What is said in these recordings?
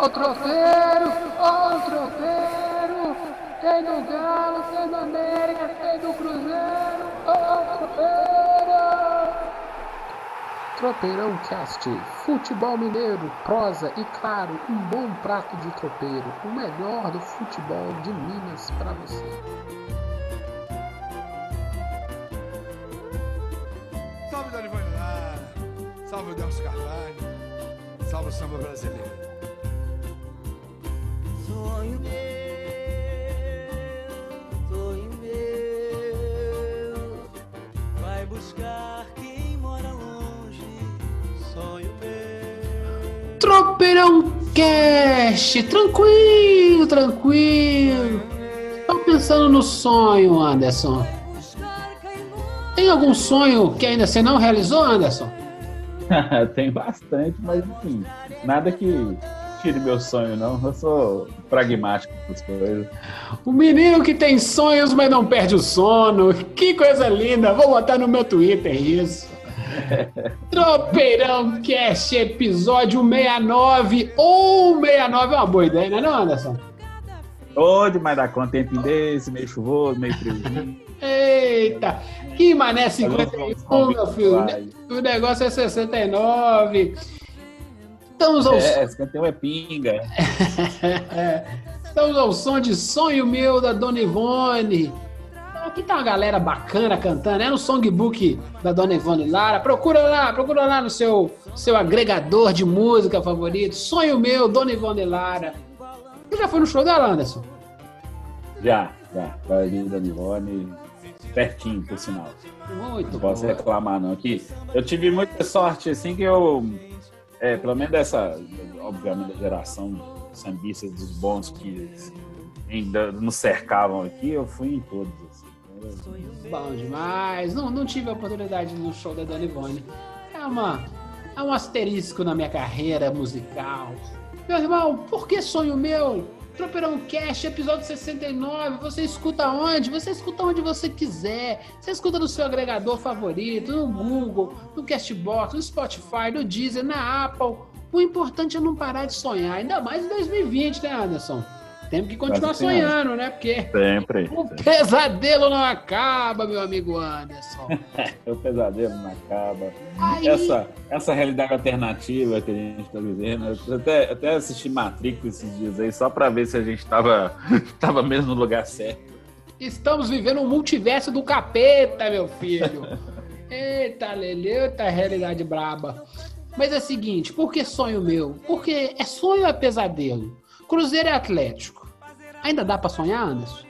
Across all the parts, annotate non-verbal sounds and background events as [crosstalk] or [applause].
Ó o tropeiro, ó. Tem do Galo, tem do América, tem do Cruzeiro. Ó o. Tropeirão Cast, futebol mineiro, prosa e claro, um bom prato de tropeiro, o melhor do futebol de Minas para você. Salve Dorival Lara, salve o Delcio Carvalho, salve o samba brasileiro. Sonho meu, sonho meu, vai buscar quem mora longe. Sonho meu. Tropeirão Cast, tranquilo, tranquilo. Tô pensando no sonho, Anderson. Tem algum sonho que ainda você não realizou, Anderson? [laughs] Tem bastante, mas enfim, nada que tire meu sonho, não. Eu sou pragmático com as coisas. O menino que tem sonhos, mas não perde o sono. Que coisa linda. Vou botar no meu Twitter isso. [laughs] Tropeirão Cast, episódio 69 ou 69 é uma boa ideia, não é, não, Anderson? Ô, demais da conta, tempo desse, meio chuvoso, meio friozinho. Eita, que mané 51, meu filho. O negócio é 69. Estamos ao, É, 51 é pinga. [laughs] Estamos ao som de Sonho Meu da Dona Ivone. Aqui tá uma galera bacana cantando, é no songbook da Dona Ivone Lara. Procura lá, procura lá no seu, seu agregador de música favorito. Sonho Meu, Dona Ivone Lara. Você já foi no show dela, Anderson? Já, já. Vai ali da Nivone, pertinho, por sinal. Muito Não posso reclamar, não. Aqui, eu tive muita sorte, assim, que eu. É, pelo menos dessa, obviamente, da geração sambistas dos bons que ainda nos cercavam aqui, eu fui em todos. Assim. Bom demais. Não, não tive a oportunidade no show da Dona Ivone. É, uma, é um asterisco na minha carreira musical. Meu irmão, por que sonho meu? Tropeirão Cast, episódio 69. Você escuta onde? Você escuta onde você quiser. Você escuta no seu agregador favorito, no Google, no Castbox, no Spotify, no Deezer, na Apple. O importante é não parar de sonhar, ainda mais em 2020, né, Anderson? Temos que continuar sonhando, né? Porque Sempre. [laughs] o pesadelo não acaba, meu amigo Anderson. [laughs] O pesadelo não acaba. Aí, Essa, essa realidade alternativa que a gente está vivendo. Eu até, até assisti Matrix esses dias aí, só para ver se a gente estava [laughs] tava mesmo no lugar certo. estamos vivendo um multiverso do capeta, meu filho. Eita, Lele, eita realidade braba. Mas é o seguinte, por que sonho meu? Porque é sonho ou é pesadelo? Cruzeiro é Atlético. Ainda dá pra sonhar, Anderson?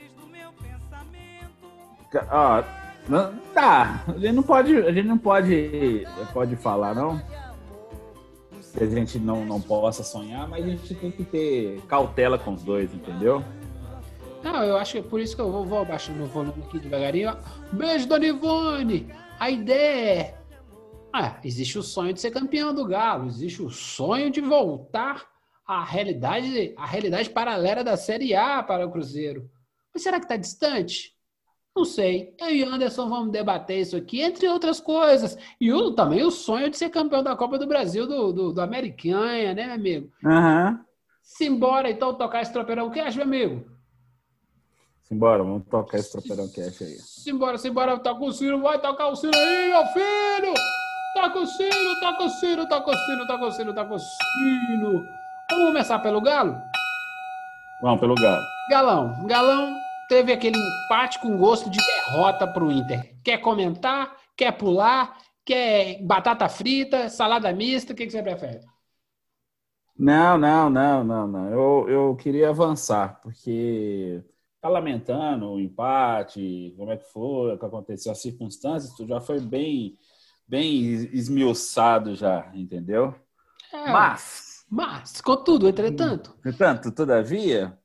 Ó, não, tá, a gente não pode, a gente não pode, pode falar, não. Que a gente não, não possa sonhar, mas a gente tem que ter cautela com os dois, entendeu? Não, eu acho que é por isso que eu vou, vou abaixando o volume aqui devagarinho. Beijo, Dona Ivone! A ideia é. Ah, existe o sonho de ser campeão do Galo, existe o sonho de voltar à realidade, à realidade paralela da Série A para o Cruzeiro. Mas será que está distante? Não sei. Eu e Anderson vamos debater isso aqui, entre outras coisas. E o, também o sonho de ser campeão da Copa do Brasil do, do, do Americanha, né, meu amigo? Aham. Simbora então tocar esse tropeirão cash, meu amigo. Simbora, vamos tocar esse tropeirão cash aí. Simbora, simbora, toca o sino, vai tocar o sino aí, meu filho! Toca o sino, toca o sino, toca o sino, toca o sino, toca o sino. Vamos começar pelo Galo? Vamos pelo Galo. Galão, Galão teve aquele empate com gosto de derrota pro Inter. Quer comentar? Quer pular? Quer batata frita? Salada mista? O que, que você prefere? Não, não, não, não, não. Eu, eu queria avançar, porque tá lamentando o empate, como é que foi, o que aconteceu, as circunstâncias, tu já foi bem, bem esmiuçado já, entendeu? É, Mas, mas, contudo, entretanto, entretanto, todavia,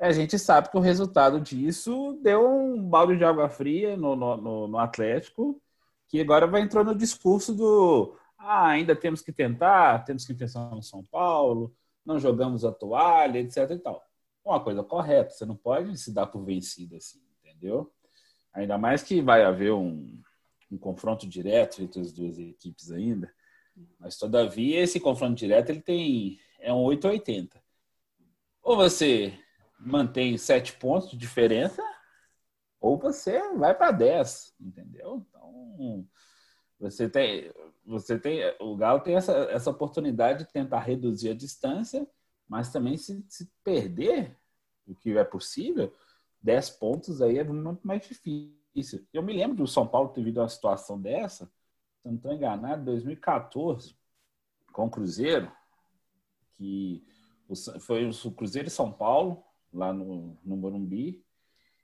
a gente sabe que o resultado disso deu um balde de água fria no, no, no- Atlético, que agora vai entrar no discurso do ah, ainda temos que tentar, temos que pensar no São Paulo, não jogamos a toalha, etc e tal. Uma coisa correta, você não pode se dar por vencido assim, entendeu? Ainda mais que vai haver um, um confronto direto entre as duas equipes ainda. Mas, todavia, esse confronto direto ele tem é um 880. Ou você mantém sete pontos de diferença, ou você vai para 10, entendeu? Então, você tem, você tem, o Galo tem essa, essa oportunidade de tentar reduzir a distância, mas também se, se perder o que é possível, 10 pontos aí é muito mais difícil. Eu me lembro do São Paulo ter vivido uma situação dessa, se não estou enganado, em 2014, com o Cruzeiro, que foi o Cruzeiro e São Paulo, lá no, no Morumbi,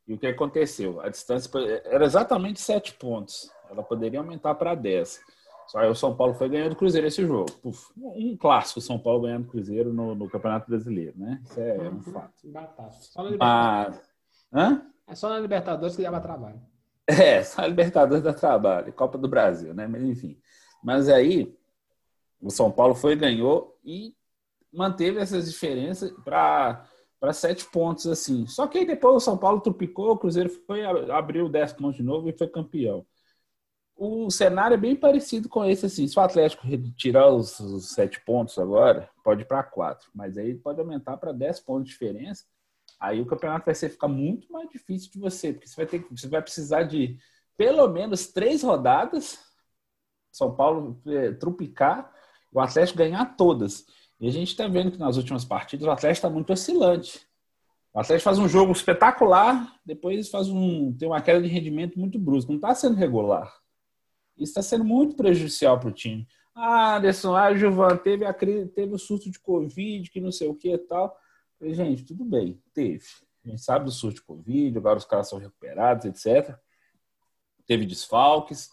e o que aconteceu? A distância era exatamente 7 pontos. Ela poderia aumentar para 10. Só aí o São Paulo foi ganhando o Cruzeiro esse jogo. Puf, um clássico São Paulo ganhando o Cruzeiro no, no Campeonato Brasileiro, né? Isso é um fato. Batata. Só na Libertadores, Mas. Hã? é só na Libertadores que dava trabalho. É, só a Libertadores dá trabalho, Copa do Brasil, né? Mas enfim. Mas aí o São Paulo foi ganhou e manteve essas diferenças para para sete pontos assim. Só que aí depois o São Paulo trupicou, o Cruzeiro foi abriu 10 pontos de novo e foi campeão. O cenário é bem parecido com esse assim. Se o Atlético tirar os, os sete pontos agora, pode ir para quatro, mas aí pode aumentar para 10 pontos de diferença. Aí o campeonato vai ser ficar muito mais difícil de você, porque você vai ter você vai precisar de pelo menos três rodadas. São Paulo é, trupicar, o Atlético ganhar todas. E a gente está vendo que nas últimas partidas o Atlético está muito oscilante. O Atlético faz um jogo espetacular, depois faz um tem uma queda de rendimento muito brusca. Não está sendo regular. Isso está sendo muito prejudicial para o time. Ah, Anderson, ah, Gilvan, teve, a, teve o surto de Covid, que não sei o que e tal. Falei, gente, tudo bem, teve. A gente sabe do surto de Covid, agora os caras são recuperados, etc. Teve desfalques,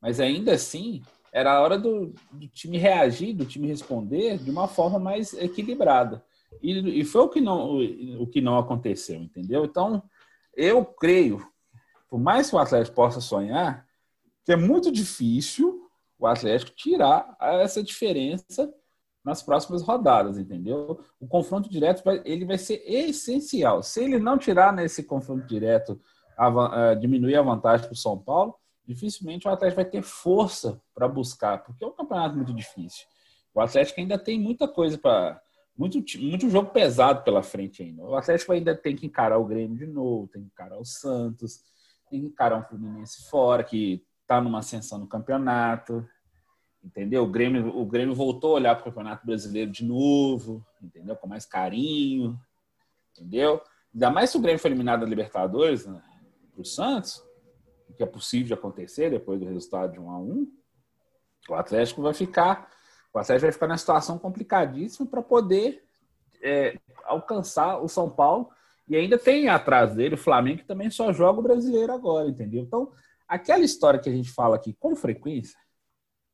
mas ainda assim era a hora do, do time reagir, do time responder de uma forma mais equilibrada. E, e foi o que, não, o, o que não aconteceu, entendeu? Então, eu creio, por mais que o Atlético possa sonhar, que é muito difícil o Atlético tirar essa diferença nas próximas rodadas, entendeu? O confronto direto vai, ele vai ser essencial. Se ele não tirar nesse confronto direto, a va- eh, diminuir a vantagem para o São Paulo, dificilmente o Atlético vai ter força para buscar, porque é um campeonato muito difícil. O Atlético ainda tem muita coisa para muito, muito jogo pesado pela frente ainda. O Atlético ainda tem que encarar o Grêmio de novo, tem que encarar o Santos, tem que encarar um Fluminense fora que está numa ascensão no campeonato. Entendeu? O Grêmio, o Grêmio voltou a olhar para o Campeonato Brasileiro de novo, entendeu? Com mais carinho, entendeu? Ainda mais se o Grêmio for eliminado da Libertadores né, para o Santos, o que é possível de acontecer depois do resultado de 1 a 1 o Atlético vai ficar, o Atlético vai ficar numa situação complicadíssima para poder é, alcançar o São Paulo e ainda tem atrás dele o Flamengo que também só joga o brasileiro agora, entendeu? Então, aquela história que a gente fala aqui com frequência,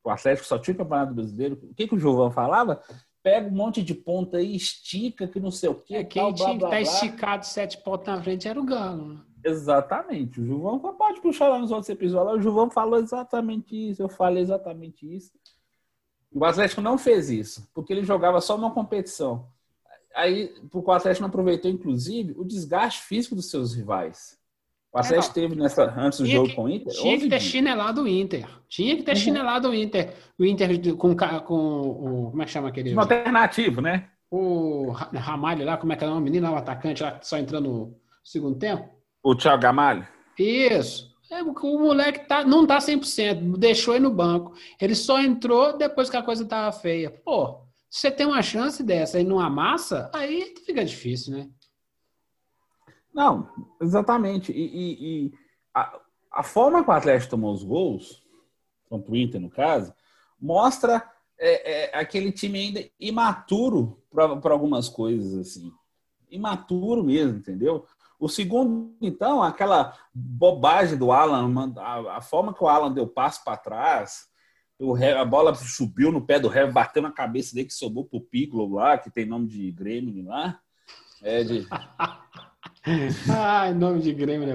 o Atlético só tinha o Campeonato Brasileiro, o que, que o Gilvão falava? Pega um monte de ponta aí, estica, que não sei o quê. É, quem tal, blá, tinha que blá, estar blá. esticado sete pontos na frente era o Galo. né? Exatamente. O Gilvão pode puxar lá nos outros episódios. O Gilvão falou exatamente isso. Eu falei exatamente isso. O Atlético não fez isso, porque ele jogava só uma competição. Aí, porque o Atlético não aproveitou, inclusive, o desgaste físico dos seus rivais. O Atlético teve nessa, antes do Tinha jogo que- com o Inter. Tinha 11 que ter dias. chinelado o Inter. Tinha que ter Uhum. chinelado o Inter. O Inter com, com o. Como é que chama aquele? Um alternativo, né? O Ra- Ramalho lá, como é que é o? Menino lá, o atacante lá, só entrando no segundo tempo? O Thiago Gamalho. Isso. É, o o moleque tá, não tá 100%, deixou ele no banco. Ele só entrou depois que a coisa tava feia. Pô, se você tem uma chance dessa e não amassa, aí fica difícil, né? Não, exatamente. E, e- e a, a forma que o Atlético tomou os gols, contra o Inter, no caso, mostra é, é, aquele time ainda imaturo para algumas coisas, assim. Imaturo mesmo, entendeu? O segundo, então, aquela bobagem do Alan, a, a forma que o Alan deu passo para trás, o a bola subiu no pé do Hever, bateu na cabeça dele, que sobrou pro Piglo lá, que tem nome de Grêmio lá. É, de, [laughs] [laughs] Ai, nome de Grêmio, né?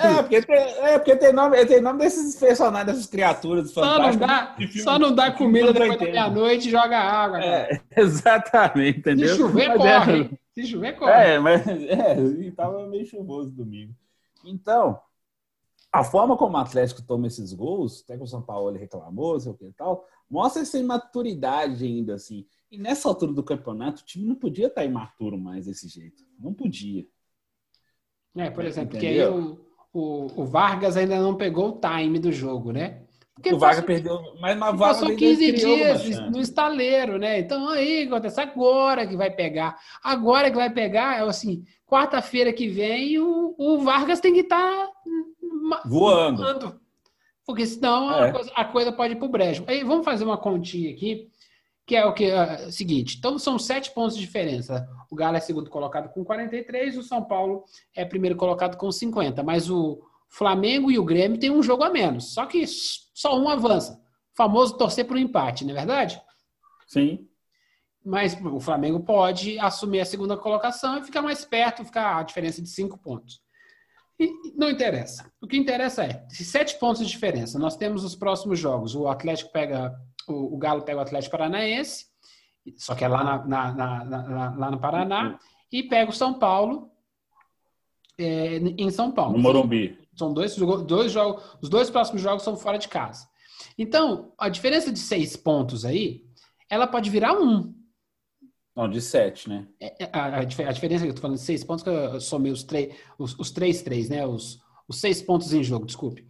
É, porque tem, é, porque tem nome, tem nome desses personagens, dessas criaturas Só não fantásticas. dá, só não dá comida depois da 80. meia-noite e joga água. É, [laughs] exatamente, entendeu? Se chover, Mas corre. é- hein? Se chover, corre. É, mas é, e tava meio chuvoso domingo. Então, a forma como o Atlético toma esses gols, até que o São Paulo reclamou, sei o que e tal, mostra essa imaturidade ainda, assim. E nessa altura do campeonato, o time não podia estar imaturo mais desse jeito. Não podia. É, por exemplo, porque aí Entendeu? o, o, o Vargas ainda não pegou o time do jogo, né? Porque o Vargas perdeu, mas na Vargas Passou ainda 15 criou alguma dias no estaleiro, né? Então aí acontece agora que vai pegar. Agora que vai pegar, é assim, quarta-feira que vem o, o Vargas tem que estar Voando. Porque senão a, É. coisa, a coisa pode ir pro brejo. Aí vamos fazer uma continha aqui, que é o que é, seguinte. Então são sete pontos de diferença. O Galo é segundo colocado com 43, o São Paulo é primeiro colocado com 50. Mas o Flamengo e o Grêmio têm um jogo a menos. Só que só um avança. O famoso torcer para o empate, não é verdade? Sim. Mas o Flamengo pode assumir a segunda colocação e ficar mais perto, ficar a diferença de cinco pontos. E não interessa. O que interessa é, se sete pontos de diferença, nós temos os próximos jogos. O Atlético pega, o, o Galo pega o Atlético Paranaense, só que é lá, na- na- na- lá no Paraná, e pega o São Paulo é, em São Paulo. No Morumbi. São dois, dois jogos, os dois próximos jogos são fora de casa. Então, a diferença de seis pontos aí, ela pode virar um. Não, de sete, né? É, A, a dif- a diferença que eu tô falando de seis pontos, que eu somei os três, os, os três, três, né? Os, os seis pontos em jogo, desculpe.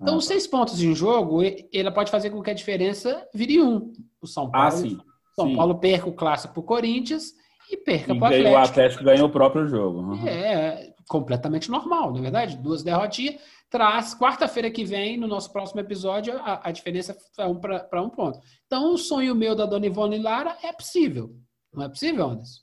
Então, Ah, os tá. seis pontos em jogo, e- ela pode fazer com que a diferença vire um. O São Paulo, Ah, sim. São sim. Paulo perca o clássico pro Corinthians e perca pro ganhou- Atlético. o Atlético ganhou o próprio jogo. Uhum. É completamente normal, não é verdade? Duas derrotinhas. Traz, quarta-feira que vem, no nosso próximo episódio, a, a diferença é um para um ponto. Então, o sonho meu da Dona Ivone Lara é possível. Não é possível, Anderson?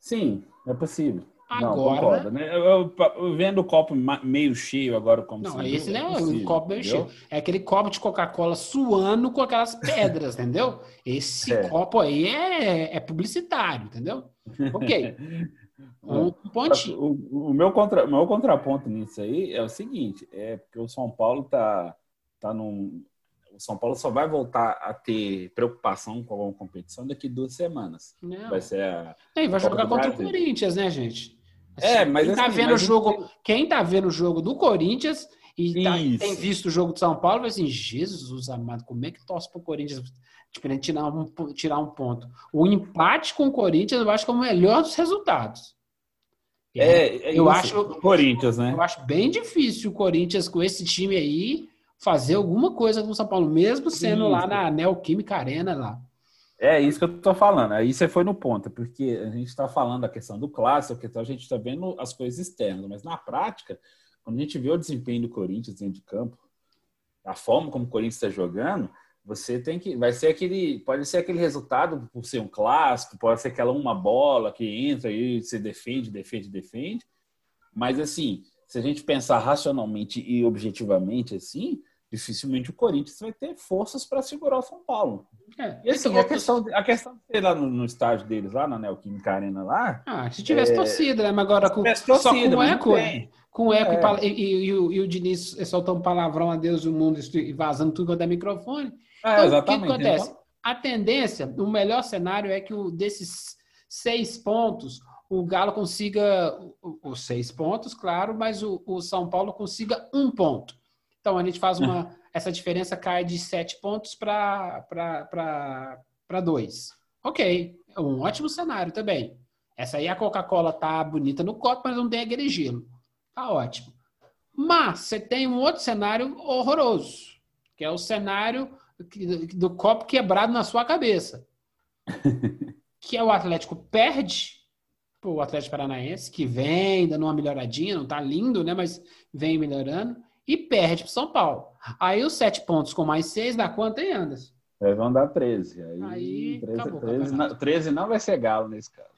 Sim, é possível. Não, Agora- concordo, né? Eu, eu- eu vendo o copo meio cheio agora, como Não, esse viu, não é possível, um copo meio entendeu? cheio. É aquele copo de Coca-Cola suando com aquelas pedras, entendeu? Esse É. copo aí é, é publicitário, entendeu? Ok. [laughs] Um pontinho. O, o meu, contra, o meu contraponto nisso aí é o seguinte: é porque o São Paulo tá, tá num. O São Paulo só vai voltar a ter preocupação com a competição daqui duas semanas. Não. Vai ser a. Vai jogar contra o. Corinthians, né, gente? É, mas quem tá assim, vendo o jogo, quem tá vendo o jogo do Corinthians e tá- tem visto o jogo de São Paulo, vai assim, Jesus amado, como é que torce pro Corinthians tipo, tirar um, tirar um ponto? O empate com o Corinthians eu acho que é o melhor dos resultados. É, é Eu acho- o Corinthians, né? Eu acho bem difícil o Corinthians, com esse time aí, fazer alguma coisa com o São Paulo, mesmo sendo Isso. lá na Neoquímica Arena lá. É isso que eu tô falando. Aí você foi no ponto, porque a gente está falando da questão do clássico, a questão a gente está vendo as coisas externas, mas na prática, quando a gente vê o desempenho do Corinthians dentro de campo, a forma como o Corinthians está jogando, você tem que. Vai ser aquele. Pode ser aquele resultado por ser um clássico, pode ser aquela uma bola que entra e você defende, defende, defende. Mas assim, se a gente pensar racionalmente e objetivamente assim, dificilmente o Corinthians vai ter forças para segurar o São Paulo. É, E assim, a questão, a questão de ser lá no, no estádio deles, lá na Neoquímica Arena lá, Ah, se tivesse É, torcida, né? Mas agora com, tivesse só torcida, com eco, tem. com eco É. e e, e- o, e o Diniz soltando palavrão a Deus e o mundo e vazando tudo quanto é microfone. É, Então, exatamente. O que, acontece? Então, A tendência, o melhor cenário é que o, desses seis pontos, o Galo consiga os seis pontos, claro, mas o, o São Paulo consiga um ponto. Então a gente faz uma. essa diferença cai de sete pontos para dois. Ok, é um ótimo cenário também. Essa aí a Coca-Cola tá bonita no copo, mas não tem aquele gelo. Tá ótimo. Mas você tem um outro cenário horroroso, que é o cenário do copo quebrado na sua cabeça. [laughs] que é o Atlético perde o Atlético Paranaense, que vem dando uma melhoradinha, não tá lindo, né? Mas vem melhorando, e perde para São Paulo. Aí os sete pontos com mais seis dá quanto, hein, Anderson? Aí vão dar 13. Aí, Aí 13, acabou o 13, campeonato. não, 13 não vai ser galo nesse caso.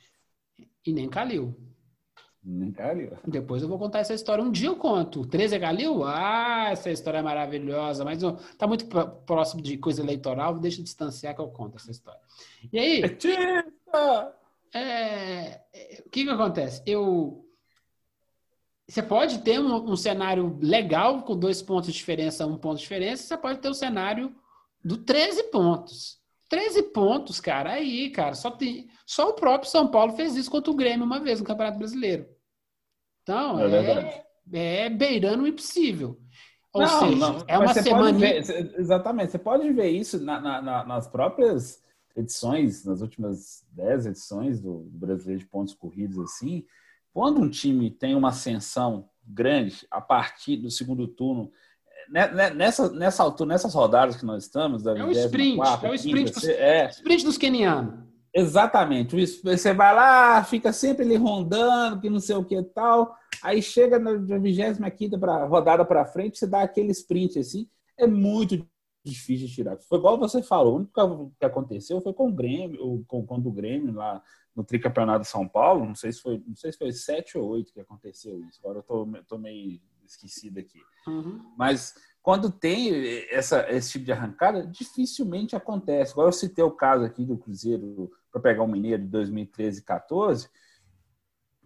E nem Calil. Nem caiu. Depois eu vou contar essa história. Um dia eu conto. 13 é Galil? Ah, essa história é maravilhosa. Mas tá muito pró- próximo de coisa eleitoral. Deixa eu distanciar que eu conto essa história. E aí, é, é, o que que acontece? Eu... Você pode ter um, um cenário legal com dois pontos de diferença, um ponto de diferença. Você pode ter o cenário do 13 pontos. 13 pontos, cara, aí, cara, só, tem, só o próprio São Paulo fez isso contra o Grêmio uma vez no Campeonato Brasileiro. Então, É é, é beirando o impossível. Ou Não, seja, não, é uma semana. exatamente, você pode ver isso na- na- nas próprias edições, nas últimas 10 edições do Brasileiro de Pontos Corridos, assim, quando um time tem uma ascensão grande a partir do segundo turno, né, né, nessa, nessa altura, nessas rodadas que nós estamos, da É o sprint, 24ª, é o sprint quinta, dos- é, Sprint dos kenianos. Exatamente. Você vai lá, fica sempre ali rondando, que não sei o que e tal. Aí chega na 25 pra, rodada para frente, você dá aquele sprint assim. É muito difícil de tirar. Foi igual você falou. O único que aconteceu foi com o Grêmio, com, com o do Grêmio lá no Tricampeonato de São Paulo. Não sei se foi, não sei se foi 7 ou 8 que aconteceu isso. Agora eu tô, tô meio esquecido aqui. Uhum. Mas quando tem essa, esse tipo de arrancada, dificilmente acontece. Agora eu citei o caso aqui do Cruzeiro para pegar o Mineiro de 2013 e 14,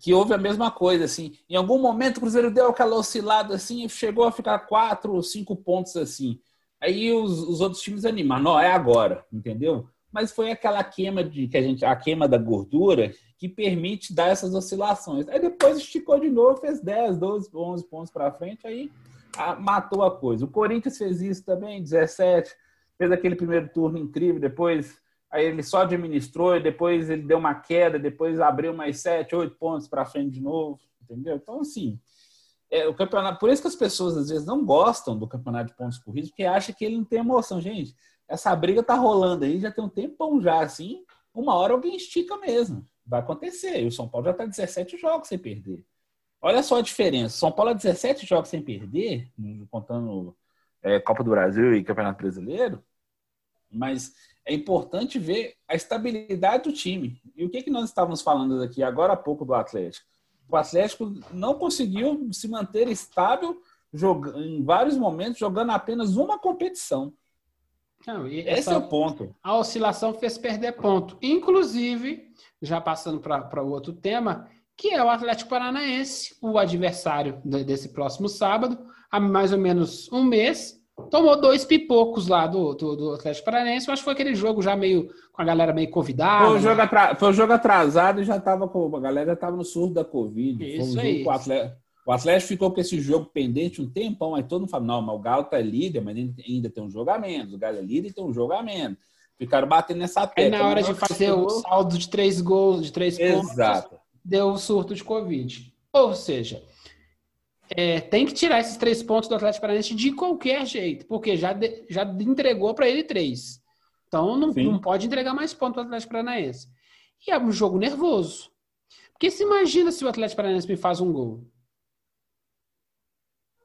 que houve a mesma coisa, assim. Em algum momento o Cruzeiro deu aquela oscilada assim e chegou a ficar quatro ou cinco pontos assim. Aí os, os outros times animaram, não, é agora, entendeu? Mas foi aquela queima de que a gente, a queima da gordura que permite dar essas oscilações. Aí depois esticou de novo, fez 10, 12, 11 pontos para frente, aí ah, matou a coisa. O Corinthians fez isso também, 17, fez aquele primeiro turno incrível, depois aí ele só administrou, depois ele deu uma queda, depois abriu mais 7, 8 pontos para frente de novo, entendeu? Então, assim, é, o campeonato, por isso que as pessoas às vezes não gostam do campeonato de pontos corridos, porque acham que ele não tem emoção. Gente, essa briga tá rolando aí, já tem um tempão já, assim, uma hora alguém estica mesmo. Vai acontecer. E o São Paulo já está 17 jogos sem perder. Olha só a diferença. São Paulo é 17 jogos sem perder, contando é, Copa do Brasil e Campeonato Brasileiro, mas é importante ver a estabilidade do time. E o que, que nós estávamos falando aqui agora há pouco do Atlético? O Atlético não conseguiu se manter estável em vários momentos, jogando apenas uma competição. Não, e Esse essa- é o ponto. a oscilação fez perder ponto. Inclusive, já passando para o outro tema, que é o Atlético Paranaense, o adversário de- desse próximo sábado, há mais ou menos um mês, tomou dois pipocos lá do, do, do Atlético Paranaense. Eu acho que foi aquele jogo já meio com a galera meio convidada. Foi o, né? jogo atra- foi o jogo atrasado e já estava com. A galera estava no surto da Covid. Foi um Isso jogo aí. que O Atlético, o Atlético ficou com esse jogo pendente um tempão, aí todo mundo fala: não, mas o Galo tá líder, mas ainda- tem um jogo a menos. O Galo é líder e tem um jogo a menos. Ficaram batendo nessa Aí tecla. na hora de fazer o saldo de três gols, de três pontos, Exato. deu o surto de Covid. Ou seja, é, tem que tirar esses três pontos do Atlético Paranaense de qualquer jeito, porque já, de- já entregou para ele três. Então não, não pode entregar mais pontos do Atlético Paranaense. E é um jogo nervoso. Porque se imagina se o Atlético Paranaense me faz um gol.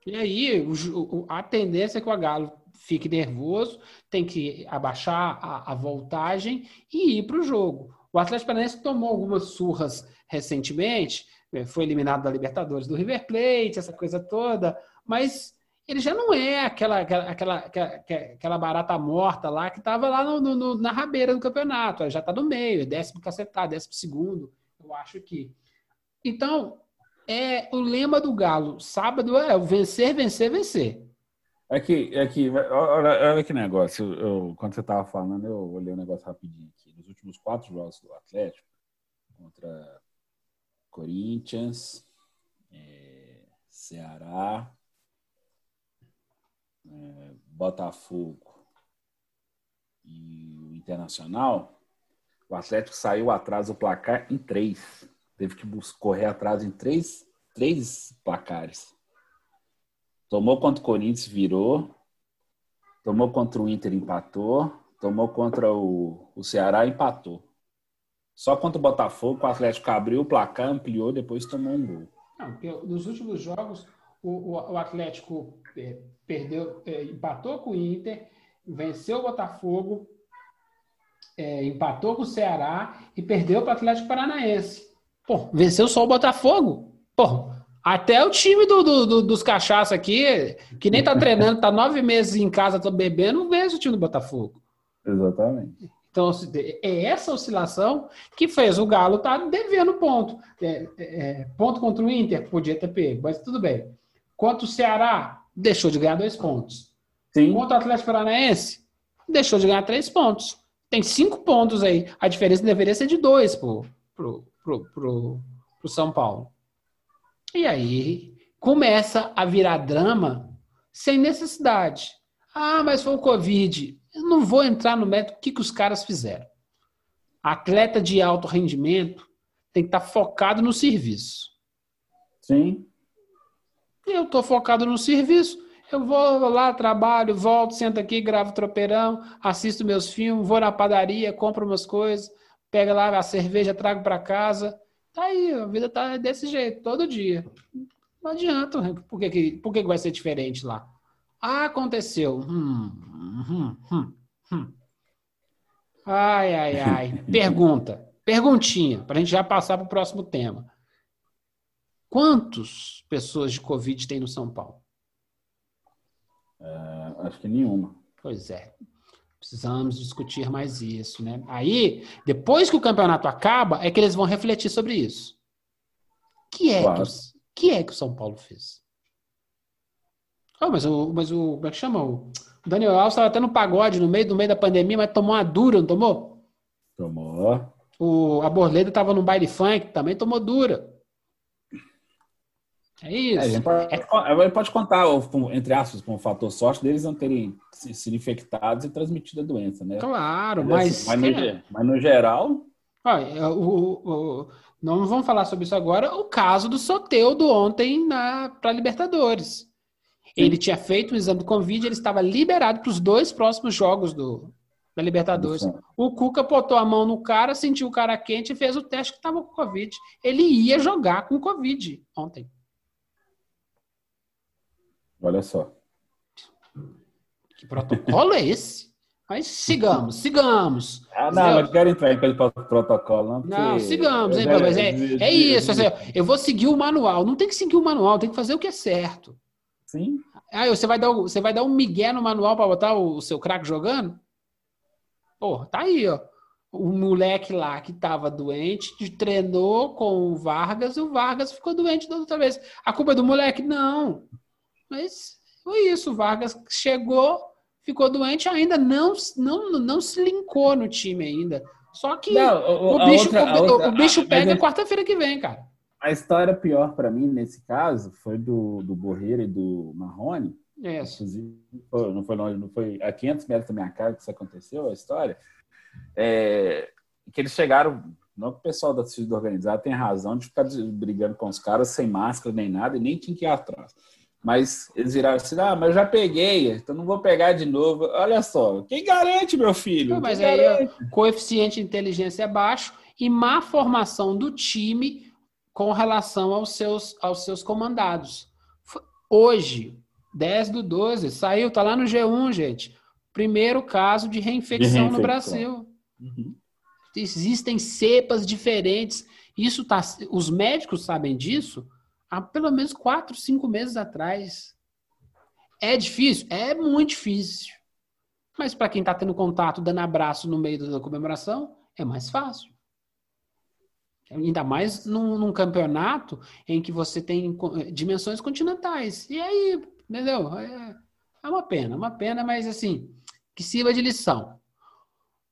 E aí, o a tendência é que o Galo fique nervoso, tem que abaixar a, a voltagem e ir para o jogo. O Atlético Paranaense tomou algumas surras recentemente, eh, foi eliminado da Libertadores do River Plate, essa coisa toda, mas ele já não é aquela, aquela, aquela, aquela, barata morta lá que estava lá no- no- na rabeira do campeonato, já está no meio, é décimo cacetado, décimo segundo, eu acho que. Então, é o lema do Galo, sábado é o vencer, vencer, vencer. É que, é que olha, olha que negócio. Eu, quando você estava falando, eu olhei um negócio rapidinho aqui. Nos últimos quatro jogos do Atlético, contra Corinthians, eh, Ceará, eh, Botafogo e o Internacional, o Atlético saiu atrás do placar em três. Teve que correr atrás em três, três placares. Tomou contra o Corinthians, virou. Tomou contra o Inter, empatou. Tomou contra o, o Ceará, empatou. Só contra o Botafogo, o Atlético abriu o placar, ampliou, depois tomou um gol. Não, nos últimos jogos, o, o- o Atlético eh, perdeu, eh, empatou com o Inter, venceu o Botafogo, eh, empatou com o Ceará e perdeu para o Atlético Paranaense. Pô, venceu só o Botafogo? Pô, até o time do- do- do- dos cachaça aqui, que nem tá [laughs] treinando, tá nove meses em casa, tô bebendo, vence o time do Botafogo. Exatamente. Então, é essa oscilação que fez o Galo estar devendo ponto. É, é, é, ponto contra o Inter, podia ter pego, mas tudo bem. Contra o Ceará, deixou de ganhar dois pontos. Sim. Contra o Atlético Paranaense, deixou de ganhar três pontos. Tem cinco pontos aí. A diferença deveria ser de dois pro, pro, pro, pro, pro São Paulo. E aí começa a virar drama sem necessidade. Ah, mas foi o Covid. Eu não vou entrar no método o que, que os caras fizeram. Atleta de alto rendimento tem que estar focado no serviço. Sim. Eu estou focado no serviço. Eu vou lá, trabalho, volto, sento aqui, gravo tropeirão, assisto meus filmes, vou na padaria, compro umas coisas, pego lá a cerveja, trago para casa. Tá aí, a vida tá desse jeito, todo dia. Não adianta. Por que, que, por que que vai ser diferente lá? Ah, aconteceu. Hum, hum, hum, hum. Ai, ai, ai. [laughs] Pergunta. Perguntinha, para a gente já passar para o próximo tema. Quantas pessoas de Covid tem no São Paulo? É, acho que nenhuma. Pois é. Precisamos discutir mais isso, né? Aí, depois que o campeonato acaba, é que eles vão refletir sobre isso. Que é Claro. que, os- que é que o São Paulo fez? Ah, mas o, mas o como é que chama? O Daniel Alves estava até no pagode no meio, no meio da pandemia, mas tomou uma dura, não tomou? Tomou. O, a Borleda estava no baile funk, também tomou dura. É É, isso. gente pode, a gente pode contar, entre aspas, com o fator sorte deles não terem sido infectados e transmitido a doença, né? Claro, Mas, mas. mas, no, é, mas no geral, Olha, o, o- não vamos falar sobre isso agora. O caso do Soteudo ontem para Libertadores. Ele tinha feito o exame do Covid, ele estava liberado para os dois próximos jogos do, da Libertadores. O Cuca botou a mão no cara, sentiu o cara quente e fez o teste que estava com Covid. Ele ia jogar com Covid ontem. Olha só. Que protocolo é esse? Mas sigamos, sigamos. Ah, não, Eu- mas quero entrar em pelo protocolo, não. Não, sigamos, hein, mas é, é isso. assim, eu vou seguir o manual. Não tem que seguir o manual, tem que fazer o que é certo. Sim. Ah, você vai dar, o- você vai dar um migué no manual para botar o, seu craque jogando? Pô, tá aí, ó. O moleque lá que tava doente treinou com o Vargas e o Vargas ficou doente da outra vez. A culpa é do moleque? Não. Mas foi isso. O Vargas chegou, ficou doente, ainda não, não, não se linkou no time ainda. Só que Não, o, bicho, outra- o- outra- o bicho a- pega quarta-feira que vem, cara. A história pior para mim, nesse caso, foi do, do Borreira e do Marrone. É. Inclusive, não foi longe, não foi a 500 metros da minha casa que isso aconteceu, a história. É, que eles chegaram, não que o pessoal da torcida organizada tem razão de ficar brigando com os caras sem máscara nem nada, e nem tinha que ir atrás. Mas eles viraram assim: ah, mas eu já peguei, então não vou pegar de novo. Olha só, quem garante, meu filho? Não, mas Quem aí garante? ó, coeficiente de inteligência é baixo e má formação do time com relação aos seus, aos seus comandados. Hoje, 10 do 12, saiu, tá lá no G1, gente. Primeiro caso de reinfecção, no reinfecção. Brasil. Uhum. Existem cepas diferentes. Isso tá, os médicos sabem disso há pelo menos 4, 5 meses atrás. É difícil? É muito difícil. Mas para quem está tendo contato, dando abraço no meio da comemoração, é mais fácil. Ainda mais num, num campeonato em que você tem co- dimensões continentais. E aí, entendeu? É, é uma pena, uma pena, mas assim, que sirva de lição.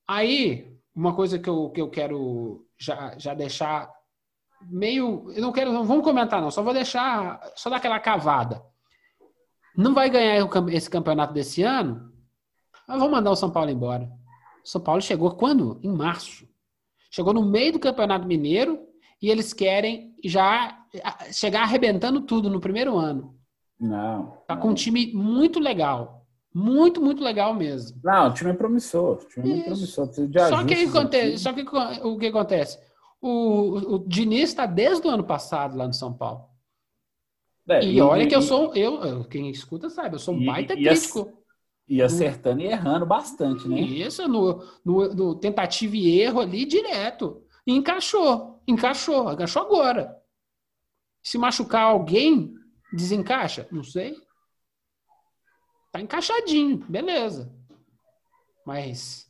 Aí, uma coisa que eu, que eu quero já, já deixar meio. Eu não quero, não vamos comentar, não, só vou deixar, só dar aquela cavada. Não vai ganhar esse campeonato desse ano, mas vamos mandar o São Paulo embora. O São Paulo chegou quando? Em março. Chegou no meio do Campeonato Mineiro e eles querem já chegar arrebentando tudo no primeiro ano. Não. Tá com um time muito legal. Muito, muito legal mesmo. Não, o time é promissor. O time é muito promissor. Precisa de Só que, acontece, só que o que acontece? O, o, Diniz está desde o ano passado lá no São Paulo. É, E, olha que eu e- sou, eu, quem escuta sabe, eu sou um E- baita e crítico. E acertando e errando bastante, né? Isso, no, no, no tentativa e erro ali direto. E encaixou, encaixou, encaixou agora. Se machucar alguém, desencaixa? Não sei. Tá encaixadinho, beleza. Mas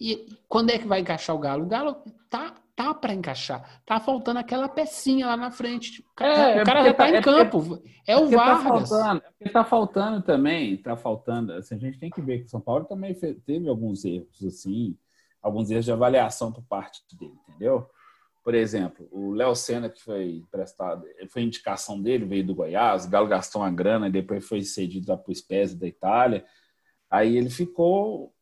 e quando é que vai encaixar o Galo? O Galo tá, tá para encaixar. Tá faltando aquela pecinha lá na frente. O cara, É, o cara é já tá porque em tá- é campo. É o Porque tá Vargas. faltando, é tá faltando também, tá faltando. Assim, a gente tem que ver que o São Paulo também teve alguns erros, assim, alguns erros de avaliação por parte dele, entendeu? Por exemplo, o Léo Senna, que foi emprestado, foi indicação dele, veio do Goiás, o Galo gastou uma grana e depois foi cedido para o Spezia da Itália. Aí ele ficou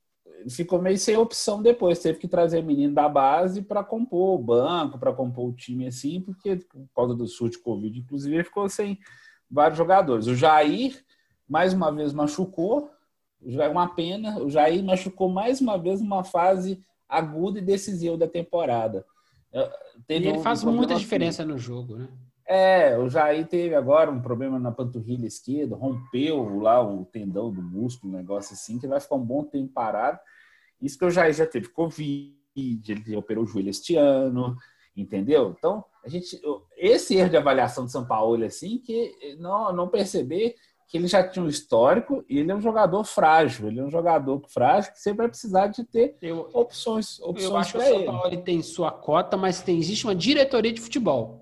ficou meio sem opção depois. Teve que trazer menino da base para compor o banco, para compor o time assim, porque por causa do surto de Covid, inclusive, ele ficou sem vários jogadores. O Jair, mais uma vez, machucou. É uma pena. O Jair machucou mais uma vez numa fase aguda e decisiva da temporada. Eh, E Teve ele um faz muita diferença no jogo, né? É, o Jair teve agora um problema na panturrilha esquerda, rompeu lá o tendão do músculo, um negócio assim, que vai ficar um bom tempo parado. Isso que o Jair já teve Covid, ele operou o joelho este ano, entendeu? Então, a gente, esse erro de avaliação de São Paulo, assim, que não, não perceber que ele já tinha um histórico e ele é um jogador frágil, ele é um jogador frágil que sempre vai precisar de ter Eu, opções, eu opções acho que o São. Paulo ele tem sua cota, mas tem, existe uma diretoria de futebol.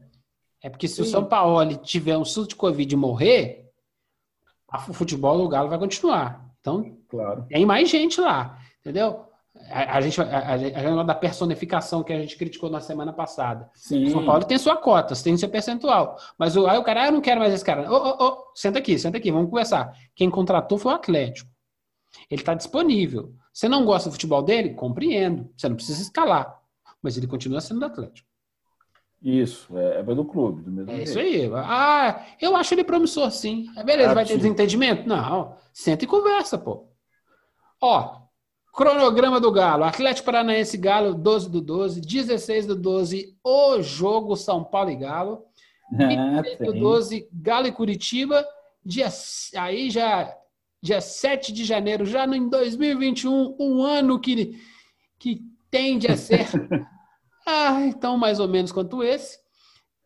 É porque se o Sim. São Paulo tiver um surto de Covid e morrer, a- o futebol do Galo vai continuar. Então, Claro. tem mais gente lá, entendeu? A, a gente, a, a, a da personificação que a gente criticou na semana passada. Sim. O São Paulo tem sua cota, tem seu percentual. Mas o, aí o cara, ah, eu não quero mais esse cara. Ô, ô, ô, senta aqui, senta aqui, vamos conversar. Quem contratou foi o Atlético. Ele está disponível. Você não gosta do futebol dele? Compreendo. Você não precisa escalar. Mas ele continua sendo do Atlético. Isso, é, é do clube, do mesmo É jeito. isso aí. Ah, eu acho ele promissor, sim. É beleza, vai ter desentendimento? Não. Senta e conversa, pô. Ó, cronograma do Galo. Atlético Paranaense Galo, 12 do 12, 16 do 12, o jogo São Paulo e Galo. [laughs] Ah, 23 do tem. 12, Galo e Curitiba. Dia, aí já, dia 7 de janeiro, já em 2021, um ano que, que tende a ser [laughs] ah, então mais ou menos quanto esse.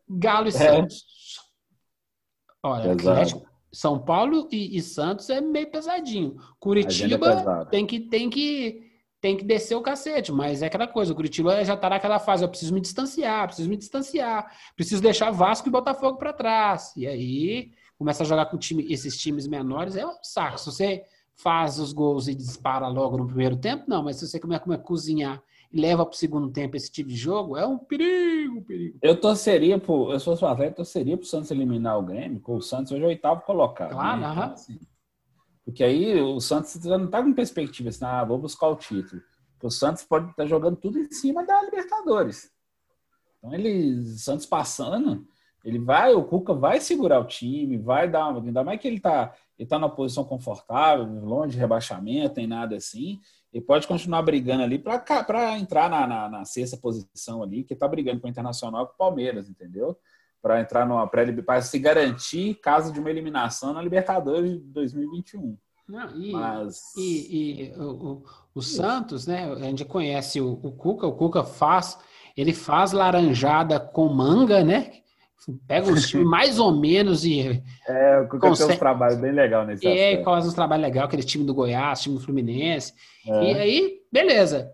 Galo e Santos. Olha. Atlético, São Paulo e, e Santos é meio pesadinho. Agenda Curitiba pesada. tem que, tem que tem que descer o cacete, mas é aquela coisa, o Curitiba já tá naquela fase, eu preciso me distanciar, preciso me distanciar, preciso deixar Vasco e Botafogo para trás. E aí começa a jogar com time, esses times menores, é um saco. Se você faz os gols e dispara logo no primeiro tempo, não, mas se você começa a cozinhar e leva para o segundo tempo esse tipo de jogo, é um perigo, um perigo. Eu torceria pro. Eu se fosse um atleta, torceria pro Santos eliminar o Grêmio, porque o Santos hoje é o oitavo colocado. Claro, né? aham. Assim, porque aí o Santos não tá com perspectiva assim, ah, vou buscar o título. Porque o Santos pode estar jogando tudo em cima da Libertadores. Então ele, Santos passando, ele vai, o Cuca vai segurar o time, vai dar, ainda mais que ele tá, ele tá numa posição confortável, longe de rebaixamento, tem nada assim. Ele pode continuar brigando ali para entrar na, na, na sexta posição ali, que tá brigando com o Internacional com o Palmeiras, entendeu? Para entrar numa pré para se garantir caso de uma eliminação na Libertadores de 2021. Não, e, Mas E, e o, o- o Santos, né? A gente conhece o, o Cuca, o Cuca faz, ele faz laranjada com manga, né? Pega os times mais ou menos e, [laughs] é, o Cuca tem consegue- um trabalho bem legal nesse aí aspecto. faz uns trabalhos legais, aquele time do Goiás, time do Fluminense. É. E aí, beleza.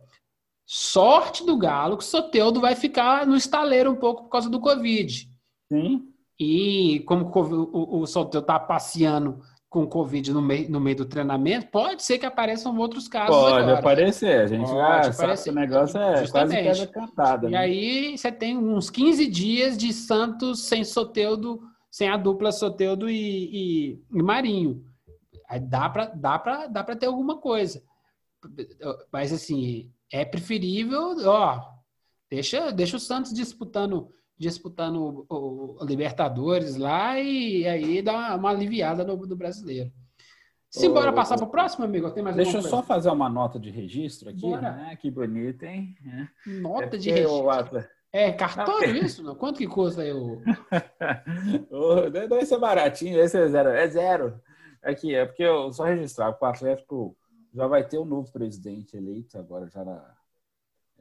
Sorte do Galo que o Soteudo vai ficar no estaleiro um pouco por causa do Covid. Sim, E como o o, o Soteudo tá passeando com Covid no meio, no meio do treinamento, pode ser que apareçam outros casos pode agora. aparecer. A gente Pode já sabe que o negócio é Justamente. quase pedra cantada. E né? aí você tem uns 15 dias de Santos sem Soteudo, sem a dupla Soteudo e, e, e Marinho. Aí dá para dá pra, dá pra ter alguma coisa. Mas assim, é preferível, ó, deixa, deixa o Santos disputando disputando o, o Libertadores lá e aí dá uma, uma aliviada no, no brasileiro. Simbora Ô, passar para o próximo, amigo? Tem mais Deixa eu só fazer uma nota de registro aqui. Bora. Né? Que bonito, hein? É. Nota É de registro. Atlas- É cartório isso? Não? Quanto que custa aí o... [laughs] Deve ser baratinho, esse é zero. É zero. Aqui, é porque eu só registrar, porque o Atlético já vai ter um novo presidente eleito agora, já na,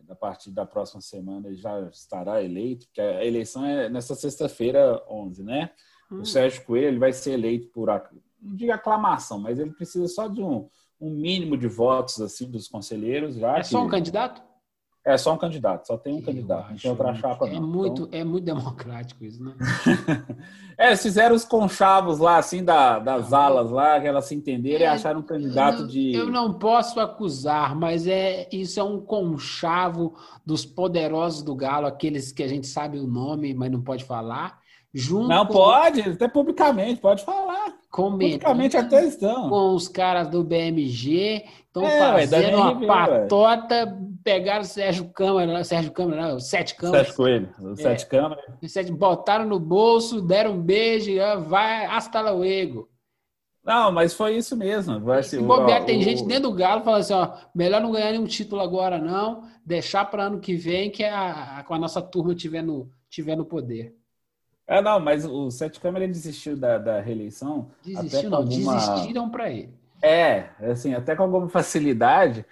a partir da próxima semana ele já estará eleito, porque a eleição é nessa sexta-feira, 11, né? Hum. O Sérgio Coelho ele vai ser eleito por, não digo aclamação, mas ele precisa só de um, um mínimo de votos assim dos conselheiros. Já É só um que- candidato? É só um candidato, só tem um Eu candidato, não tem outra chapa é não. muito, Então- é muito democrático isso, né? [laughs] É, eles fizeram os conchavos lá, assim, da, das Não, alas lá, que elas se entenderam e É, acharam um candidato eu, não, de. eu não posso acusar, mas é isso é um conchavo dos poderosos do Galo, aqueles que a gente sabe o nome, mas não pode falar. Junto Não pode, até publicamente, pode falar. Com o Praticamente Menino, até estão. com os caras do BMG, estão É, ué, fazendo uma ué. patota, pegaram o Sérgio Câmara, Sérgio Câmara, não, o Sete Câmaras, Sete Coelho, os sete câmeras. Sete- botaram no bolso, deram um beijo, vai, hasta luego. Não, mas foi isso mesmo. Vai Se ser o- bobear, tem o- gente dentro do Galo falando assim, ó, melhor não ganhar nenhum título agora não, deixar para ano que vem que a, a, com a nossa turma tiver no, tiver no poder. É, não, mas o Sete Câmara desistiu da, da reeleição. até Desistiu, não, alguma- desistiram para ele. É, assim, até com alguma facilidade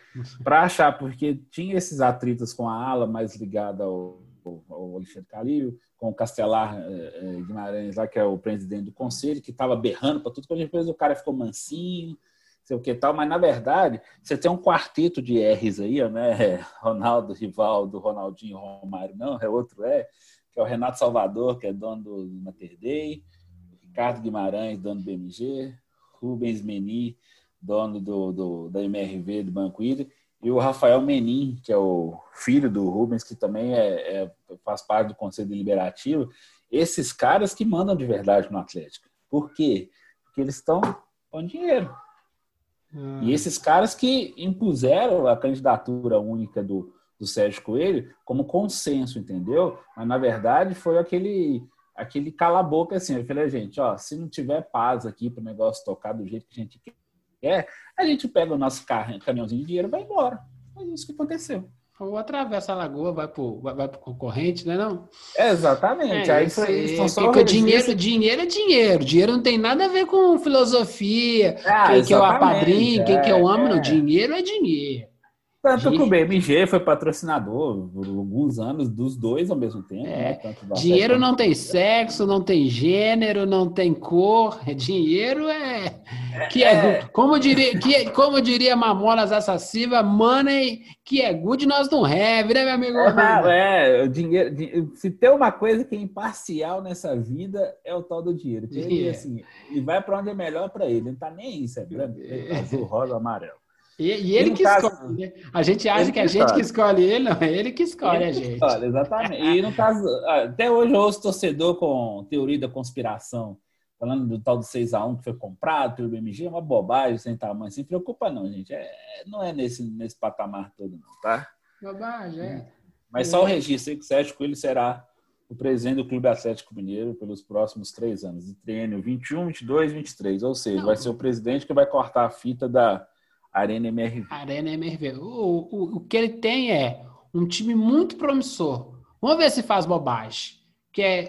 para achar, porque tinha esses atritos com a ala mais ligada ao, ao- ao Alexandre Calil, com o Castelar eh, eh, Guimarães, lá, que é o presidente do conselho, que estava berrando para tudo, depois o cara ficou mansinho, sei o que tal, mas na verdade você tem um quarteto de R's aí, né? [laughs] Ronaldo, Rivaldo, Ronaldinho, Romário, não, é outro é, que é o Renato Salvador, que é dono do Mater Dei, Ricardo Guimarães, dono do BMG, Rubens Meni, dono do, do, da MRV do Banco Ida, e o Rafael Menin, que é o filho do Rubens, que também é, é- faz parte do Conselho Deliberativo, esses caras que mandam de verdade no Atlético. Por quê? Porque eles estão com dinheiro. E esses caras que impuseram a candidatura única do, do Sérgio Coelho como consenso, entendeu? Mas, na verdade, foi aquele aquele cala-boca assim. Eu falei, gente, ó, se não tiver paz aqui para o negócio tocar do jeito que a gente quer, a gente pega o nosso carro, caminhãozinho de dinheiro e vai embora. Foi isso que aconteceu. Ou atravessa a lagoa, vai pro, vai, vai pro concorrente, né não? Exatamente. É, Aí isso foi, aí, estão só registro- dinheiro, dinheiro é dinheiro. Dinheiro não tem nada a ver com filosofia, Ah, quem que é o exatamente, apadrinho, quem que é o amo. é. Não, dinheiro é dinheiro. Tanto que o. BMG foi patrocinador por alguns anos dos dois ao mesmo tempo. É. né? Dinheiro não tem sexo, não tem gênero, não tem cor. Dinheiro é. Que é, good. como diria, que, é- como diria Mamonas Assassiva, money que é good nós não have, né, meu amigo? Ah, é, o dinheiro, di- se tem uma coisa que é imparcial nessa vida é o tal do dinheiro. Ele, assim, ele vai para onde é melhor para ele. Não tá nem aí, é branco, preto, azul, rosa, amarelo. E, e ele que caso- escolhe, né? A gente acha Ele que a que gente que escolhe. escolhe ele, não, é ele que escolhe a Ele que gente. escolhe, exatamente. E no caso, até hoje eu ouço torcedor com teoria da conspiração, falando do tal do 6x1 que foi comprado pelo BMG, é uma bobagem sem tamanho. Se preocupa, não, gente. É, não é nesse, nesse patamar todo, não, tá? Bobagem, é. Mas só o registro aí que o Sérgio Coelho será o presidente do Clube Atlético Mineiro pelos próximos três anos, de triênio 21, 22, 23. Ou seja, Não. vai ser o presidente que vai cortar a fita da Arena MRV. Arena MRV. O, o, o que ele tem é um time muito promissor. Vamos ver se faz bobagem. Que é,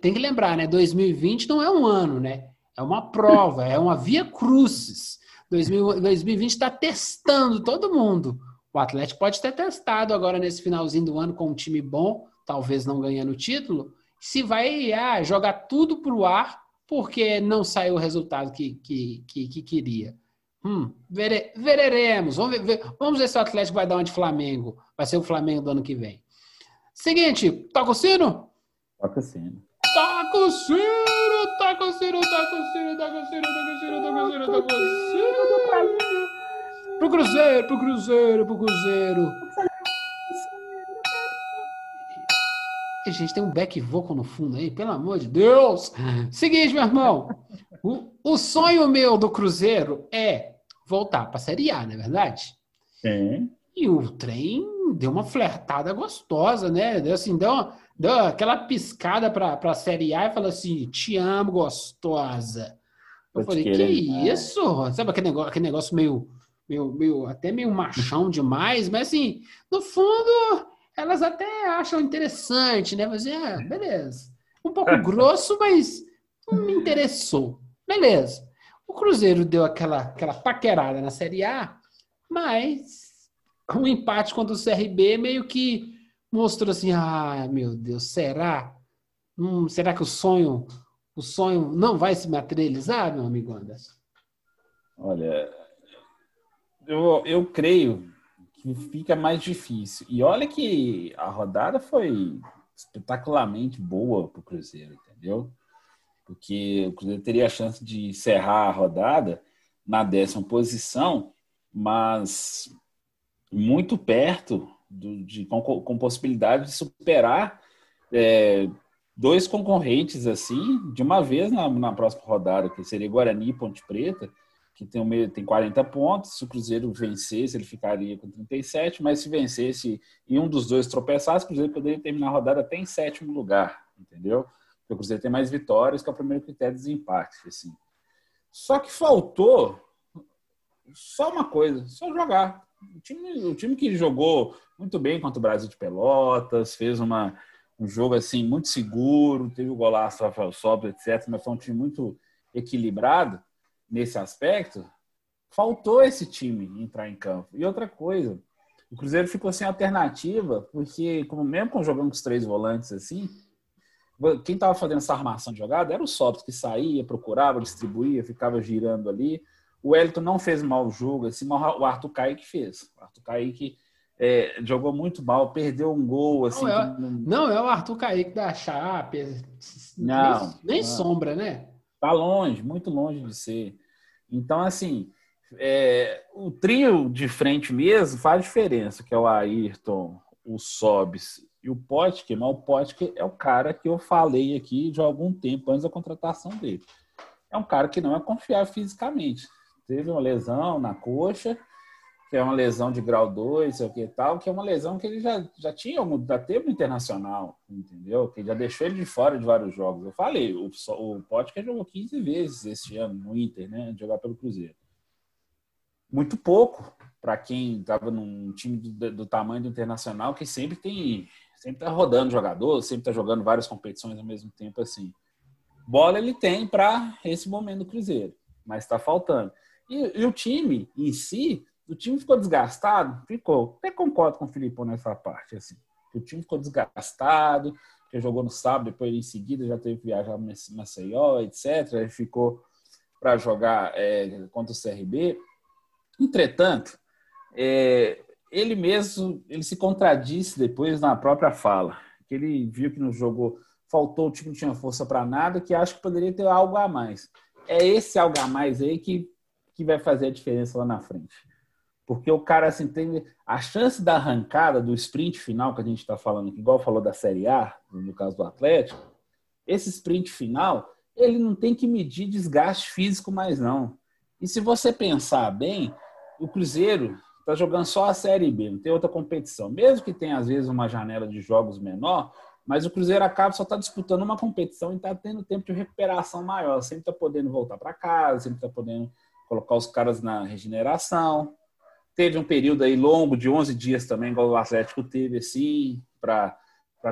tem que lembrar, né? 2020 não é um ano, né? É uma prova, é uma via crucis. 2000 2020 está testando todo mundo. O Atlético pode ter testado agora nesse finalzinho do ano com um time bom, talvez não ganhando o título, se vai ah, jogar tudo para o ar porque não saiu o resultado que, que, que, que queria. Hum, vere- veremos. Vamos ver, ver- vamos ver se o Atlético vai dar uma de Flamengo. Vai ser o Flamengo do ano que vem. Seguinte, toca o sino? Toca assim. Toca o sino, toca o sino, toca o sino, toca o sino, toca o sino, toca o sino, toca o sino. Pro Cruzeiro, pro Cruzeiro, pro Cruzeiro. E, Gente, tem um back vocal no fundo aí, pelo amor de Deus. Seguinte, meu irmão. O, o sonho meu do Cruzeiro é voltar para a Série A, não é verdade? Sim. E o trem deu uma flertada gostosa, né? Deu assim, deu, uma- deu aquela piscada para a Série A e falou assim: te amo, gostosa. Eu te falei, que isso? Sabe aquele negócio, aquele negócio meio, meio, meio, até meio machão demais, mas assim, no fundo, elas até acham interessante, né? Mas é, beleza. Um pouco grosso, mas não me interessou. Beleza. O Cruzeiro deu aquela, aquela paquerada na Série A, mas o empate contra o CRB meio que mostrou assim, ah, meu Deus, será? Hum, será que o sonho, o sonho não vai se materializar, meu amigo Anderson? Olha, eu, eu creio que fica mais difícil. E olha que a rodada foi espetacularmente boa para o Cruzeiro, entendeu? Porque o Cruzeiro teria a chance de encerrar a rodada na décima posição, mas muito perto do- de, com, com possibilidade de superar é, dois concorrentes assim, de uma vez na, na próxima rodada, que seria Guarani e Ponte Preta, que tem, meio, tem 40 pontos. Se o Cruzeiro vencesse, ele ficaria com 37, mas se vencesse e um dos dois tropeçasse, o Cruzeiro poderia terminar a rodada até em sétimo lugar, entendeu? Porque o Cruzeiro tem mais vitórias, que é o primeiro critério de desempate. Assim. Só que faltou só uma coisa, só jogar. O time, o time que jogou muito bem contra o Brasil de Pelotas, fez uma, um jogo assim muito seguro, teve o golaço Rafael Sobra, etc. Mas foi um time muito equilibrado nesse aspecto. Faltou esse time entrar em campo. E outra coisa, o Cruzeiro ficou sem alternativa, porque como mesmo com jogando com os três volantes assim, quem estava fazendo essa armação de jogada era o Sobs, que saía, procurava, distribuía, ficava girando ali. O Wellington não fez mal o jogo, assim, o Arthur Kaique fez. O Arthur Kaique é, jogou muito mal, perdeu um gol. Assim, não, é, não, é o Arthur Kaique da Chape. Não, nem, nem não. sombra, né? Tá longe, muito longe de ser. Então, assim, é, o trio de frente mesmo faz diferença, que é o Ayrton, o Sobis e o Potker, mas o Potker é o cara que eu falei aqui de algum tempo antes da contratação dele. É um cara que não é confiável fisicamente teve uma lesão na coxa, que é uma lesão de grau 2, sei o que tal, que é uma lesão que ele já, já tinha, já teve no internacional, entendeu? Que já deixou ele de fora de vários jogos. Eu falei, o, o Potker jogou 15 vezes este ano no Inter, né? De jogar pelo Cruzeiro. Muito pouco para quem estava num time do, do, tamanho do internacional, que sempre tem, sempre tá rodando jogador, sempre tá jogando várias competições ao mesmo tempo assim. Bola ele tem para esse momento do Cruzeiro, mas está faltando. E, e, o time em si, o time ficou desgastado? Ficou. Até concordo com o Filipão nessa parte. Assim. O time ficou desgastado, que jogou no sábado, depois em seguida já teve que viajar para Maceió, etc. Ele ficou para jogar é, contra o CRB. Entretanto, é, ele mesmo ele se contradisse depois na própria fala, que ele viu que no jogo faltou, o time não tinha força para nada, que acho que poderia ter algo a mais. É esse algo a mais aí que que vai fazer a diferença lá na frente. Porque o cara assim, tem a chance da arrancada, do sprint final que a gente está falando, igual falou da Série A, no caso do Atlético, esse sprint final, ele não tem que medir desgaste físico mais não. E se você pensar bem, o Cruzeiro está jogando só a Série B, não tem outra competição. Mesmo que tenha, às vezes, uma janela de jogos menor, mas o Cruzeiro acaba só está disputando uma competição e está tendo tempo de recuperação maior. Sempre está podendo voltar para casa, sempre está podendo colocar os caras na regeneração. Teve um período aí longo de 11 dias também, igual o Atlético teve, assim, para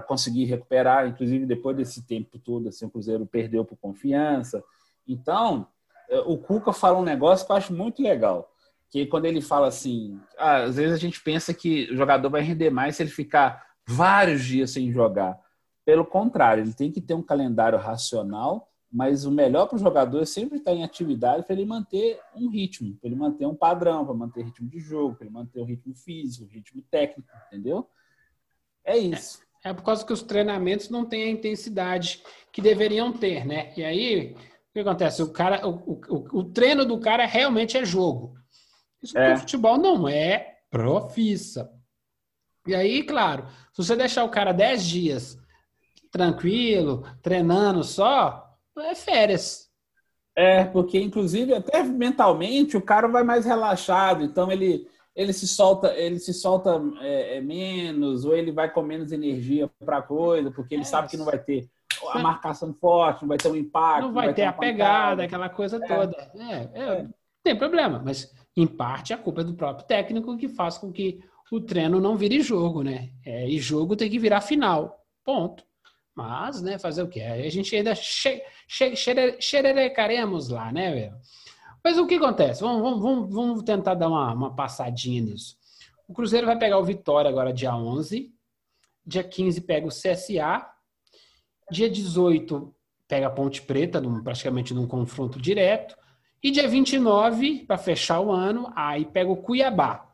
conseguir recuperar. Inclusive, depois desse tempo todo, assim, o Cruzeiro perdeu por confiança. Então, eh, o Cuca fala um negócio que eu acho muito legal. Que quando ele fala assim, ah, às vezes a gente pensa que o jogador vai render mais se ele ficar vários dias sem jogar. Pelo contrário, ele tem que ter um calendário racional mas o melhor para o jogador é sempre estar em atividade para ele manter um ritmo, para ele manter um padrão, para manter ritmo de jogo, para ele manter o ritmo físico, o ritmo técnico, entendeu? É isso. É, é, por causa que os treinamentos não têm a intensidade que deveriam ter, né? E aí, o que acontece? O, cara, o, o, o treino do cara realmente é jogo. Isso é. o futebol não é profissa. E aí, claro, se você deixar o cara 10 dias tranquilo, treinando só, é férias. É, porque inclusive até mentalmente o cara vai mais relaxado, então ele ele se solta, ele se solta é, é menos, ou ele vai com menos energia para coisa, porque ele é. sabe que não vai ter a marcação forte, não vai ter um impacto. Não vai, não vai ter, ter a pegada, aquela coisa é. toda. É, é, é, tem problema, mas em parte a culpa é do próprio técnico que faz com que o treino não vire jogo, né? É, e jogo tem que virar final. Ponto. Mas, né, fazer o quê? A gente ainda che che xererecaremos lá, né, velho? Mas o que acontece? Vamos, vamos, vamos tentar dar uma, uma passadinha nisso. O Cruzeiro vai pegar o Vitória agora dia 11. Dia 15 pega o CSA. Dia 18 pega a Ponte Preta, num, praticamente num confronto direto. E dia 29, para fechar o ano, aí pega o Cuiabá.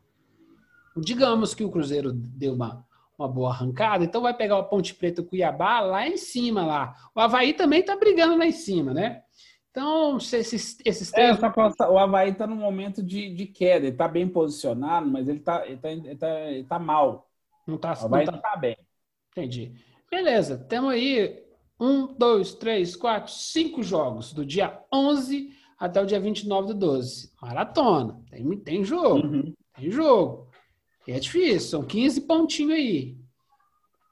Digamos que o Cruzeiro deu uma uma boa arrancada, então vai pegar o Ponte Preta Cuiabá lá em cima lá. O Havaí também está brigando lá em cima, né? Então, esses, esses é, tá, o Havaí está num momento de, de queda, ele está bem posicionado, mas ele está ele tá, ele tá, ele tá mal. Não tá, o Havaí não tá... tá bem. Entendi. Beleza, temos aí um, dois, três, quatro, cinco jogos, do dia 11 até o dia 29 do 12. Maratona. Tem, tem jogo. Uhum. Tem jogo. É difícil, são 15 pontinhos aí.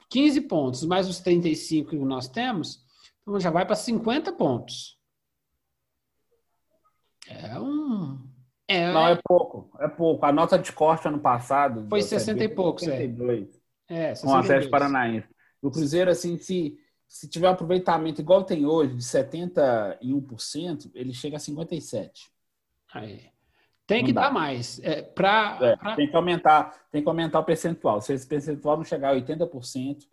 15 pontos, mais os 35 que nós temos, então já vai para 50 pontos. É um. É, Não, é pouco. É pouco. A nota de corte ano passado. Foi da Série 60 B, e poucos, é. 62. é, Com o 62. Atlético Paranaense. O Cruzeiro, assim, se, se tiver um aproveitamento igual tem hoje, de 71%, ele chega a 57%. Aí. Tem que dar mais. É, pra, É, pra- tem, que aumentar, tem que aumentar o percentual. Se esse percentual não chegar a 80%,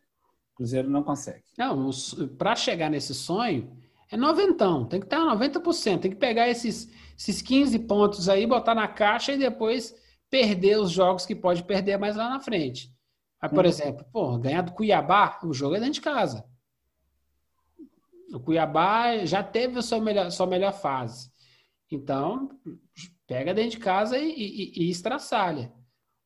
o Cruzeiro não consegue. Não, para chegar nesse sonho, é noventão. Tem que estar 90%. Tem que pegar esses, esses 15 pontos aí, botar na caixa e depois perder os jogos que pode perder mais lá na frente. Mas, por Uhum. exemplo, pô, ganhar do Cuiabá, o jogo é dentro de casa. O Cuiabá já teve a sua melhor, sua melhor fase. Então, pega dentro de casa e, e, e estraçalha.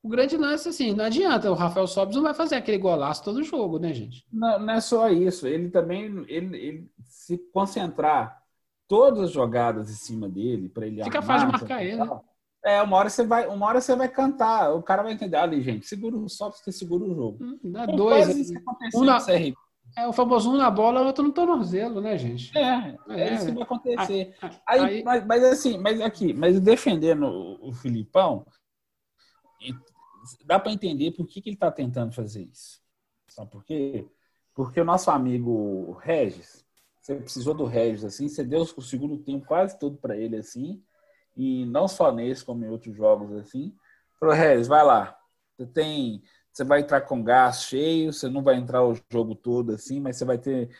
O grande lance, assim, não adianta. O Rafael Sobis não vai fazer aquele golaço todo jogo, né, gente? Não, não é só isso. Ele também, ele, ele se concentrar todas as jogadas em cima dele para ele Fica armar, fácil de marcar ele? É, uma hora você vai, uma hora você vai cantar. O cara vai entender ali, gente. Segura o só você segura o jogo. Hum, Dá dois. isso que Um na-. É o famoso um na bola, outro no tornozelo, né, gente? É, é, É. isso que vai acontecer. Aí, Aí, Mas, mas assim, mas aqui, mas defendendo o, o Filipão, dá para entender por que, que ele está tentando fazer isso. Sabe por quê? Porque o nosso amigo Regis, você precisou do Regis assim, você deu o segundo tempo quase todo para ele assim, e não só nesse, como em outros jogos assim. Falou, Regis, vai lá. Você tem, você vai entrar com gás cheio, você não vai entrar o jogo todo assim, mas você vai ter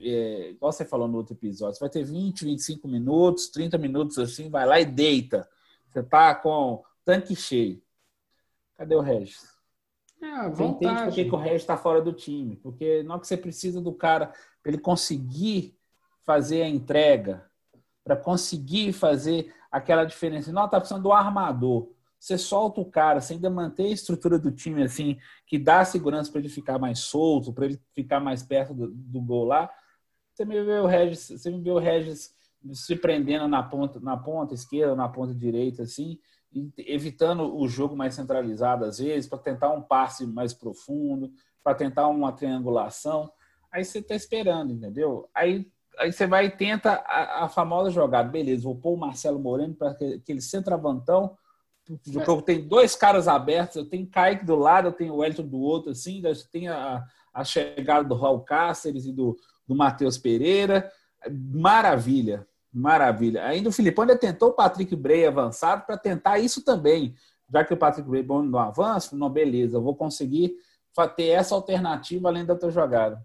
é, igual você falou no outro episódio, você vai ter 20, 25 minutos, 30 minutos assim, vai lá e deita. Você tá com tanque cheio. Cadê o Regis? é, Você entende por que, o Regis está fora do time? Porque não que você precisa do cara para ele conseguir fazer a entrega, para conseguir fazer aquela diferença. Não, tá precisando do armador. Você solta o cara, você ainda mantém a estrutura do time assim, que dá segurança para ele ficar mais solto, para ele ficar mais perto do, do gol lá. Você me vê o Regis, você me vê o Regis se prendendo na ponta, na ponta esquerda, na ponta direita, assim, evitando o jogo mais centralizado às vezes, para tentar um passe mais profundo, para tentar uma triangulação. Aí você está esperando, entendeu? Aí, aí você vai e tenta a, a famosa jogada. Beleza, vou pôr o Marcelo Moreno para aquele centroavantão. Porque Eu tenho dois caras abertos, eu tenho Kaique do lado, eu tenho o Wellington do outro, assim, daí tem a, a chegada do Raul Cáceres e do, do Matheus Pereira. Maravilha, maravilha. Ainda o Filipão ainda tentou o Patrick Bray avançado para tentar isso também. Já que o Patrick Bray é bom no avanço, não, beleza, eu vou conseguir ter essa alternativa além da outra jogada.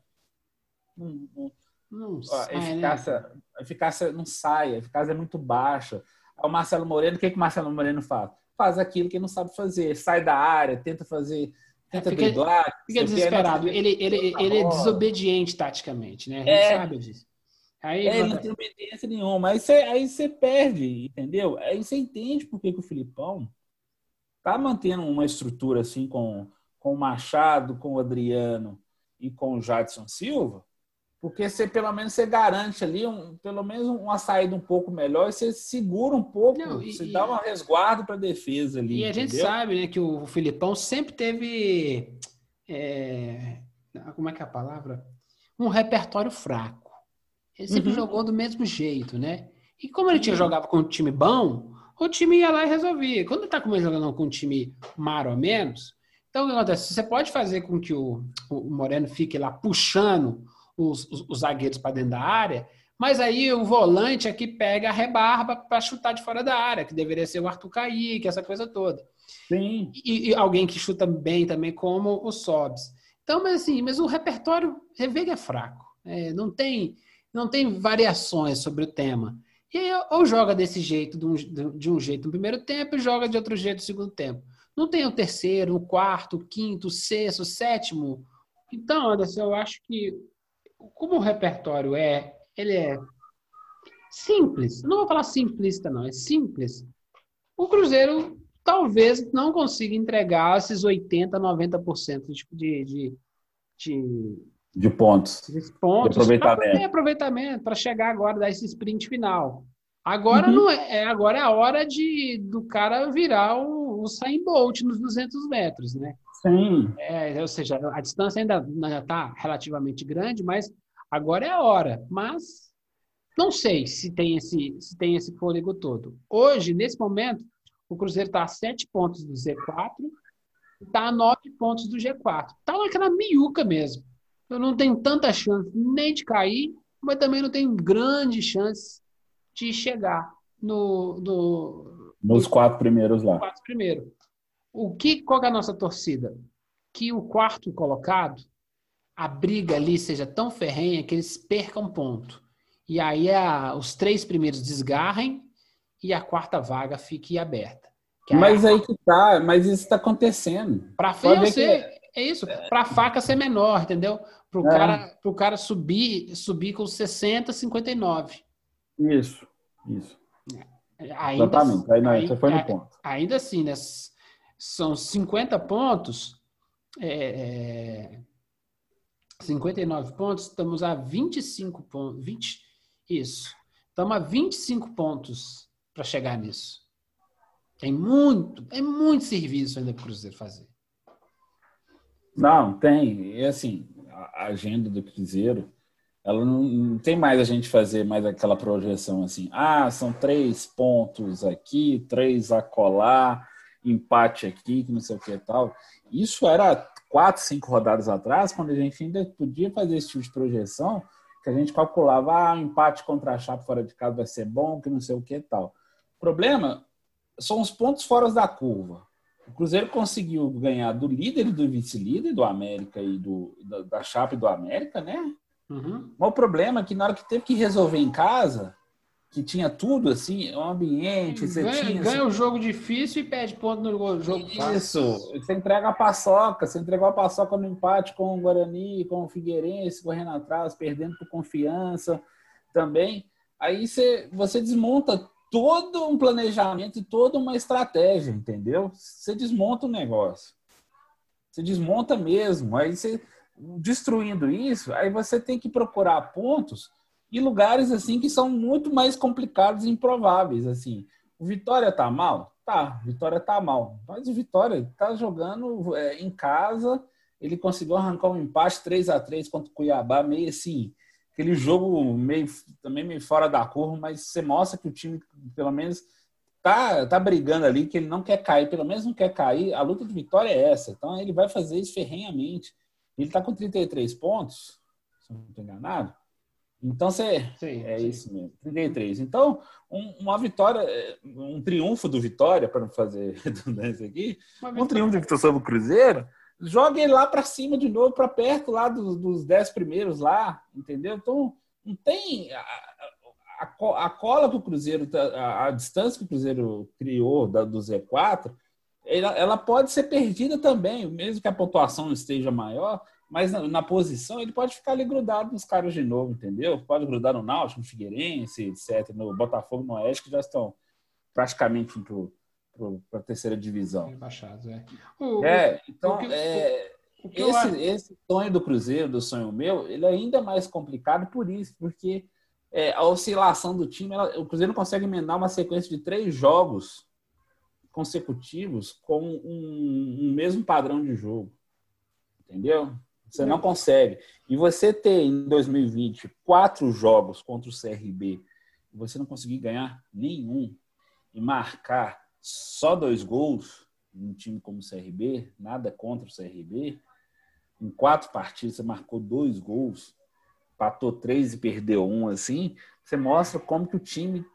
Não- não- Não sai, a, né? eficácia, a eficácia não sai, a eficácia é muito baixa. Aí O Marcelo Moreno, o que, que o Marcelo Moreno faz? Faz aquilo que ele não sabe fazer, sai da área, tenta fazer, tenta Fica- driblar. Fica desesperado. Ele, ele, ele é desobediente taticamente, né? A gente É. sabe disso. Aí, É, ele não tem obediência nenhuma. Aí você, aí você perde, entendeu? Aí você entende por que, que o Filipão tá mantendo uma estrutura assim com, com o Machado, com o Adriano e com o Jadson Silva, porque você pelo menos você garante ali um, pelo menos uma saída um pouco melhor e você segura um pouco, Não, e- você dá um resguardo para a defesa ali. E a gente sabe, né, que o Filipão sempre teve. é, como é que é a palavra? Um repertório fraco. Ele sempre Uhum. jogou do mesmo jeito, né? E como ele tinha jogava com um time bom, o time ia lá e resolvia. Quando tá jogando com um time mar ou menos, então o que acontece? Você pode fazer com que o, o Moreno fique lá puxando os, os- os zagueiros para dentro da área, mas aí o volante aqui pega a rebarba para chutar de fora da área, que deveria ser o Arthur Kaique, essa coisa toda Sim. e, e alguém que chuta bem também, como o Sobs. Então, mas assim, mas o repertório, que é fraco. É, não, tem, não tem variações sobre o tema. E aí, ou joga desse jeito, de um, de um jeito no primeiro tempo, e joga de outro jeito no segundo tempo. Não tem o terceiro, o quarto, o quinto, o sexto, o sétimo. Então, Anderson, eu acho que como o repertório é, ele é simples. Não vou falar simplista, não, é simples. O Cruzeiro talvez não consiga entregar esses 80%, 90% de, de, de, de De pontos. Pontos. De aproveitamento. é, aproveitamento, para chegar agora, dar esse sprint final. Agora Uhum. não é, é- agora é a hora de, do cara virar o, o Bolt nos 200 metros, né? Sim. É, ou seja, a distância ainda está relativamente grande, mas agora é a hora. Mas não sei se tem esse, se tem esse fôlego todo. Hoje, nesse momento, o Cruzeiro está a 7 pontos do Z4 e está a 9 pontos do G4. Está naquela miúca mesmo. Eu não tenho tanta chance nem de cair, mas também não tenho grande chance de chegar no, no, Nos quatro primeiros lá. quatro primeiro. O que, qual que é a nossa torcida? Que o quarto colocado, a briga ali seja tão ferrenha que eles percam ponto. E aí a- os três primeiros desgarrem e a quarta vaga fique aberta. Que Mas aí que tá, mas isso tá acontecendo. para ser, é isso, para a faca ser menor, entendeu? Para o É. cara, pro cara subir, subir com 60, 59. Isso, isso. Ainda, Exatamente. Aí, não, aí- você foi no aí- ponto. ainda assim, né, são 50 pontos, é, é, 59 pontos, estamos a 25 pontos, 20, isso, estamos a 25 pontos para chegar nisso. Tem muito, é muito serviço ainda para o Cruzeiro fazer. Não, tem. E assim, a agenda do Cruzeiro, ela não, não tem mais a gente fazer mais aquela projeção assim. Ah, são três pontos aqui, três a colar, empate aqui, que não sei o que e tal. Isso era quatro, cinco rodadas atrás, quando a gente ainda podia fazer esse tipo de projeção, que a gente calculava, ah, o empate contra a Chape fora de casa vai ser bom, que não sei o que e tal. O problema são os pontos fora da curva. O Cruzeiro conseguiu ganhar do líder e do vice-líder, do América e do, da, da Chape do América, né? Uhum. Mas o problema é que na hora que teve que resolver em casa, que tinha tudo assim, um ambiente, você Ganha, tinha. ganha o jogo difícil e perde ponto no go- jogo fácil. Isso, você entrega a paçoca, você entregou a paçoca no empate com o Guarani, com o Figueirense, correndo atrás, perdendo por confiança também. Aí você, você desmonta todo um planejamento e toda uma estratégia, entendeu? Você desmonta o negócio. Você desmonta mesmo. Aí você, destruindo isso, aí você tem que procurar pontos e lugares assim que são muito mais complicados e improváveis, assim. O Vitória tá mal? Tá, o Vitória tá mal. Mas o Vitória tá jogando é, em casa, ele conseguiu arrancar um empate 3 a 3 contra o Cuiabá, meio assim, aquele jogo meio também meio fora da curva, mas você mostra que o time pelo menos tá tá brigando ali, que ele não quer cair, pelo menos não quer cair. A luta do Vitória é essa. Então ele vai fazer isso ferrenhamente. Ele tá com 33 pontos, se não estou enganado. Então você Sim, é sim. isso mesmo, 33. Então, um- uma vitória, é, um triunfo do Vitória, para não fazer [laughs] redundância aqui, um triunfo do Vitória sobre o Cruzeiro, joga ele lá para cima de novo, para perto lá dos, dos 10 primeiros lá, entendeu? Então, não tem. A, a, a cola que o Cruzeiro, tá- a, a distância que o Cruzeiro criou da, do Z4, ela, ela pode ser perdida também, mesmo que a pontuação esteja maior, mas na, na posição ele pode ficar ali grudado nos caras de novo, entendeu? Pode grudar no Náutico, no Figueirense, etc., no Botafogo, no Oeste, que já estão praticamente para a terceira divisão. Rebaixados, é. O- É, então, o que- é, o que eu esse, esse sonho do Cruzeiro, do sonho meu, ele é ainda mais complicado por isso, porque é, a oscilação do time, ela- o Cruzeiro consegue emendar uma sequência de três jogos consecutivos com um, um mesmo padrão de jogo. Entendeu? Você não consegue. E você ter em 2020 quatro jogos contra o CRB e você não conseguir ganhar nenhum e marcar só dois gols num time como o CRB, nada contra o CRB, em quatro partidas você marcou dois gols, patou três e perdeu um, assim, você mostra como que o time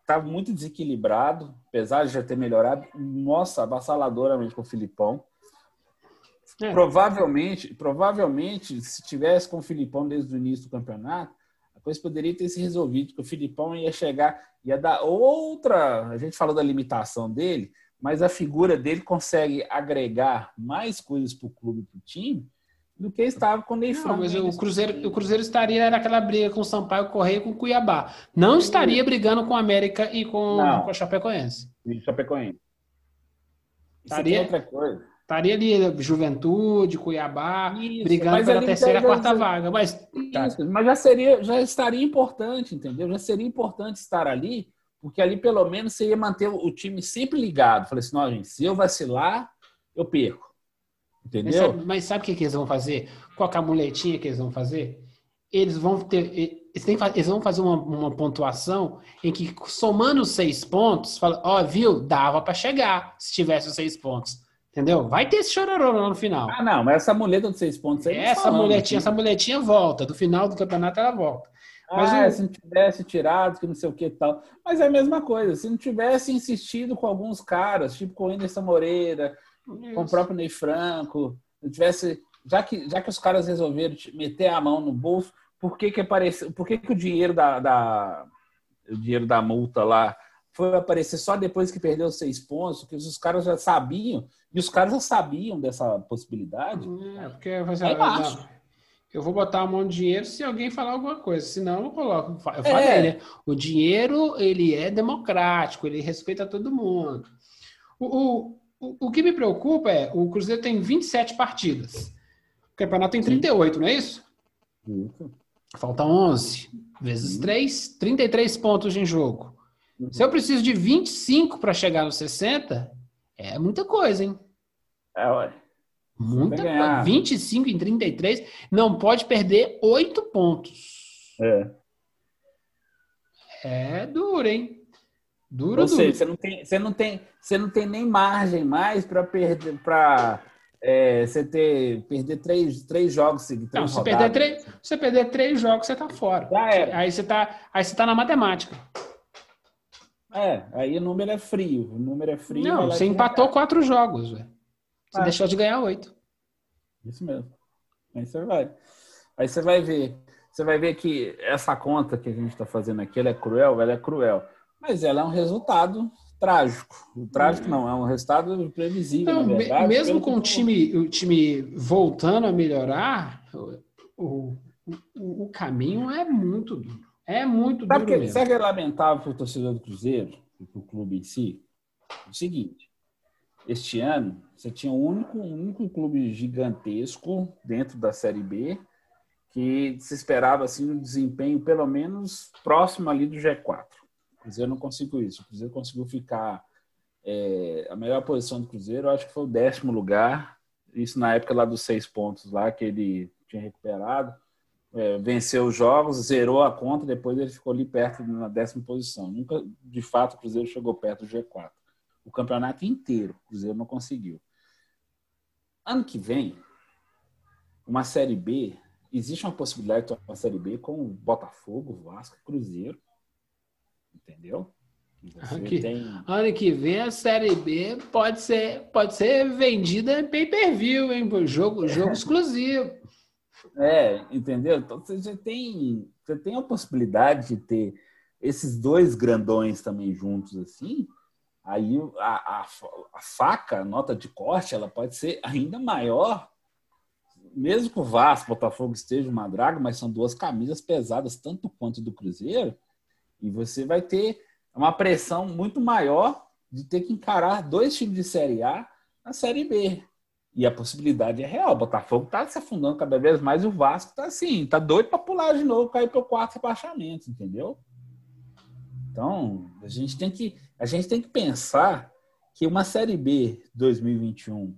está muito desequilibrado, apesar de já ter melhorado, nossa, avassaladoramente com o Filipão. É. Provavelmente, provavelmente, se tivesse com o Filipão desde o início do campeonato, a coisa poderia ter se resolvido, porque o Filipão ia chegar, ia dar outra. A gente falou da limitação dele, mas a figura dele consegue agregar mais coisas para o clube, para o time, do que estava com o Ney Franco. mas o Cruzeiro, momento. o Cruzeiro estaria naquela briga com o Sampaio Correia e com o Cuiabá. Não estaria brigando com o América e com, Não. com a Chapecoense. de Chapecoense. E você Estaria- outra coisa. Estaria ali Juventude, Cuiabá, Isso, brigando pela terceira, já- quarta já- vaga. Mas tá, Isso, mas já seria, já estaria importante, entendeu? Já seria importante estar ali, porque ali pelo menos você ia manter o time sempre ligado. Falei assim, não, gente, se eu vacilar, eu perco. Mas Entendeu? sabe, mas sabe o que, que eles vão fazer? Qual é a muletinha que eles vão fazer? Eles vão ter. Eles, vão fazer uma, uma pontuação em que, somando os seis pontos, fala, ó, viu, dava pra chegar se tivesse os seis pontos. Entendeu? Vai ter esse chororô lá no final. Ah, não, mas essa muleta de seis pontos aí. essa falando, muletinha, assim, essa muletinha volta. Do final do campeonato ela volta. mas ah, o- se não tivesse tirado, que não sei o que e tal. Mas é a mesma coisa. Se não tivesse insistido com alguns caras, tipo com o Anderson Moreira, com o próprio Ney Franco, não tivesse, já que, já que os caras resolveram te- meter a mão no bolso, por que que apareceu, por que que o dinheiro da, da- o dinheiro da multa lá foi aparecer só depois que perdeu os seis pontos, porque os caras já sabiam, e os caras já sabiam dessa possibilidade. É, porque eu, ah, baixo. não, eu vou botar a mão no dinheiro se alguém falar alguma coisa, senão eu coloco. Eu É. falei, né? O dinheiro, ele é democrático, ele respeita todo mundo. O, o, o, que me preocupa é, o Cruzeiro tem 27 partidas. O campeonato tem 38, não é isso? Falta 11 vezes Sim. 3, 33 pontos em jogo. Se eu preciso de 25 para chegar nos 60, é muita coisa, hein? É, ué. Muita coisa. 25 em 33, não pode perder 8 pontos. É. É duro, hein? Duro, Ou duro. seja, você não tem, você não tem, você não tem nem margem mais para perder, para você ter perder três, três jogos seguidos. Não, se perder, três, se você perder três jogos, você tá fora. Já era. Aí você tá, aí você tá na matemática. É, aí o número é frio. O número é frio. não, você empatou quatro jogos, velho. Você Ah. deixou de ganhar oito. Isso mesmo. Aí você vai. Aí você vai ver. Você vai ver que essa conta que a gente está fazendo aqui, ela é cruel, ela é cruel. Mas ela é um resultado trágico. O trágico não, é um resultado previsível, Não, verdade. mesmo com o time, o time voltando a melhorar, o, o, o caminho é muito duro. É muito Sabe duro que, mesmo. sabe que é lamentável para o torcedor do Cruzeiro, para o clube em si? O seguinte, este ano você tinha um único, um único clube gigantesco dentro da Série B que se esperava assim um desempenho pelo menos próximo ali do G4. O Cruzeiro não conseguiu isso. O Cruzeiro conseguiu ficar é, a melhor posição do Cruzeiro, eu acho que foi o décimo lugar. Isso na época lá dos seis pontos lá que ele tinha recuperado é, venceu os jogos, zerou a conta, depois ele ficou ali perto na décima posição. Nunca, de fato, o Cruzeiro chegou perto do G4. O campeonato inteiro, o Cruzeiro não conseguiu. Ano que vem, uma Série B, existe uma possibilidade de uma Série B com Botafogo, Vasco Cruzeiro. Entendeu? E Você Aqui. tem... Ano que vem a Série B pode ser, pode ser vendida em pay-per-view, hein? Jogo, jogo exclusivo. É, entendeu? Então você já tem, você tem a possibilidade de ter esses dois grandões também juntos assim. Aí a, a, a faca, a nota de corte, ela pode ser ainda maior. Mesmo que o Vasco, Botafogo esteja uma draga, mas são duas camisas pesadas, tanto quanto do Cruzeiro. E você vai ter uma pressão muito maior de ter que encarar dois times de Série A na Série B. E a possibilidade é real. O Botafogo está se afundando cada vez mais e o Vasco está assim, tá doido para pular de novo, cair para o quarto rebaixamento, entendeu? Então, a gente tem que a gente tem que pensar que uma Série B 2021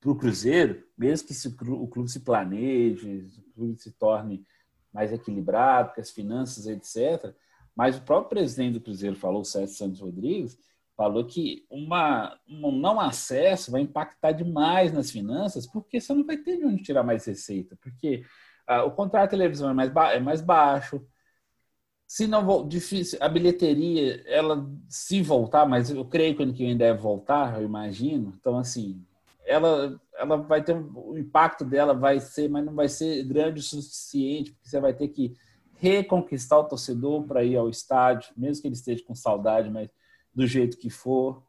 para o Cruzeiro, mesmo que se, o clube se planeje, o clube se torne mais equilibrado, com as finanças, etc. Mas o próprio presidente do Cruzeiro falou, o Sérgio Santos Rodrigues, falou que uma, um não acesso vai impactar demais nas finanças, porque você não vai ter de onde tirar mais receita, porque ah, o contrato de televisão é mais, é mais baixo. Se não vo- difícil, a bilheteria, ela se voltar, mas eu creio que ano que vem deve voltar, eu imagino. Então, assim, ela, ela vai ter o impacto dela vai ser, mas não vai ser grande o suficiente, porque você vai ter que reconquistar o torcedor para ir ao estádio, mesmo que ele esteja com saudade, mas do jeito que for.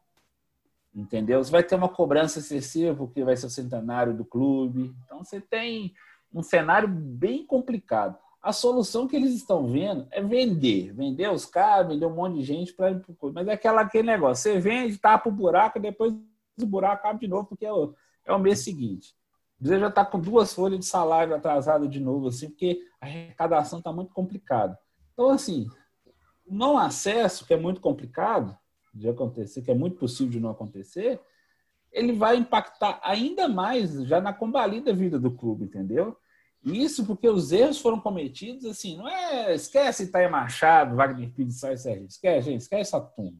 Entendeu? Você vai ter uma cobrança excessiva, porque vai ser o centenário do clube. Então você tem um cenário bem complicado. A solução que eles estão vendo é vender. Vender os caras, vender um monte de gente para. Mas é aquela, aquele negócio: você vende, tapa o buraco, depois o buraco abre de novo, porque é o, é o mês seguinte. Cruzeiro já está com duas folhas de salário atrasado de novo, assim, porque a arrecadação está muito complicada. Então, assim, não acesso, que é muito complicado de acontecer, que é muito possível de não acontecer, ele vai impactar ainda mais já na combalida vida do clube, entendeu? Isso porque os erros foram cometidos, assim, não é. Esquece Itaia Machado, Wagner Pires, Sai Sérgio. Esquece, gente, esquece essa turma.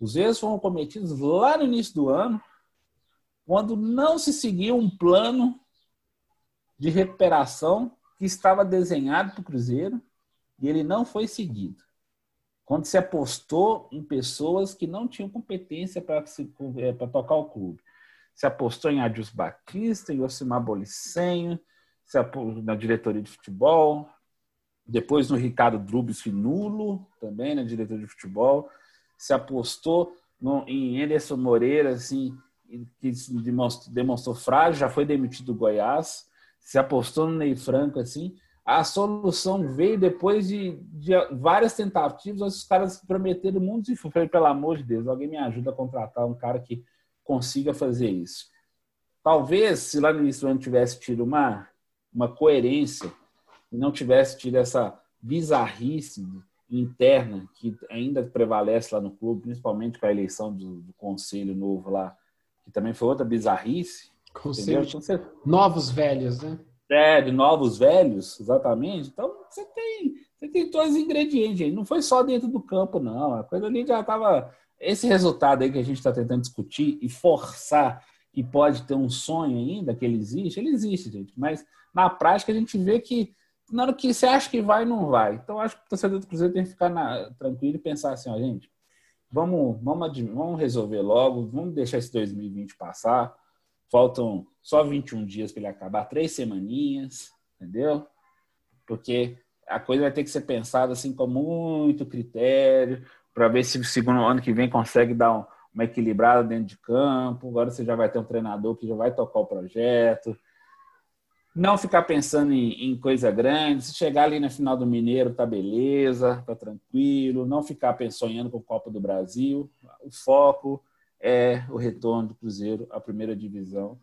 Os erros foram cometidos lá no início do ano, quando não se seguiu um plano de recuperação que estava desenhado para o Cruzeiro e ele não foi seguido. Quando se apostou em pessoas que não tinham competência para é, tocar o clube. Se apostou em Adios Batista, em Osimar Bolicenho, se apostou na diretoria de futebol, depois no Ricardo Drubes Finulo, também na diretoria de futebol, se apostou no, em Anderson Moreira, assim, que demonstrou, demonstrou frágil, já foi demitido do Goiás, se apostou no Ney Franco, assim, a solução veio depois de, de várias tentativas, os caras prometeram mundo e falei, pelo amor de Deus, alguém me ajuda a contratar um cara que consiga fazer isso. Talvez, se lá no início do ano tivesse tido uma, uma coerência, e não tivesse tido essa bizarrice interna que ainda prevalece lá no clube, principalmente com a eleição do, do conselho novo lá, que também foi outra bizarrice. Conselho de novos velhos, né? É, de novos velhos, exatamente. Então, você tem, você tem todos os ingredientes aí. Não foi só dentro do campo, não. A coisa ali já estava. Esse resultado aí que a gente está tentando discutir e forçar que pode ter um sonho ainda, que ele existe, ele existe, gente. Mas na prática a gente vê que na hora que você acha que vai, não vai. Então, acho que o torcedor do Cruzeiro tem que ficar na, tranquilo e pensar assim, ó, gente, vamos, vamos, vamos resolver logo, vamos deixar esse 2020 passar Faltam só 21 dias para ele acabar, três semaninhas, entendeu? Porque a coisa vai ter que ser pensada assim com muito critério para ver se o segundo ano que vem consegue dar um, uma equilibrada dentro de campo. Agora você já vai ter um treinador que já vai tocar o projeto. Não ficar pensando em, em coisa grande. Se chegar ali na final do Mineiro, tá beleza, tá tranquilo. Não ficar sonhando com o Copa do Brasil. O foco é o retorno do Cruzeiro à primeira divisão.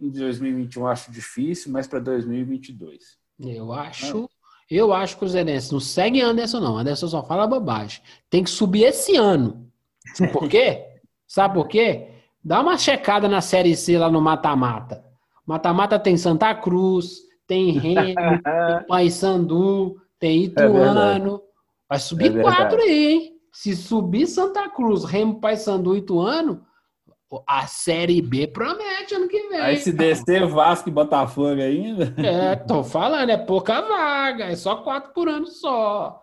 Em 2021 acho difícil, mas para 2022. Eu acho, eu acho que o Cruzeirense não segue Anderson não. Anderson só fala bobagem. Tem que subir esse ano. Sabe por quê? [laughs] Sabe por quê? Dá uma checada na Série C lá no mata-mata. Mata-mata tem Santa Cruz, tem Remo, [laughs] tem Paysandu, tem Ituano. É Vai subir é quatro aí, hein? Se subir Santa Cruz, Remo, Paysandu e Ituano, a Série B promete ano que vem. Aí se descer Vasco e Botafogo ainda. É, tô falando, é pouca vaga, é só quatro por ano só.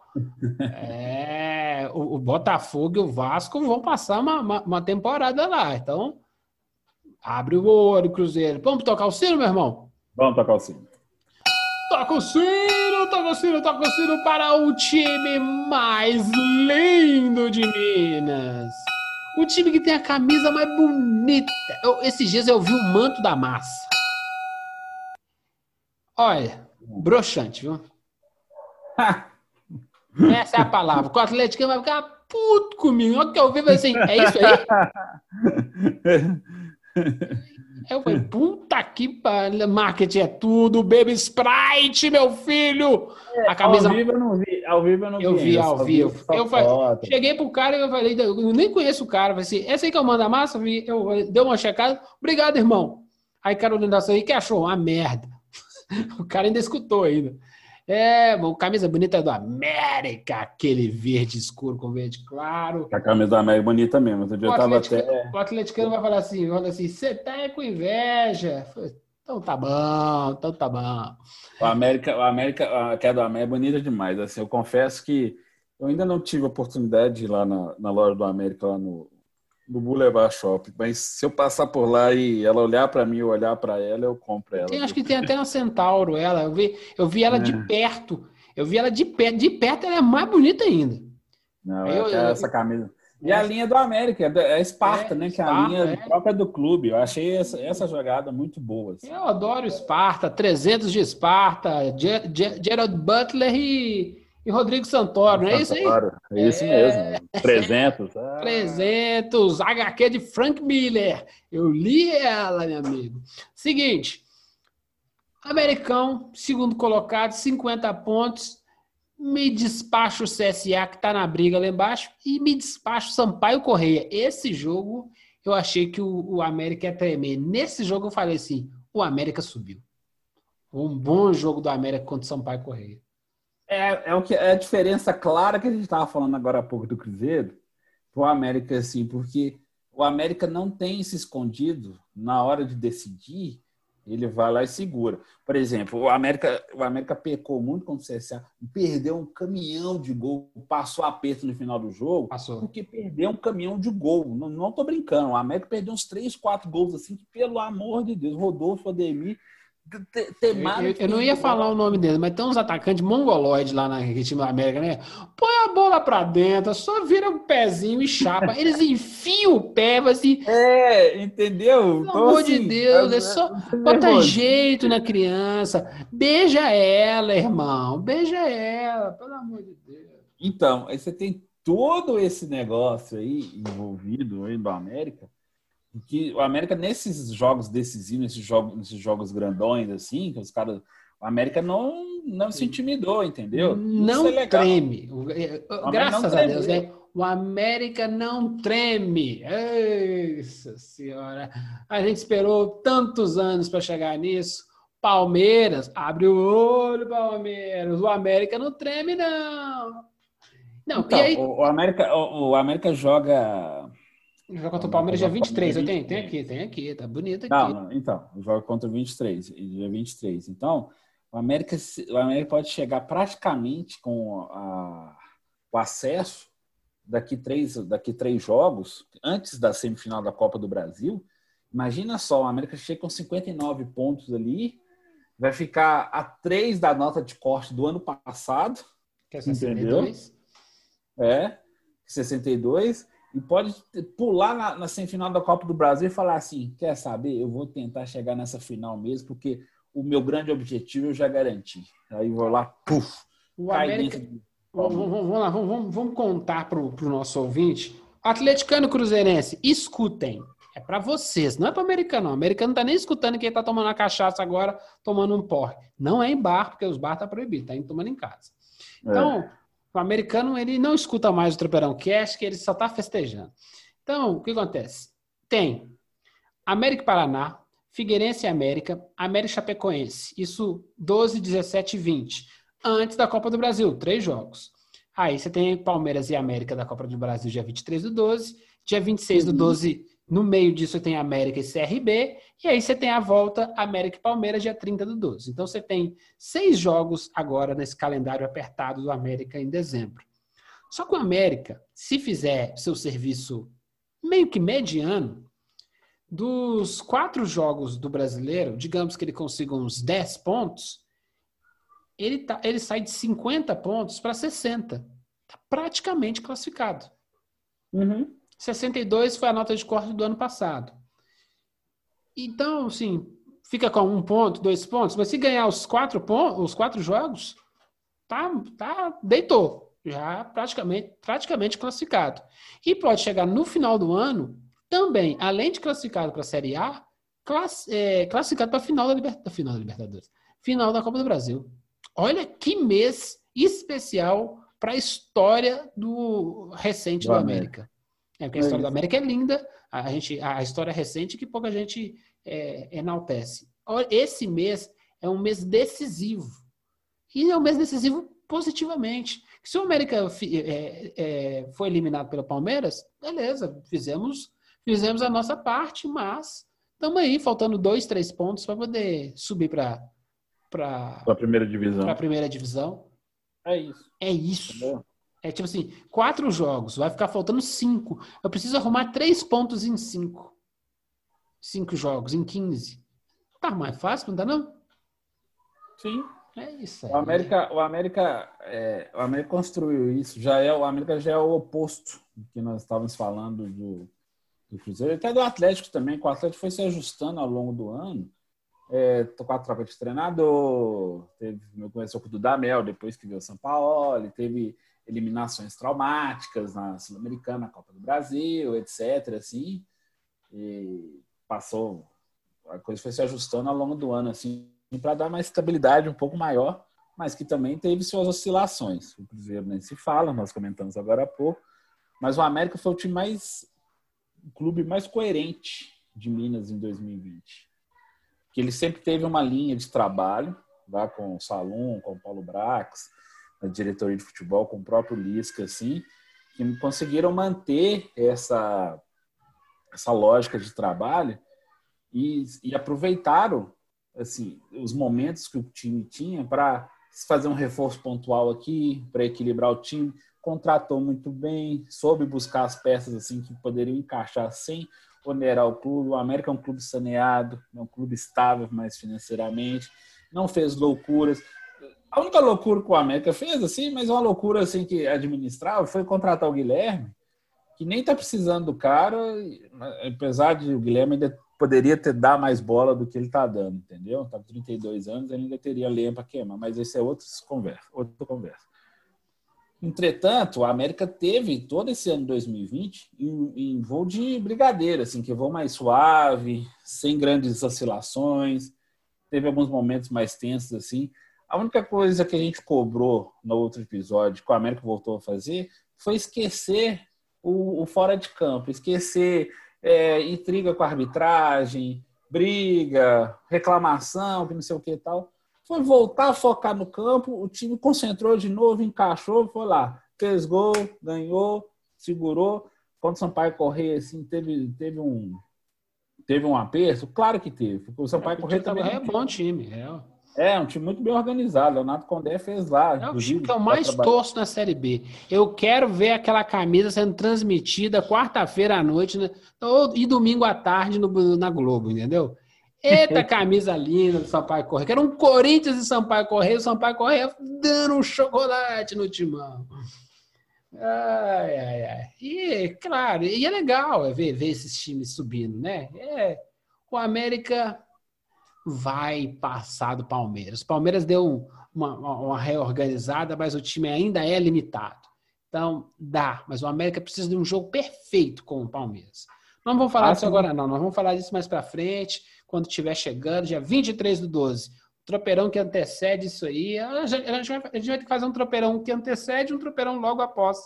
É, o, o Botafogo e o Vasco vão passar uma, uma, uma, temporada lá. Então, abre o olho, Cruzeiro. Vamos tocar o sino, meu irmão? Vamos tocar o sino. Toca o sino, toca o sino, toca o sino para o time mais lindo de Minas. O time que tem a camisa mais bonita. Eu, esses dias eu vi o manto da massa. Olha, broxante, viu? [laughs] Essa é a palavra. O Atlético vai ficar puto comigo. Olha que eu vi assim, é isso aí? [laughs] Eu falei, puta que pariu, marketing é tudo, Baby Sprite, meu filho! É, a camisa... Ao vivo eu não vi, ao vivo eu não eu vi. vi ao vivo. Eu falei, cheguei pro cara e eu falei, eu nem conheço o cara, falei assim, essa aí que eu mando a massa, eu, deu uma checada, obrigado, irmão. Aí Carolina da aí, que achou? Uma merda. [laughs] o cara ainda escutou ainda. É, bom, camisa bonita do América, aquele verde escuro com verde claro. A camisa do América é bonita mesmo. Outro dia o, tava até... o atleticano vai falar assim, fala assim, você tá com inveja. Então tá bom, então tá bom. O América, o América, a queda do América é bonita demais. Assim, eu confesso que eu ainda não tive a oportunidade de ir lá na, na loja do América, lá no, no Boulevard Shopping. Mas se eu passar por lá e ela olhar para mim, ou olhar para ela, eu compro ela. Tem, acho que tem até uma Centauro ela. Eu vi, eu vi ela é. de perto. Eu vi ela de perto. De perto ela é mais bonita ainda. Não, eu, é essa camisa. E a linha do América, é a Esparta, é, né? Que é a linha é. própria do clube. Eu achei essa, essa jogada muito boa. Assim. Eu adoro Esparta, 300 de Esparta, Gerald Butler e, e Rodrigo Santoro, não é isso aí? Santoro, É isso mesmo. 300. [laughs] ah. 300, HQ de Frank Miller. Eu li ela, meu amigo. Seguinte, Americão, segundo colocado, 50 pontos. Me despacho o CSA, que tá na briga lá embaixo, e me despacho o Sampaio Correia. Esse jogo, eu achei que o, o América ia tremer. Nesse jogo, eu falei assim: o América subiu. Um bom jogo do América contra o Sampaio Correia. É, é, o que, é a diferença clara que a gente estava falando agora há pouco do Cruzeiro pro América, assim, porque o América não tem se escondido na hora de decidir, ele vai lá e segura. Por exemplo, o América, o América pecou muito contra o CSA, perdeu um caminhão de gol, passou aperto no final do jogo, Passou. porque perdeu um caminhão de gol. Não, não tô brincando, o América perdeu uns três, quatro gols assim, que, pelo amor de Deus, Rodolfo, Ademir, Eu, eu- não ia falar o nome dele, mas tem uns atacantes mongoloides lá naquele time da América, né? Põe a bola pra dentro, só vira um pezinho e chapa. Eles [laughs] enfiam o pé, vai assim, É, entendeu? pelo amor de Deus, é só bota nervoso. jeito na criança. Beija ela, irmão. Beija ela, pelo amor de Deus. Então, aí você tem todo esse negócio aí envolvido aí do América, que o América nesses jogos decisivos, nesses jogos, nesses jogos grandões assim, que os caras, o América não não se intimidou, entendeu? Não é treme. O- é, Graças não a. Deus, né? O América não treme. Nossa senhora. A gente esperou tantos anos para chegar nisso. Palmeiras, abre o olho, Palmeiras. O América não treme, não. Não, Então, aí? o, o América, o, o América joga Joga contra o Palmeiras dia 23. Eu tenho, tem aqui, tem aqui. Tá bonito aqui. Não, não, então, joga contra o 23, e dia 23. Então, o América, o América pode chegar praticamente com a- o acesso daqui três, daqui três jogos, antes da semifinal da Copa do Brasil. Imagina só, o América chega com 59 pontos ali, vai ficar a três da nota de corte do ano passado, Que é entendeu? 62. é, 62, e pode pular na, na semifinal da Copa do Brasil e falar assim: quer saber? Eu vou tentar chegar nessa final mesmo, porque o meu grande objetivo eu já garanti. Aí vou lá, puf, O América, do- Vamos, vamos- vamos lá, vamos, vamos- contar para o nosso ouvinte. Atleticano Cruzeirense, escutem. É para vocês, não é para americano. não. O americano não tá nem escutando quem tá tomando a cachaça agora, tomando um porre. Não é em bar, porque os bar tá proibido, tá indo tomando em casa. É. O americano ele não escuta mais o Tropeirão Cast, que ele só tá festejando. Então, o que acontece? Tem América e Paraná, Figueirense e América, América e Chapecoense. Isso 12, 17 e 20 antes da Copa do Brasil, três jogos. Aí você tem Palmeiras e América da Copa do Brasil, dia 23 do 12. Dia 26 do 12, no meio disso, tem América e CRB. E aí você tem a volta América e Palmeiras, dia 30 do 12. Então você tem seis jogos agora nesse calendário apertado do América em dezembro. Só que o América, se fizer seu serviço meio que mediano, dos quatro jogos do brasileiro, digamos que ele consiga uns 10 pontos, ele, tá, ele sai de 50 pontos para 60. Está praticamente classificado. Uhum. 62 foi a nota de corte do ano passado. Então, assim, fica com um ponto, dois pontos, mas se ganhar os quatro, pontos, os quatro jogos, tá, tá, deitou. Já praticamente, praticamente classificado. E pode chegar no final do ano, também, além de classificado para a Série A, class, é, classificado para a final da, Liber- da final da Libertadores. Final da Copa do Brasil. Olha que mês especial para a história do recente do, Do América. É, porque a É história do isso. América é linda, a, gente, a história recente que pouca gente é, enaltece. Esse mês é um mês decisivo. E é um mês decisivo positivamente. Se o América fi- é, é, foi eliminado pelo Palmeiras, beleza, fizemos, fizemos a nossa parte, mas estamos aí, faltando dois, três pontos para poder subir para Pra primeira divisão. a primeira divisão. É isso. É isso. Entendeu? É tipo assim, quatro jogos, vai ficar faltando cinco. Eu preciso arrumar três pontos em cinco. Cinco jogos, em 15. Tá mais fácil, não tá não? Sim. É isso aí. O América, o América, é, o América construiu isso. Já é o América já é o oposto do que nós estávamos falando do, do Cruzeiro, até do Atlético também. que O Atlético foi se ajustando ao longo do ano é, com a troca de treinador, teve, começou com o Dudamel, depois que veio o São Paulo, teve eliminações traumáticas na Sul-Americana, na Copa do Brasil, etc. Assim, e passou, a coisa foi se ajustando ao longo do ano, assim, para dar uma estabilidade um pouco maior, mas que também teve suas oscilações. O Cruzeiro nem se fala, nós comentamos agora há pouco, mas o América foi o time mais, o clube mais coerente de Minas em 2020 que ele sempre teve uma linha de trabalho lá com o Salum, com o Paulo Brax, na diretoria de futebol, com o próprio Lisca, assim, que conseguiram manter essa, essa lógica de trabalho e, e aproveitaram assim os momentos que o time tinha para fazer um reforço pontual aqui, para equilibrar o time, contratou muito bem, soube buscar as peças assim que poderiam encaixar sem onerar o clube. O América é um clube saneado, é um clube estável mais financeiramente, não fez loucuras. A única loucura que o América fez, assim, mas uma loucura assim que administrava, foi contratar o Guilherme, que nem tá precisando do cara, apesar de o Guilherme ainda poderia ter dar mais bola do que ele tá dando, entendeu? Tá com 32 anos, ele ainda teria lenha para queimar, mas esse é outro conversa, outra conversa. Entretanto, a América teve todo esse ano 2020 em, em voo de brigadeiro, assim, que voo mais suave, sem grandes oscilações. Teve alguns momentos mais tensos, assim. A única coisa que a gente cobrou no outro episódio, que o América voltou a fazer, foi esquecer o, o fora de campo, esquecer é, intriga com a arbitragem, briga, reclamação, que não sei o que e tal foi voltar a focar no campo, o time concentrou de novo, encaixou, foi lá, fez gol, ganhou, segurou. Quando o Sampaio correr, assim, teve, teve um teve um aperto? Claro que teve. Porque o Sampaio é, correr também é bom time. É. É, um time muito bem organizado. Leonardo Condé fez lá. É o time que eu mais torço na Série B. Eu quero ver aquela camisa sendo transmitida quarta-feira à noite né, e domingo à tarde no, na Globo, entendeu? Eita [laughs] camisa linda do Sampaio Correia. Era um Corinthians e Sampaio Correia. O Sampaio Correia dando um chocolate no timão. Ai, ai, ai. E, claro, e é legal ver, ver esses times subindo, né? É, o América vai passar do Palmeiras. O Palmeiras deu uma, uma reorganizada, mas o time ainda é limitado. Então, dá. Mas o América precisa de um jogo perfeito com o Palmeiras. Não vamos falar ah, disso agora, não. Nós vamos falar disso mais para frente quando estiver chegando, dia 23 do 12. O tropeirão que antecede isso aí. A gente, vai, a gente vai ter que fazer um tropeirão que antecede um tropeirão logo após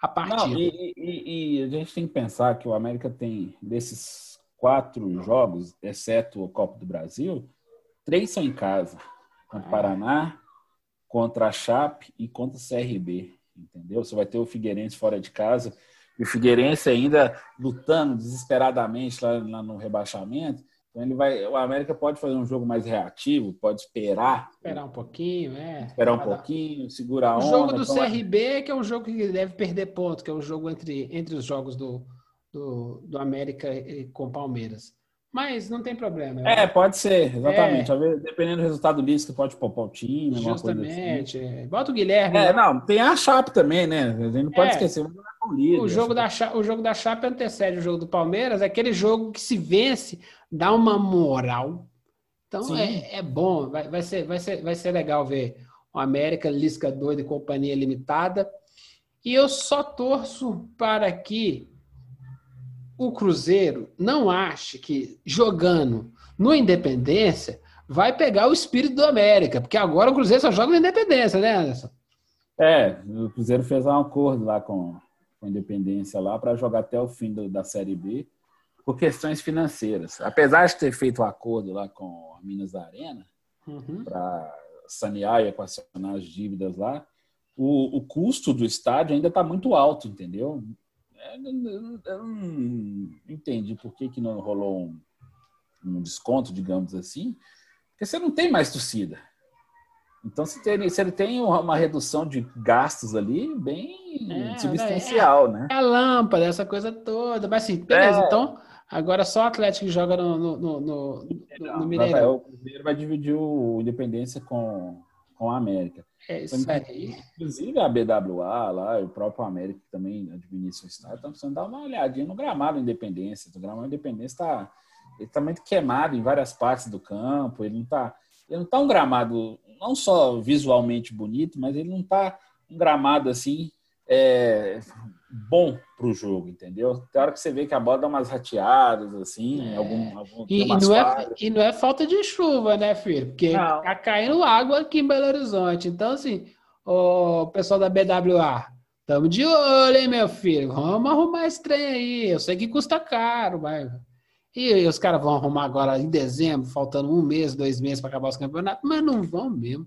a partida. Não, e, e, e, a gente tem que pensar que o América tem, desses quatro jogos, exceto o Copa do Brasil, três são em casa. Contra o Paraná, contra a Chape e contra o CRB. Entendeu? Você vai ter o Figueirense fora de casa e o Figueirense ainda lutando desesperadamente lá, lá, no rebaixamento. Então ele vai, o América pode fazer um jogo mais reativo, pode esperar. Esperar um pouquinho, é. Esperar um pouquinho, segurar a onda. O jogo do então, CRB, que é um jogo que deve perder ponto, que é o um jogo entre, entre os jogos do, do, do América com Palmeiras. Mas não tem problema. É, pode ser, exatamente. É. Dependendo do resultado disso, pode poupar o time. Assim. Justamente. Assim. Bota o Guilherme. É, não, tem a Chape também, né? A gente não pode é. esquecer. O, o, jogo da Chape, o jogo da Chape antecede o jogo do Palmeiras, é aquele jogo que se vence, dá uma moral. Então é, é, bom, vai, vai, ser, vai, ser, vai ser legal ver o América, Lisca doido e companhia limitada. E eu só torço para que o Cruzeiro não acha que jogando no Independência vai pegar o espírito do América, porque agora o Cruzeiro só joga no Independência, né, Anderson? É, o Cruzeiro fez um acordo lá com, com a Independência lá para jogar até o fim do, da Série B por questões financeiras. Apesar de ter feito o um acordo lá com a Minas da Arena uhum. para sanear e equacionar as dívidas lá, o, o custo do estádio ainda está muito alto, entendeu? É, eu não entendi por que, que não rolou um, um desconto, digamos assim, porque você não tem mais torcida. Então, se, tem, se ele tem uma redução de gastos ali, bem é, substancial, é, né? É a lâmpada, essa coisa toda. Mas assim, beleza, é. então agora só o Atlético joga no, no, no, no, no Mineirão. O Cruzeiro vai dividir o Independência com, com a América. É isso aí. Inclusive a BWA lá, o próprio América que também administra o estado, estão precisando dar uma olhadinha no gramado Independência. O gramado Independência está ele tá muito queimado em várias partes do campo, ele não tá, ele não tá um gramado não só visualmente bonito, mas ele não tá um gramado assim é, bom pro jogo, entendeu? Tem hora que você vê que a bola dá umas rateadas, assim, É. algum, algum E, e não é, e não é falta de chuva, né, filho? Porque Não. tá caindo água aqui em Belo Horizonte. Então, assim, o pessoal da BWA, tamo de olho, hein, meu filho? Vamos arrumar esse trem aí. Eu sei que custa caro, mas. E os caras vão arrumar agora em dezembro, faltando um mês, dois meses para acabar os campeonatos, mas não vão mesmo.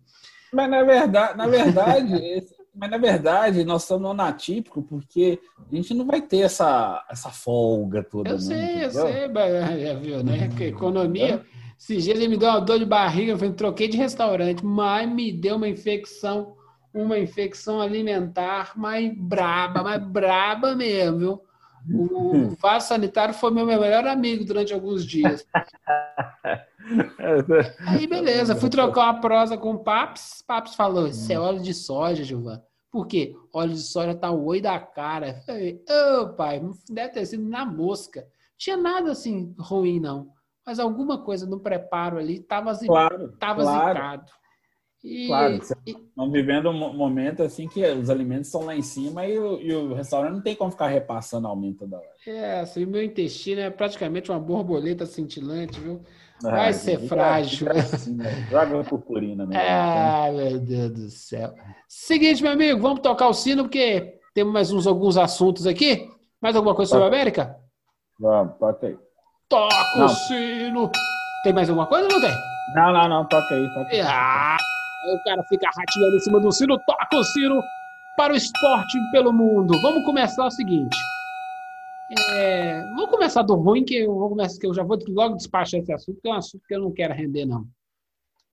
Mas na verdade, na verdade, [laughs] esse- mas na verdade, nós estamos no atípico porque a gente não vai ter essa, essa folga toda. Eu não, sei, eu sei, mas já viu, né? Que economia. Esses dias ele me deu uma dor de barriga, eu falei, troquei de restaurante, mas me deu uma infecção, uma infecção alimentar mais braba, mais braba mesmo, viu? O vaso sanitário foi meu melhor amigo durante alguns dias. [laughs] Aí, beleza, fui trocar uma prosa com o Paps. Paps falou: Isso é óleo de soja, Gilvan. Por quê? Óleo de soja tá o oi da cara. Falei, ô pai, deve ter sido na mosca. Tinha nada assim ruim, não. Mas alguma coisa no preparo ali tava, zi- Claro, claro, zicado. E, claro. e- Estamos vivendo um mo- momento assim que os alimentos estão lá em cima e o, e o restaurante não tem como ficar repassando aumento toda hora. é, assim, meu intestino é praticamente uma borboleta cintilante, viu? Ah, Vai ser fica- frágil. fica assim, né? Joga purpurina, né? Ai, meu Deus do céu. Seguinte, meu amigo, vamos tocar o sino, porque temos mais uns alguns assuntos aqui. Mais alguma coisa sobre a América? Vamos, toca aí. Toca Não. o sino. Tem mais alguma coisa ou não tem? Não, não, não, toca aí. Toca aí. Ah, o cara fica rateando em cima do sino, toca o sino para o esporte pelo mundo. Vamos começar o seguinte. É, vamos começar do ruim, que eu, vou começar, que eu já vou logo despachar esse assunto, que é um assunto que eu não quero render, não.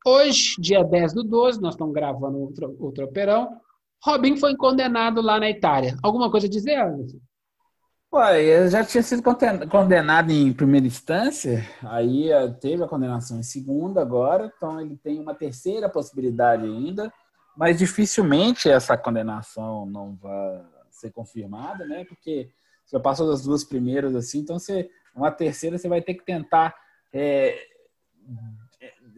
Hoje, dia 10 do 12, nós estamos gravando outro, outro operão. Robin foi condenado lá na Itália. Alguma coisa a dizer, Anderson? Ué, já tinha sido condenado em primeira instância, aí eh, teve a condenação em segunda agora, então ele tem uma terceira possibilidade ainda, mas dificilmente essa condenação não vai ser confirmada, né? Porque você já passou das duas primeiras assim, então você uma terceira você vai ter que tentar eh,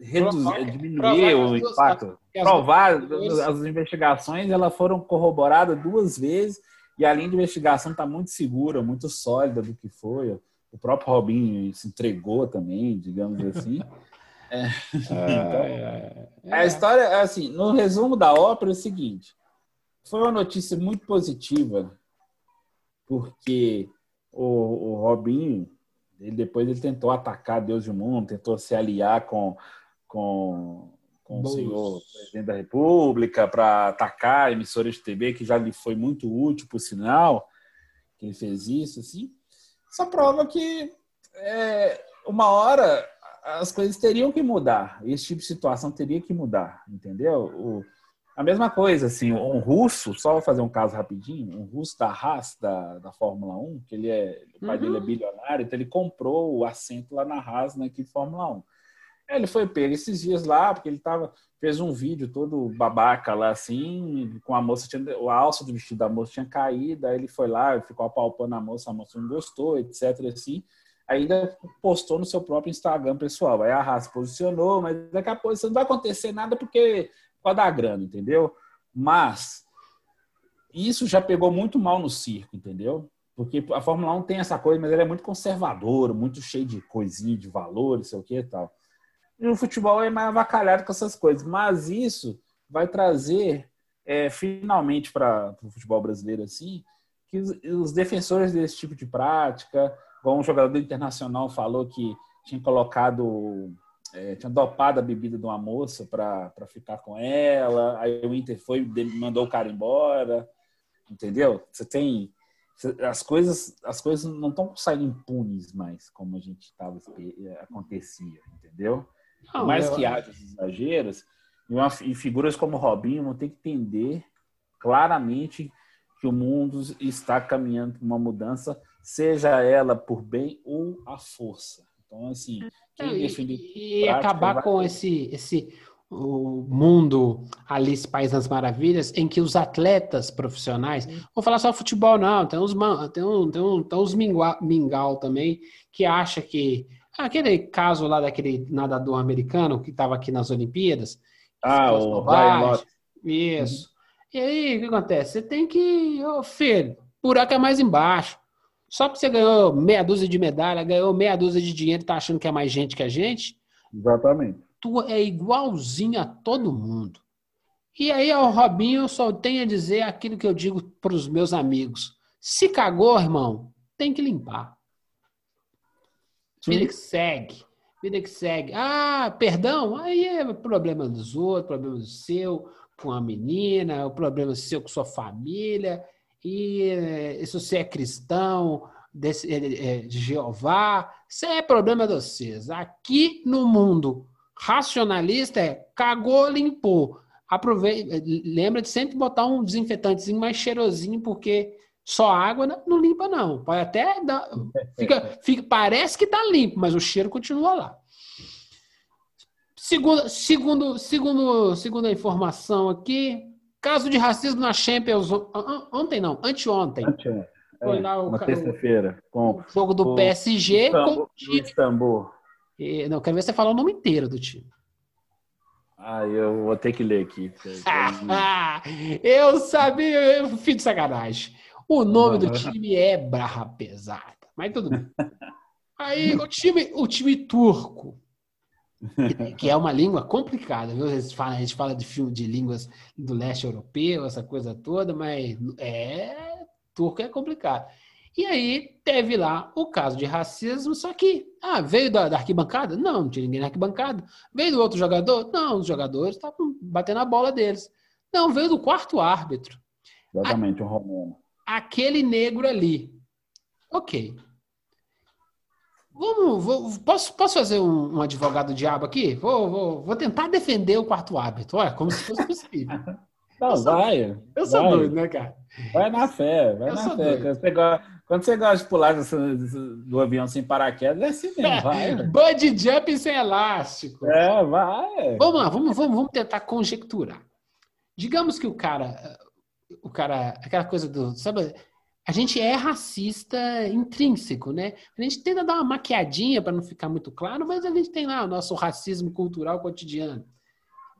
reduzir, Provar- diminuir provar o as duas- impacto as provar duas- as investigações elas foram corroboradas duas vezes e a linha de investigação está muito segura, muito sólida do que foi. O próprio Robinho se entregou também, digamos assim. [laughs] É, A história, é assim, no resumo da ópera é o seguinte: foi uma notícia muito positiva, porque o, o Robinho, ele, depois ele tentou atacar Deus e o mundo, tentou se aliar com, com, com o senhor presidente da República para atacar a emissora de TV, que já lhe foi muito útil, por sinal, que ele fez isso, assim. Só prova que é, uma hora as coisas teriam que mudar. Esse tipo de situação teria que mudar, entendeu? O, a mesma coisa, assim, um russo, só vou fazer um caso rapidinho, um russo da Haas, da, da Fórmula 1, que ele é, o pai Uhum. dele é bilionário, então ele comprou o assento lá na Haas, na equipe Fórmula 1. Aí Ele foi pego esses dias lá, porque ele tava, fez um vídeo todo babaca lá, assim, com a moça, tinha, a alça do vestido da moça tinha caído, aí ele foi lá, ficou apalpando a moça, a moça não gostou, etc, assim ainda postou no seu próprio Instagram pessoal. Aí a Haas posicionou, mas daqui a pouco isso não vai acontecer nada porque pode dar grana, entendeu? Mas isso já pegou muito mal no circo, entendeu? Porque a Fórmula 1 tem essa coisa, mas ela é muito conservadora, muito cheia de coisinha, de valores, sei o que e tal. E o futebol é mais avacalhado com essas coisas. Mas isso vai trazer, é, finalmente, para o futebol brasileiro, assim, que os, os defensores desse tipo de prática, um jogador internacional falou que tinha colocado, é, tinha dopado a bebida de uma moça para ficar com ela. Aí o Inter foi mandou o cara embora, entendeu? Você tem as coisas, as coisas não estão saindo impunes mais como a gente estava acontecia, entendeu? Por mais que haja esses exageros, e, figuras como Robinho vão ter que entender claramente que o mundo está caminhando para uma mudança seja ela por bem ou à força. Então, assim, quem defende e, e acabar vai... com esse esse o mundo Alice País das Maravilhas, em que os atletas profissionais, Sim. vou falar só futebol não, tem uns tem um, tem um, tem uns mingau, mingau também que acha que Aquele caso lá daquele nadador americano que estava aqui nas Olimpíadas. Ah, o Lott. Isso. E aí, o que acontece? Você tem que. Ô, filho, buraco é mais embaixo. Só porque você ganhou meia dúzia de medalha, ganhou meia dúzia de dinheiro e tá achando que é mais gente que a gente, Exatamente. tu é igualzinho a todo mundo. E aí, ao Robinho, eu só tenho a dizer aquilo que eu digo para os meus amigos. Se cagou, irmão, tem que limpar. Vida que segue. Vida que segue. Ah, perdão? Aí é problema dos outros, problema do seu, com a menina, o problema seu com sua família. E eh, se você é cristão, desse- eh, eh, de Jeová, isso é problema de vocês. Aqui no mundo racionalista é cagou, limpou. Aproveita, lembra de sempre botar um desinfetantezinho mais cheirosinho, porque só água não, limpa, não. Pode até dar. Fica, fica, parece que tá limpo, mas o cheiro continua lá. Segundo, segundo, segundo, segundo a informação aqui, caso de racismo na Champions on- on- ontem não, anteontem. Antes, Foi é, lá o terça-feira, com O jogo do o PSG com o Istambul, time. Istambul. Eh, Não, quero ver você falar o nome inteiro do time. Ah, eu vou ter que ler aqui. [laughs] Eu sabia, eu fui de sacanagem. O nome do Uhum. time é Barra Pesada, mas tudo bem. Aí o time, o time turco, que- é uma língua complicada, viu? Eles falam- a gente fala de filme de línguas do leste europeu, essa coisa toda, mas é turco é complicado. E aí teve lá o caso de racismo, só que ah, veio da, da arquibancada? Não, não tinha ninguém na arquibancada. Veio do outro jogador? Não, os jogadores estavam batendo a bola deles. Não, veio do quarto árbitro. Exatamente, um romano. Aquele negro ali. Ok. Vamos, vou- posso, posso fazer um, um advogado diabo aqui? Vou, vou, vou tentar defender o quarto árbitro. Olha, como se fosse possível. Não, sou- vai. Eu sou vai, doido, né, cara? Vai na fé, vai Eu na fé. doido. Quando você, go- quando você gosta de pular do avião sem paraquedas, é assim mesmo, vai. Bud jump sem elástico. É, vai. Vamos lá, vamos, vamos, vamos tentar conjecturar. Digamos que o cara, o cara, aquela coisa do, sabe, a gente é racista intrínseco, né? A gente tenta dar uma maquiadinha para não ficar muito claro, mas a gente tem lá o nosso racismo cultural cotidiano.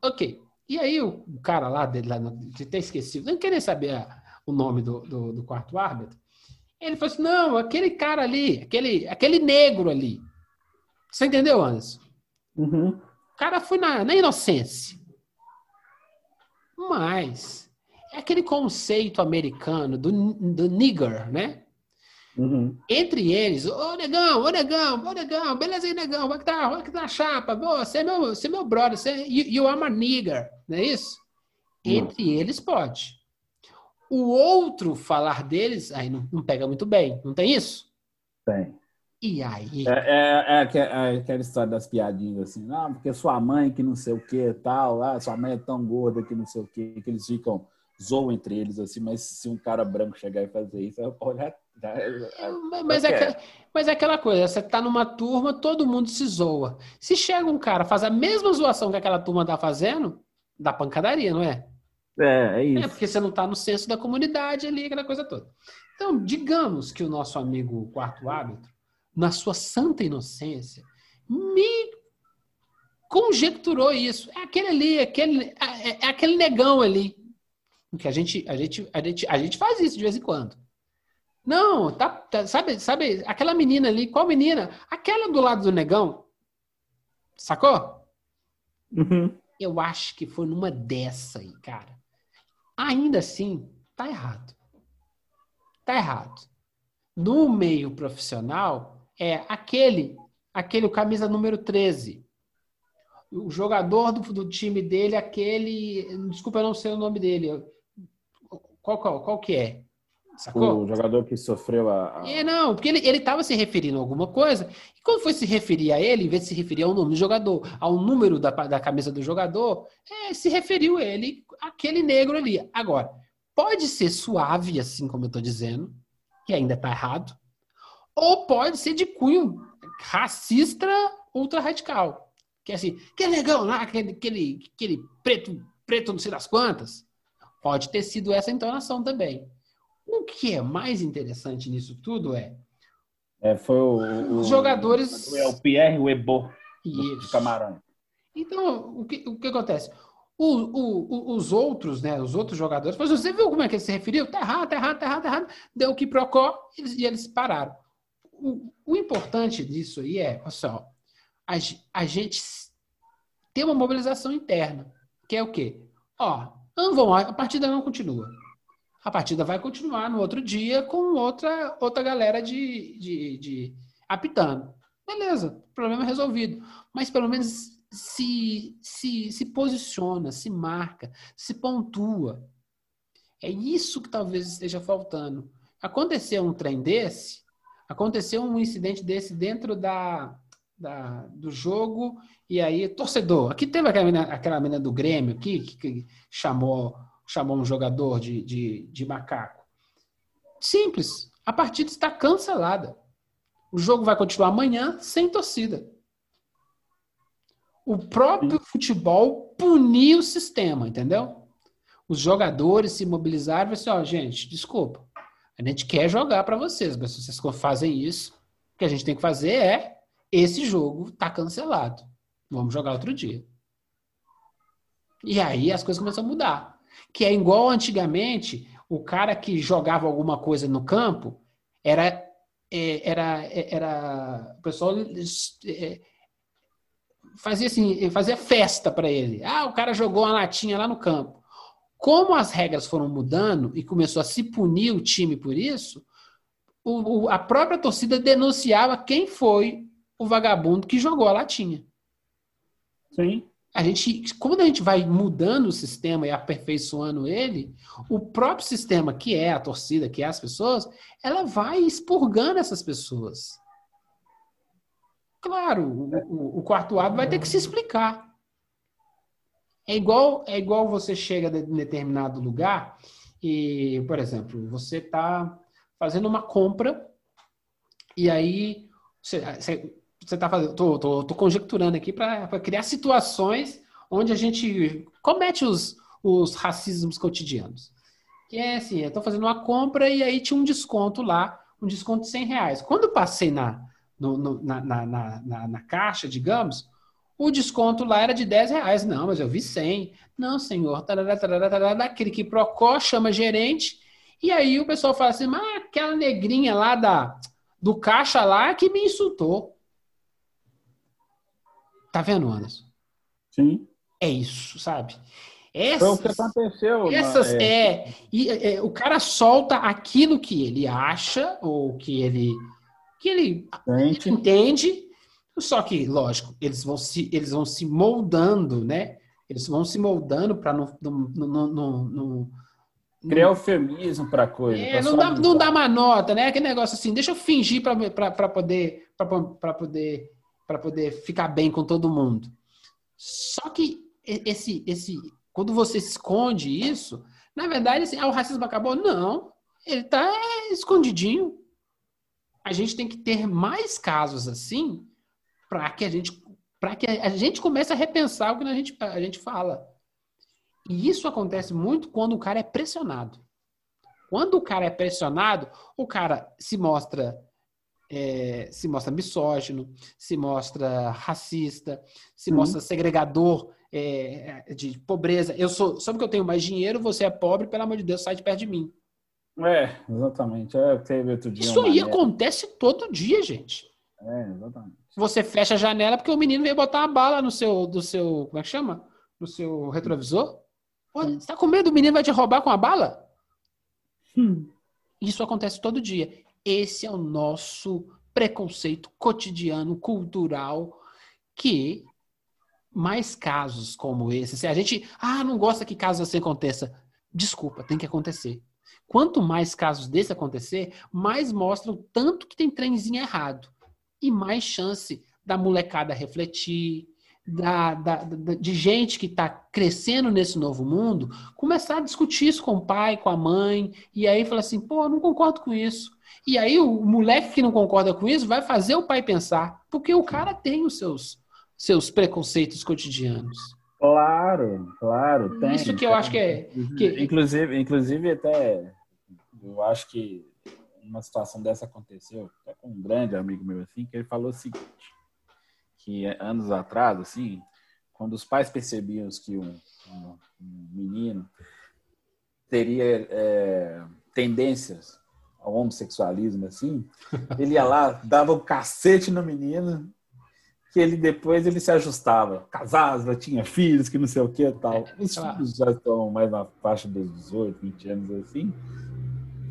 Ok. E aí o cara lá dele, lá de ter esquecido, nem querer saber a- o nome do, do, do quarto árbitro, ele falou assim: não, aquele cara ali, aquele, aquele negro ali. Você entendeu, Anderson? Uhum. O cara foi na, na inocência. Mas é aquele conceito americano do, do nigger, né? Uhum. Entre eles, ô negão, ô negão, ô negão, beleza aí, negão, vai que tá, vai que tá a chapa, você é meu, você é meu brother, você, you, you are my nigger, não é isso? Entre eles pode. O outro falar deles, aí não, não pega muito bem, não tem isso? Tem. E aí? É, é- é é aquela história das piadinhas assim, não, porque sua mãe que não sei o que tal, ah, sua mãe é tão gorda que não sei o que, que eles ficam, zoam entre eles assim, mas se um cara branco chegar e fazer isso, eu vou olhar. Mas- é, mas é aquela coisa, você tá numa turma, todo mundo se zoa. Se chega um cara, faz a mesma zoação que aquela turma tá fazendo, dá pancadaria, não é? É, é É isso. porque você não tá no senso da comunidade ali, aquela coisa toda. Então, digamos que o nosso amigo quarto árbitro, na sua santa inocência, me conjecturou isso. É aquele ali, aquele, é, é aquele negão ali. Porque a gente, a gente, a gente, a gente faz isso de vez em quando. Não, tá, tá- sabe, sabe, aquela menina ali, qual menina? Aquela do lado do negão. Sacou? Uhum. Eu acho que foi numa dessa aí, cara. Ainda assim, tá errado. Tá errado. No meio profissional, é aquele, aquele camisa número 13. O jogador do, do time dele, aquele. Desculpa, eu não sei o nome dele. Qual, qual, qual que é? Sacou? O jogador que sofreu a. a- É, não, porque ele estava se referindo a alguma coisa, e quando foi se referir a ele, em vez de se referir ao nome do jogador, ao número da, da camisa do jogador, é, se referiu ele àquele negro ali. Agora, pode ser suave, assim como eu estou dizendo, que ainda está errado, ou pode ser de cunho racista ultra radical. Que é assim, que negão lá, aquele, aquele, aquele preto, preto não sei das quantas. Pode ter sido essa entonação também. O que é mais interessante nisso tudo é É, foi o, o- Os jogadores- É o Pierre Webo do Isso. Camarão. Então, o que, o que acontece? O- o- o- os outros, né? Os outros jogadores, mas você viu como é que ele se referiu? Tá errado, tá errado, tá errado, tá errado. Deu o que procó e eles, pararam. O, o importante disso aí é, olha só, a, a gente ter uma mobilização interna, que é o quê? Ó, não vão, a partida não continua. A partida vai continuar no outro dia com outra, outra galera de, de, de apitando. Beleza, problema resolvido. Mas pelo menos se, se, se posiciona, se marca, se pontua. É isso que talvez esteja faltando. Aconteceu um trem desse, aconteceu um incidente desse dentro da, da- do jogo, e aí, torcedor, aqui teve aquela menina, aquela menina do Grêmio aqui, que, que chamou, chamou um jogador de, de, de macaco. Simples, a partida está cancelada. O jogo vai continuar amanhã sem torcida. O próprio futebol puniu o sistema, entendeu? Os jogadores se mobilizaram e assim, ó, gente, desculpa, a gente quer jogar para vocês, mas se vocês fazem isso, o que a gente tem que fazer é, esse jogo tá cancelado. Vamos jogar outro dia. E aí as coisas começam a mudar. Que é igual antigamente, o cara que jogava alguma coisa no campo era é, era era o pessoal é, fazia assim, fazia festa para ele. Ah, o cara jogou uma latinha lá no campo. Como as regras foram mudando e começou a se punir o time por isso, o- o- a própria torcida denunciava quem foi o vagabundo que jogou a latinha. Sim. A gente, quando a gente vai mudando o sistema e aperfeiçoando ele, o próprio sistema, que é a torcida, que é as pessoas, ela vai expurgando essas pessoas. Claro, o, o- quarto árbitro vai ter que se explicar. É igual, é igual você chega de- em determinado lugar e, por exemplo, você está fazendo uma compra e aí você, você, você tá fazendo. Tô, tô, tô conjecturando aqui para criar situações onde a gente comete os, os racismos cotidianos. Que é assim, eu estou fazendo uma compra e aí tinha um desconto lá, um desconto de 100 reais. Quando eu passei na, no- no- na, na, na, na- caixa, digamos, o desconto lá era de 10 reais. Não, mas eu vi 100. Não, senhor. Tarará, tarará, tarará, aquele que procó, chama gerente. E aí o pessoal fala assim, mas aquela negrinha lá da, do caixa lá que me insultou. Tá vendo, Anderson? Sim. É isso, sabe? Foi o que Essas, aconteceu. essas é, é, e, é, o cara solta aquilo que ele acha ou que ele que ele entende, só que, lógico, eles vão se, eles vão se moldando, né? Eles vão se moldando para não, não, não, não, criar eufemismo pra coisa. é, não, dá, não dá uma nota, né? Aquele negócio assim, deixa eu fingir para poder para poder para poder ficar bem com todo mundo. Só que esse esse quando você esconde isso, na verdade, assim, ah, o racismo acabou? Não, ele tá é, escondidinho. A gente tem que ter mais casos assim para que a gente para que a gente comece a repensar o que a gente, a gente fala. E isso acontece muito quando o cara é pressionado. Quando o cara é pressionado, o cara se mostra é, se mostra misógino, se mostra racista, se Uhum. mostra segregador é, de pobreza. Eu sou, sabe que eu tenho mais dinheiro, você é pobre, pelo amor de Deus, sai de perto de mim. É, exatamente. É, teve outro dia Isso aí neta- acontece todo dia, gente. É, exatamente. Você fecha a janela porque o menino veio botar uma bala no seu, do seu, como é que chama? No seu retrovisor. Pô, você tá com medo do menino vai te roubar com a bala? Isso acontece todo dia. Esse é o nosso preconceito cotidiano, cultural, que mais casos como esse, se a gente, ah, não gosta que casos assim aconteça, desculpa, tem que acontecer. Quanto mais casos desse acontecer, mais mostra o tanto que tem trenzinho errado e mais chance da molecada refletir, da, da- da- de gente que está crescendo nesse novo mundo, começar a discutir isso com o pai, com a mãe, e aí fala assim, pô, não concordo com isso. E aí o moleque que não concorda com isso vai fazer o pai pensar, porque o cara tem os seus, seus preconceitos cotidianos. Claro, claro. Tem, Isso que eu acho que é- que- Inclusive, inclusive até eu acho que uma situação dessa aconteceu até com um grande amigo meu assim, que ele falou o seguinte, que anos atrás, assim, quando os pais percebiam que um, um- um menino teria é, tendências ao homossexualismo, assim, ele ia lá, dava um cacete no menino, que ele depois ele se ajustava, casava, tinha filhos, que não sei o que e tal. É, Os claro. filhos já estão mais na faixa dos 18, 20 anos assim,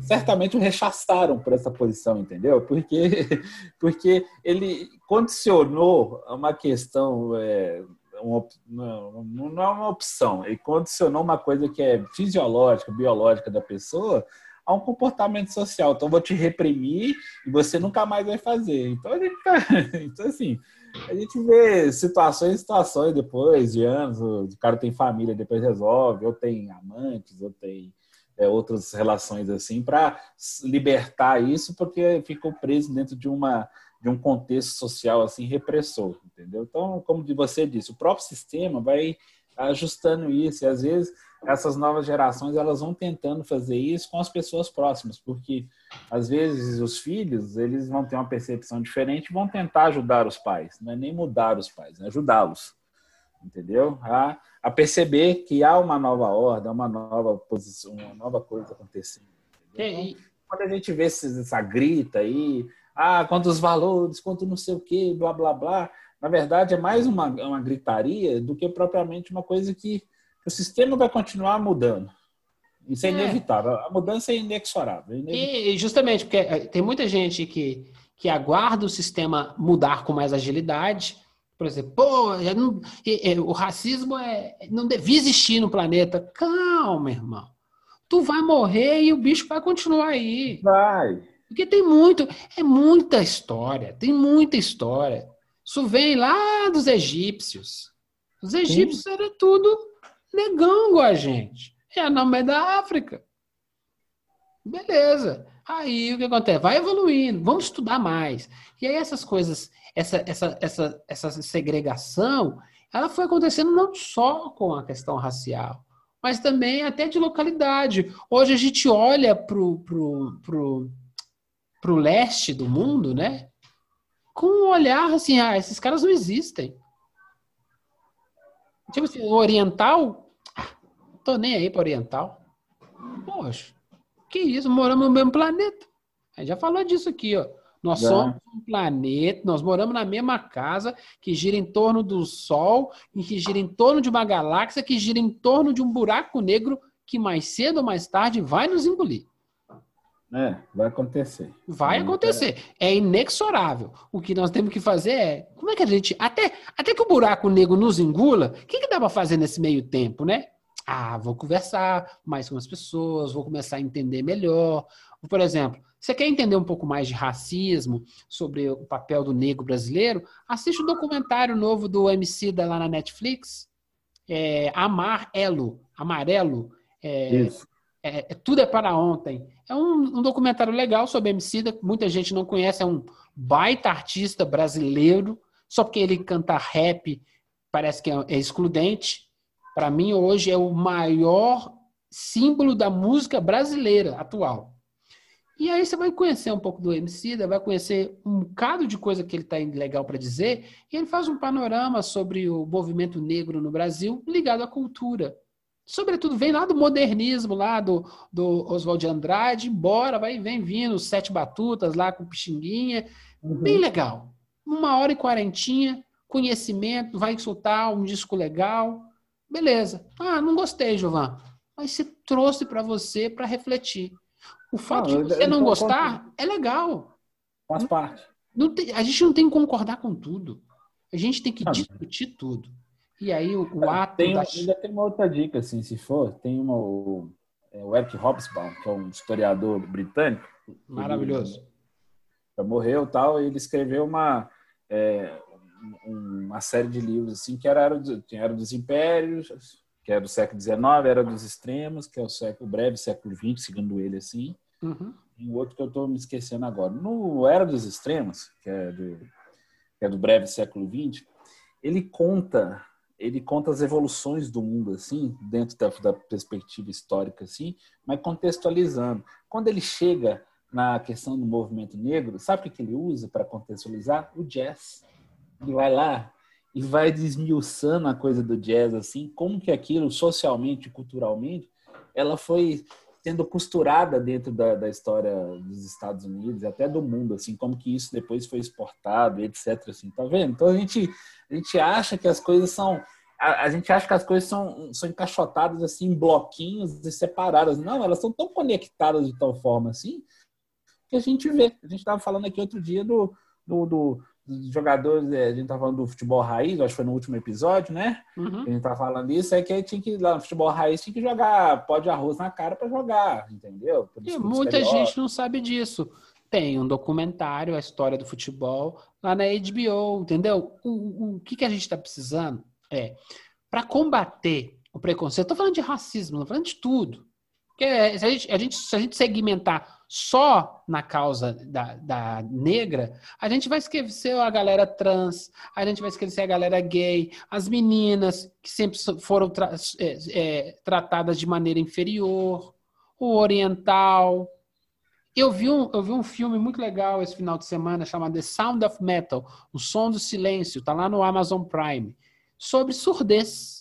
certamente o rechaçaram por essa posição, entendeu? Porque, [laughs] porque ele condicionou uma questão, é, uma não, não é uma opção, ele condicionou uma coisa que é fisiológica, biológica da pessoa a um comportamento social. Então, vou te reprimir e você nunca mais vai fazer. Então, a gente [laughs] então assim, a gente vê situações e situações depois de anos, o cara tem família, depois resolve, ou tem amantes, ou tem é, outras relações assim, para libertar isso, porque ficou preso dentro de uma de um contexto social assim repressor, entendeu? Então, como você disse, o próprio sistema vai ajustando isso e às vezes essas novas gerações elas vão tentando fazer isso com as pessoas próximas, porque às vezes os filhos eles vão ter uma percepção diferente, e vão tentar ajudar os pais, não é nem mudar os pais, é ajudá-los, entendeu? A, a perceber que há uma nova ordem, uma nova posição, uma nova coisa acontecendo. entendeu? E- e- quando a gente vê essa grita aí, ah, quanto os valores, quanto não sei o quê, blá, blá, blá, na verdade é mais uma, uma gritaria do que propriamente uma coisa que o sistema vai continuar mudando. Isso é, É. inevitável. A mudança é inexorável. é inevitável. E justamente porque eh, tem muita gente que, que aguarda o sistema mudar com mais agilidade. Por exemplo, pô, não- o racismo é, não devia existir no planeta. Calma, irmão. Tu vai morrer e o bicho vai continuar aí. Vai. Porque tem muito, é muita história, tem muita história. Isso vem lá dos egípcios. Os egípcios eram tudo igual a gente. É no meio da África. Beleza. Aí o que acontece? Vai evoluindo, vamos estudar mais. E aí essas coisas, essa, essa, essa, essa segregação, ela foi acontecendo não só com a questão racial, mas também até de localidade. Hoje a gente olha pro, pro, pro, pro leste do mundo, né? Com um olhar assim, ah, esses caras não existem. Tipo assim, o oriental, tô nem aí para oriental. Poxa, que isso, moramos no mesmo planeta. A gente já falou disso aqui, ó. Nós Já. somos um planeta, nós moramos na mesma casa que gira em torno do Sol, e que gira em torno de uma galáxia, que gira em torno de um buraco negro que mais cedo ou mais tarde vai nos engolir. É, vai acontecer. Vai Hum, acontecer. É inexorável. O que nós temos que fazer é. Como é que a gente. Até, até que o buraco negro nos engula, o que, que dá para fazer nesse meio tempo, né? Ah, vou conversar mais com as pessoas, vou começar a entender melhor. Por exemplo, você quer entender um pouco mais de racismo, sobre o papel do negro brasileiro? Assiste o documentário novo do MC da lá na Netflix, é, Amar Elo, Amarelo. É, Isso. É, é Tudo é para Ontem. É um, um documentário legal sobre Emicida, que muita gente não conhece, é um baita artista brasileiro, só porque ele canta rap parece que é, é excludente. Para mim, hoje é o maior símbolo da música brasileira atual. E aí você vai conhecer um pouco do Emicida, vai conhecer um bocado de coisa que ele está legal para dizer, e ele faz um panorama sobre o movimento negro no Brasil ligado à cultura sobretudo vem lá do modernismo, lá do, do Oswald de Andrade, embora, vai vem vindo os Sete Batutas lá com Pixinguinha, bem legal. Uma hora e quarentinha, conhecimento, vai soltar um disco legal, beleza. Ah, não gostei, Jovan, mas se trouxe para você para refletir. O fato Não, de você eu não gostar é legal. Faz parte. Não tem- a gente não tem que concordar com tudo. A gente tem que Ah, discutir tudo. E aí o, o ato Tem, da... ainda tem uma outra dica, assim, se for, tem uma, o, é, o Eric Hobsbawm, que é um historiador britânico, Maravilhoso. já morreu e tal, e ele escreveu uma, é, um- uma série de livros, assim, que era, era, dos Impérios, que era do século XIX, Era dos Extremos, que é o século o breve século XX, segundo ele, assim, Uhum. e um outro que eu estou me esquecendo agora. No Era dos Extremos, que é do, que é do breve século XX, ele conta ele conta as evoluções do mundo assim dentro da, da perspectiva histórica assim, mas contextualizando. Quando ele chega na questão do movimento negro, sabe o que que ele usa para contextualizar? O jazz. Ele vai lá e vai desmiuçando a coisa do jazz, assim, como que aquilo, socialmente culturalmente, ela foi sendo costurada dentro da, da história dos Estados Unidos até do mundo, assim, como que isso depois foi exportado, etc. Assim, tá vendo? Então a gente, a gente acha que as coisas são. A, a gente acha que as coisas são, são encaixotadas assim em bloquinhos e separadas. Não, elas são tão conectadas de tal forma assim que a gente vê. A gente estava falando aqui outro dia do, do, do jogadores, é, a gente tá falando do futebol raiz, acho que foi no último episódio, né? Uhum. A gente tá falando isso, é que tinha que, lá no futebol raiz, tinha que jogar pó de arroz na cara para jogar, entendeu? E muita gente não sabe disso. Tem um documentário, a história do futebol, lá na HBO, entendeu? O, o, o que, que a gente está precisando é, para combater o preconceito, estou falando de racismo, não falando de tudo. Porque se a gente, a gente- se a gente segmentar só na causa da, da negra, a gente vai esquecer a galera trans, a gente vai esquecer a galera gay, as meninas que sempre foram tra- é, é, tratadas de maneira inferior, o oriental. Eu vi, um, eu vi um filme muito legal esse final de semana chamado The Sound of Metal, O Som do Silêncio, tá lá no Amazon Prime, sobre surdez.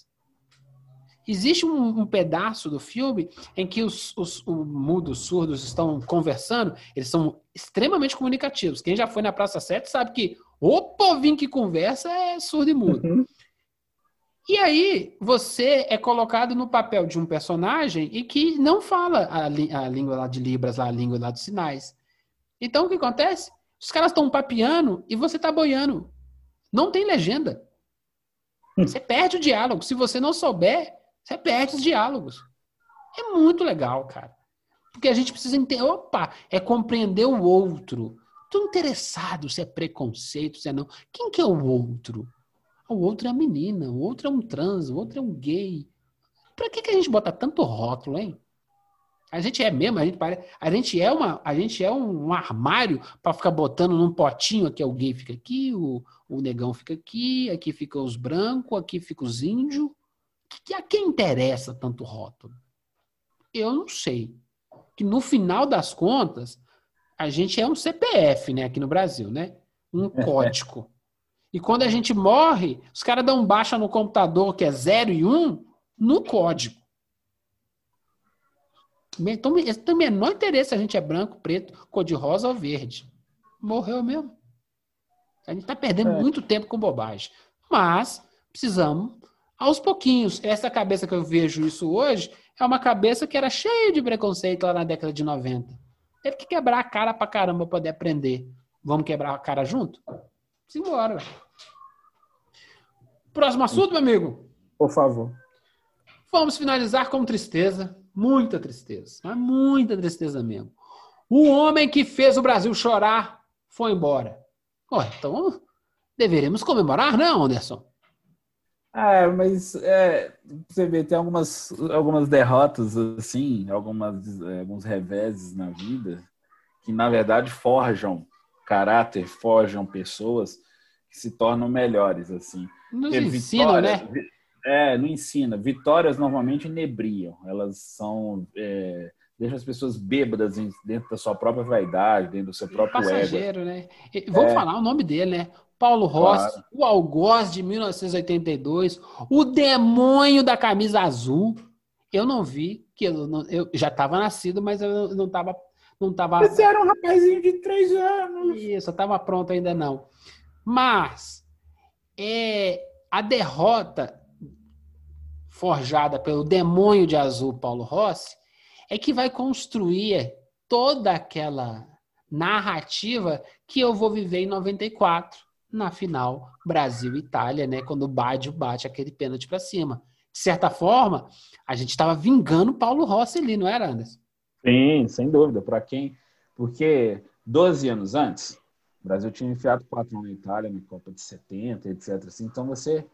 Existe um, um pedaço do filme em que os, os, o mudo, os surdos estão conversando, eles são extremamente comunicativos. Quem já foi na Praça 7 sabe que o povinho que conversa é surdo e mudo. Uhum. E aí, você é colocado no papel de um personagem e que não fala a, a língua lá de Libras, lá, a língua lá dos sinais. Então, o que acontece? Os caras estão papeando e você tá boiando. Não tem legenda. Você perde o diálogo. Se você não souber, perde os diálogos. É muito legal, cara. Porque a gente precisa entender. Opa, é compreender o outro. Tô interessado se é preconceito, se é não. Quem que é o outro? O outro é a menina, o outro é um trans, o outro é um gay. Pra que, que a gente bota tanto rótulo, hein? A gente é mesmo, a gente, pare... a gente é, uma, a gente é um, armário para ficar botando num potinho aqui, o gay fica aqui, o, o negão fica aqui, aqui fica os brancos, aqui fica os índios. Que, a quem interessa tanto rótulo? Eu não sei. Que no final das contas, a gente é um CPF, né, aqui no Brasil, né? Um [laughs] código. E quando a gente morre, os caras dão baixa no computador que é 0 e 1 um, no código. Então, têm o menor interesse se a gente é branco, preto, cor de rosa ou verde. Morreu mesmo. A gente está perdendo É. muito tempo com bobagem. Mas precisamos, aos pouquinhos. Essa cabeça que eu vejo isso hoje é uma cabeça que era cheia de preconceito lá na década de 90. Teve que quebrar a cara pra caramba pra poder aprender. Vamos quebrar a cara junto? Simbora. velho. Próximo assunto, meu amigo. Por favor. Vamos finalizar com tristeza. Muita tristeza. Mas muita tristeza mesmo. O homem que fez o Brasil chorar foi embora. Ué, então deveremos comemorar, não, Anderson? É, mas é, você vê, tem algumas, algumas derrotas, assim, algumas, é, alguns reveses na vida que, na verdade, forjam caráter, forjam pessoas que se tornam melhores, assim. Nos Porque ensinam, vitória- né? É, não ensina. Vitórias normalmente inebriam. Elas são. É, deixam as pessoas bêbadas dentro da sua própria vaidade, dentro do seu próprio ego. Passageiro, né? E vamos É. falar o nome dele, né? Paulo Rossi, Claro. o algoz de 1982, o demônio da camisa azul. Eu não vi, que eu, não- eu já estava nascido, mas eu não estava não tava, Você era um rapazinho de três anos. Isso, eu estava pronto ainda não. Mas é, a derrota forjada pelo demônio de azul Paulo Rossi é que vai construir toda aquela narrativa que eu vou viver em 94, na final Brasil-Itália, né, quando o Baggio bate aquele pênalti para cima. De certa forma, a gente estava vingando o Paulo Rossi ali, não era, Anderson? Sim, sem dúvida. Para quem? Porque 12 anos antes, o Brasil tinha enfiado 4 1 na Itália na Copa de 70, etc. Assim, então você,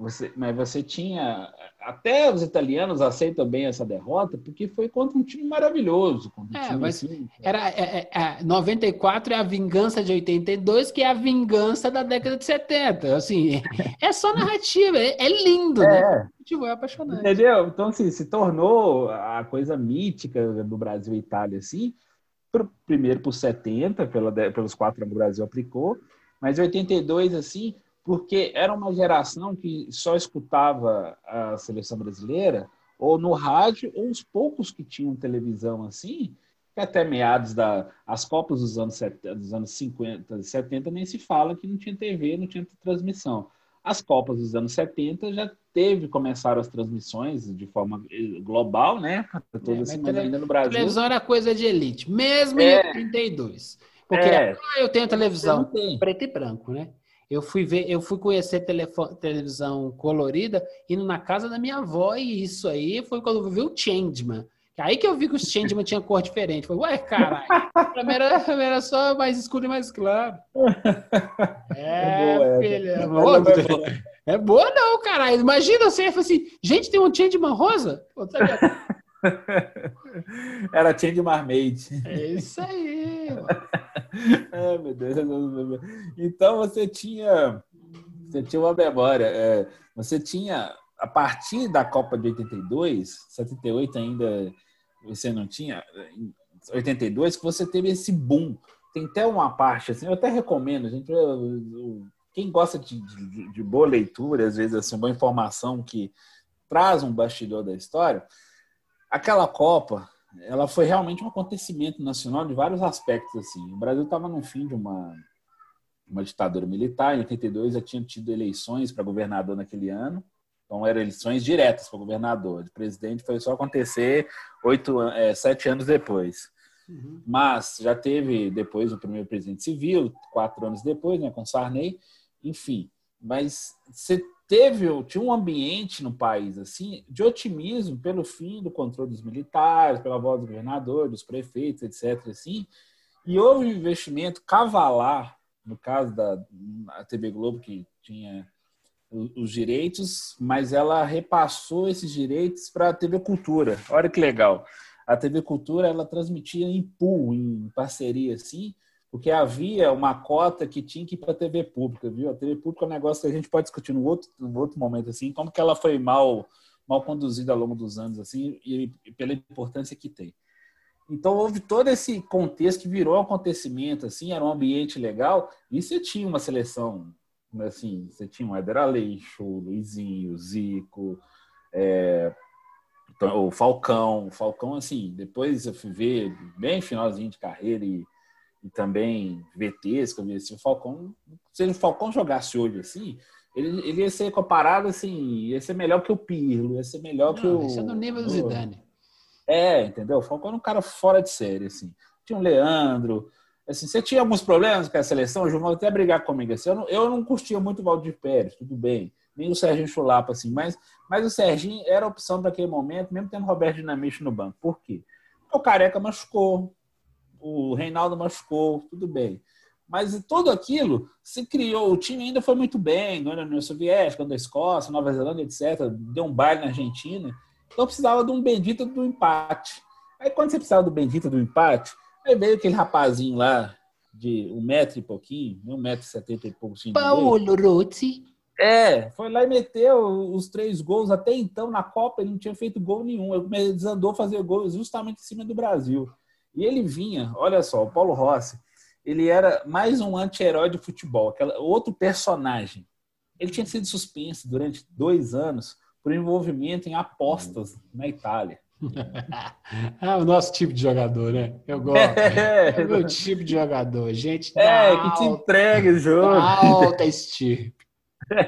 você, mas você tinha até os italianos aceitam bem essa derrota porque foi contra um time maravilhoso, um É, time mas assim, Era, é, é, é, 94 é a vingança de 82, que é a vingança da década de 70. Assim, é só [laughs] narrativa, é, é lindo, né? É, Futebol é apaixonante. entendeu? Então assim, se tornou a coisa mítica do Brasil e Itália assim, primeiro por 70, pela, pelos quatro anos que o Brasil aplicou, mas 82, assim, porque era uma geração que só escutava a seleção brasileira ou no rádio, ou os poucos que tinham televisão assim, que até meados da as Copas dos anos, 70, dos anos 50, 70 nem se fala que não tinha TV, não tinha transmissão. As Copas dos anos 70 já teve, começaram as transmissões de forma eh, global, né? Para É, assim, mas ainda no Brasil. Televisão era coisa de elite, mesmo É. em 82. Porque É. eu tenho televisão preto e branco, né? Eu fui ver, eu fui conhecer telefo- televisão colorida indo na casa da minha avó e isso aí foi quando eu vi o Changeman. Aí que eu vi que o Changeman tinha cor diferente. Falei, ué, caralho. Pra mim era, só mais escuro e mais claro. [laughs] É, boa essa. filha. É boa, não é boa. é boa não, caralho. Imagina você falar assim, gente, tem um Changeman rosa? Pô, sabe? [laughs] Era Change Marmaid. É isso aí. [laughs] Ai, meu Deus. Então você tinha, você tinha uma memória. é, você tinha, a partir da Copa de 82, 78 ainda você não tinha, em 82, que você teve esse boom. Tem até uma parte, assim, eu até recomendo, gente. Quem gosta de, de- de boa leitura, às vezes, assim, boa informação que traz um bastidor da história, aquela Copa, ela foi realmente um acontecimento nacional de vários aspectos assim. O Brasil estava no fim de uma uma ditadura militar. Em 82 já tinha tido eleições para governador naquele ano. Então eram eleições diretas para governador. De presidente foi só acontecer oito, é, sete anos depois. Uhum. Mas já teve depois o primeiro presidente civil, quatro anos depois, né, com Sarney, enfim. Mas você teve, tinha um ambiente no país assim de otimismo pelo fim do controle dos militares, pela volta do governador, dos prefeitos, etc. Assim, e houve um investimento cavalar, no caso da TV Globo que tinha os direitos, mas ela repassou esses direitos para a TV Cultura. Olha que legal a TV Cultura ela transmitia em pool, em parceria assim, porque havia uma cota que tinha que ir para a TV pública, viu? A TV pública é um negócio que a gente pode discutir no outro, no outro momento assim, como que ela foi mal mal conduzida ao longo dos anos assim e, e pela importância que tem. Então houve todo esse contexto que virou acontecimento assim, era um ambiente legal e você tinha uma seleção assim, você tinha o Éder Aleixo, o Luizinho, o Zico, é, o Falcão, o Falcão, assim, depois eu fui ver bem finalzinho de carreira e, e também VTs que eu vi assim, o Falcão, se o Falcão jogasse hoje assim, ele, ele ia ser comparado assim, ia ser melhor que o Pirlo, ia ser melhor que Não, o. isso é do nível do Zidane. É, entendeu? O Falcão era um cara fora de série, assim. Tinha um Leandro. Assim, você tinha alguns problemas com a seleção, o João até brigar comigo. Assim, eu, não, eu não curtia muito o Valdir Pérez, tudo bem. Nem o Serginho Chulapa, assim, mas, mas o Serginho era a opção para aquele momento, mesmo tendo o Roberto Dinamite no banco. Por quê? Porque o Careca machucou, o Reinaldo machucou, tudo bem. Mas tudo aquilo se criou, o time ainda foi muito bem, ganhou na União Soviética, da Escócia, Nova Zelândia, etc. Deu um baile na Argentina. Então precisava de um bendito do empate. Aí quando você precisava do bendito do empate, aí veio aquele rapazinho lá de um metro e pouquinho, um metro e setenta e direito. Paulo Rossi. É, foi lá e meteu os três gols. Até então, na Copa, ele não tinha feito gol nenhum. Ele desandou fazer gol justamente em cima do Brasil. E ele vinha, olha só, o Paulo Rossi, ele era mais um anti-herói de futebol, aquela, outro personagem. Ele tinha sido suspenso durante dois anos por envolvimento em apostas na Itália. ah, [laughs] o nosso tipo de jogador, né? Eu gosto. [laughs] É, o meu tipo de jogador. Gente É, que te alta, entrega o jogo. alta estirpe. [laughs]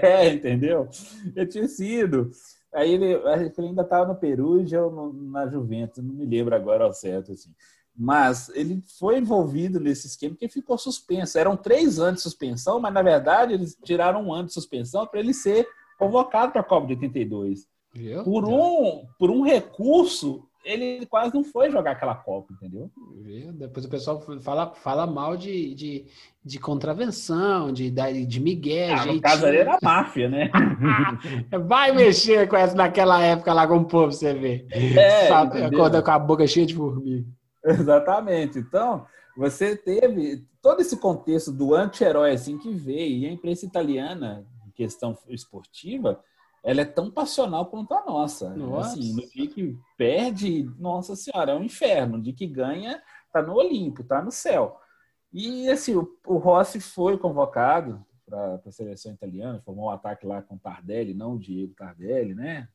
É, entendeu? Eu tinha sido. Aí ele, ele ainda estava no Perugia ou na Juventus, não me lembro agora ao certo, assim. Mas ele foi envolvido nesse esquema que ficou suspenso. Eram três anos de suspensão, mas na verdade eles tiraram um ano de suspensão para ele ser convocado para a Copa de 82. Viu? Por um, por um recurso, ele quase não foi jogar aquela Copa, entendeu? Viu? Depois o pessoal fala, fala mal de, de, de contravenção, de, de, de migué, Ah, no caso ali era máfia, né? [laughs] Vai mexer com essa naquela época lá com o povo, você vê. É, Sabe, acorda com a boca cheia de formiga. Exatamente. Então, você teve todo esse contexto do anti-herói assim que veio, e a imprensa italiana, em questão esportiva, ela é tão passional quanto a nossa. Nossa. Assim, no dia que perde, nossa senhora, é um inferno. No dia que ganha, tá no Olimpo, tá no céu. E assim, o, o Rossi foi convocado para a seleção italiana, formou um ataque lá com o Tardelli, não o Diego Tardelli, né?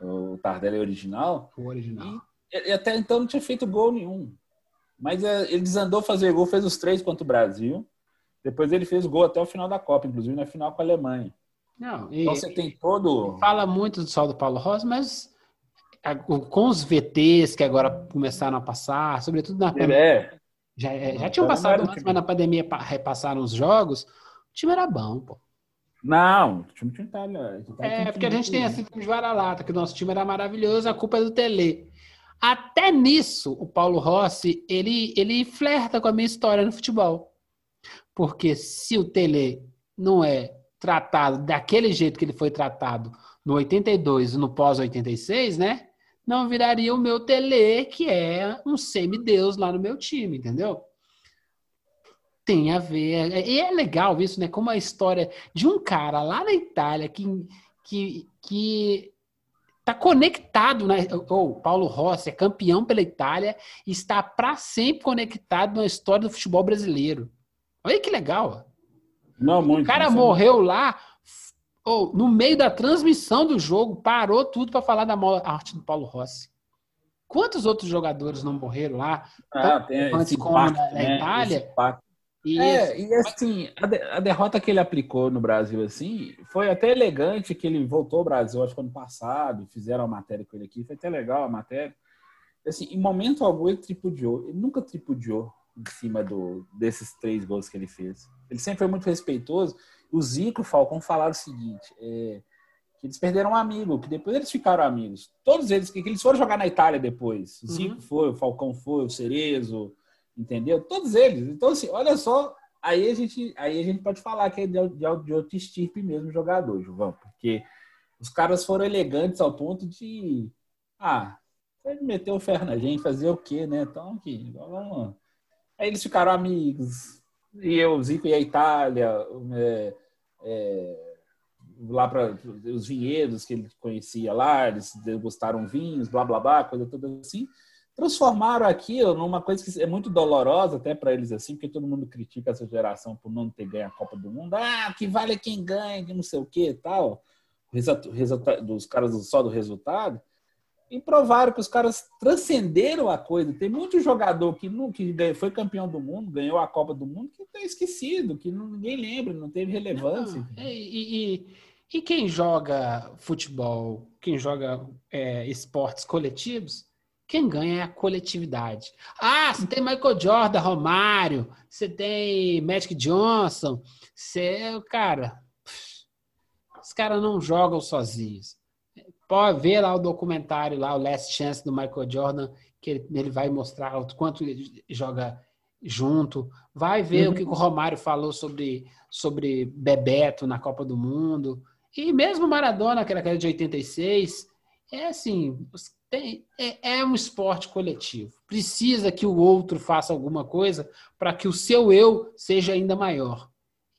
O Tardelli original. O original. E, e até então não tinha feito gol nenhum. Mas é, ele desandou fazer gol, fez os três contra o Brasil. Depois ele fez gol até o final da Copa, inclusive na final com a Alemanha. Não, e Então você tem todo. fala muito do sol do Paulo Rossi, mas a- com os VTs que agora começaram a passar, sobretudo na pandemia, É, já, é, já tinham passado antes, mas na pandemia pa- repassaram os jogos, o time era bom, pô. não, o time Itália É, porque a gente tem esse time de vara-lata, que o nosso time era maravilhoso, a culpa é do Tele. Até nisso, o Paulo Rossi, ele, ele flerta com a minha história no futebol. Porque se o Tele não é tratado daquele jeito que ele foi tratado no 82 e no pós-86, né? Não viraria o meu Tele, que é um semideus lá no meu time, entendeu? Tem a ver. E é legal isso, né? Como a história de um cara lá na Itália que, que, que tá conectado, né? Ou Paulo Rossi é campeão pela Itália e está para sempre conectado na história do futebol brasileiro. Olha que legal. Não, muito. O cara morreu lá, ou no meio da transmissão do jogo, parou tudo para falar da morte do Paulo Rossi. Quantos outros jogadores não morreram lá? Ah, tem antes esse como impacto, na- na né? Itália. Esse impacto. E É, e assim, a, de- a derrota que ele aplicou no Brasil, assim, foi até elegante que ele voltou ao Brasil, acho que ano passado, fizeram a matéria com ele aqui, foi até legal a matéria. Assim, em momento algum ele tripudiou, ele nunca tripudiou em cima do, desses três gols que ele fez. Ele sempre foi muito respeitoso. O Zico e o Falcão falaram o seguinte, é, que eles perderam um amigo, que depois eles ficaram amigos. Todos eles, que, que eles foram jogar na Itália depois. O Zico Uhum. foi, o Falcão foi, o Cerezo, entendeu? Todos eles. Então, assim, olha só, aí a gente, aí a gente pode falar que é de, de, outro estirpe mesmo jogador, João, porque os caras foram elegantes ao ponto de, ah, ele meteu o ferro na gente, fazer o quê, né? Então, aqui, vamos. Aí eles ficaram amigos. E eu, Zico e a Itália, é, é, lá para os vinhedos que ele conhecia lá, eles degustaram vinhos, blá blá blá, coisa toda assim. Transformaram aquilo numa coisa que é muito dolorosa até para eles assim, porque todo mundo critica essa geração por não ter ganho a Copa do Mundo. Ah, que vale quem ganha, que não sei o que e tal. Resulta- dos caras só do resultado. E provaram que os caras transcenderam a coisa. Tem muito jogador que, não, que foi campeão do mundo, ganhou a Copa do Mundo, que está esquecido, que não- ninguém lembra, não teve relevância. Não, é, e, e- e quem joga futebol, quem joga é, esportes coletivos, quem ganha é a coletividade. Ah, você tem Michael Jordan, Romário, você tem Magic Johnson, você, cara, pff, os caras não jogam sozinhos. Pode ver lá o documentário lá, o Last Chance do Michael Jordan, que ele, ele vai mostrar o quanto ele joga junto. Vai ver o que o Romário falou sobre, sobre Bebeto na Copa do Mundo. E mesmo Maradona, aquela aquela de 86, é assim, tem- é, é um esporte coletivo. Precisa que o outro faça alguma coisa para que o seu eu seja ainda maior.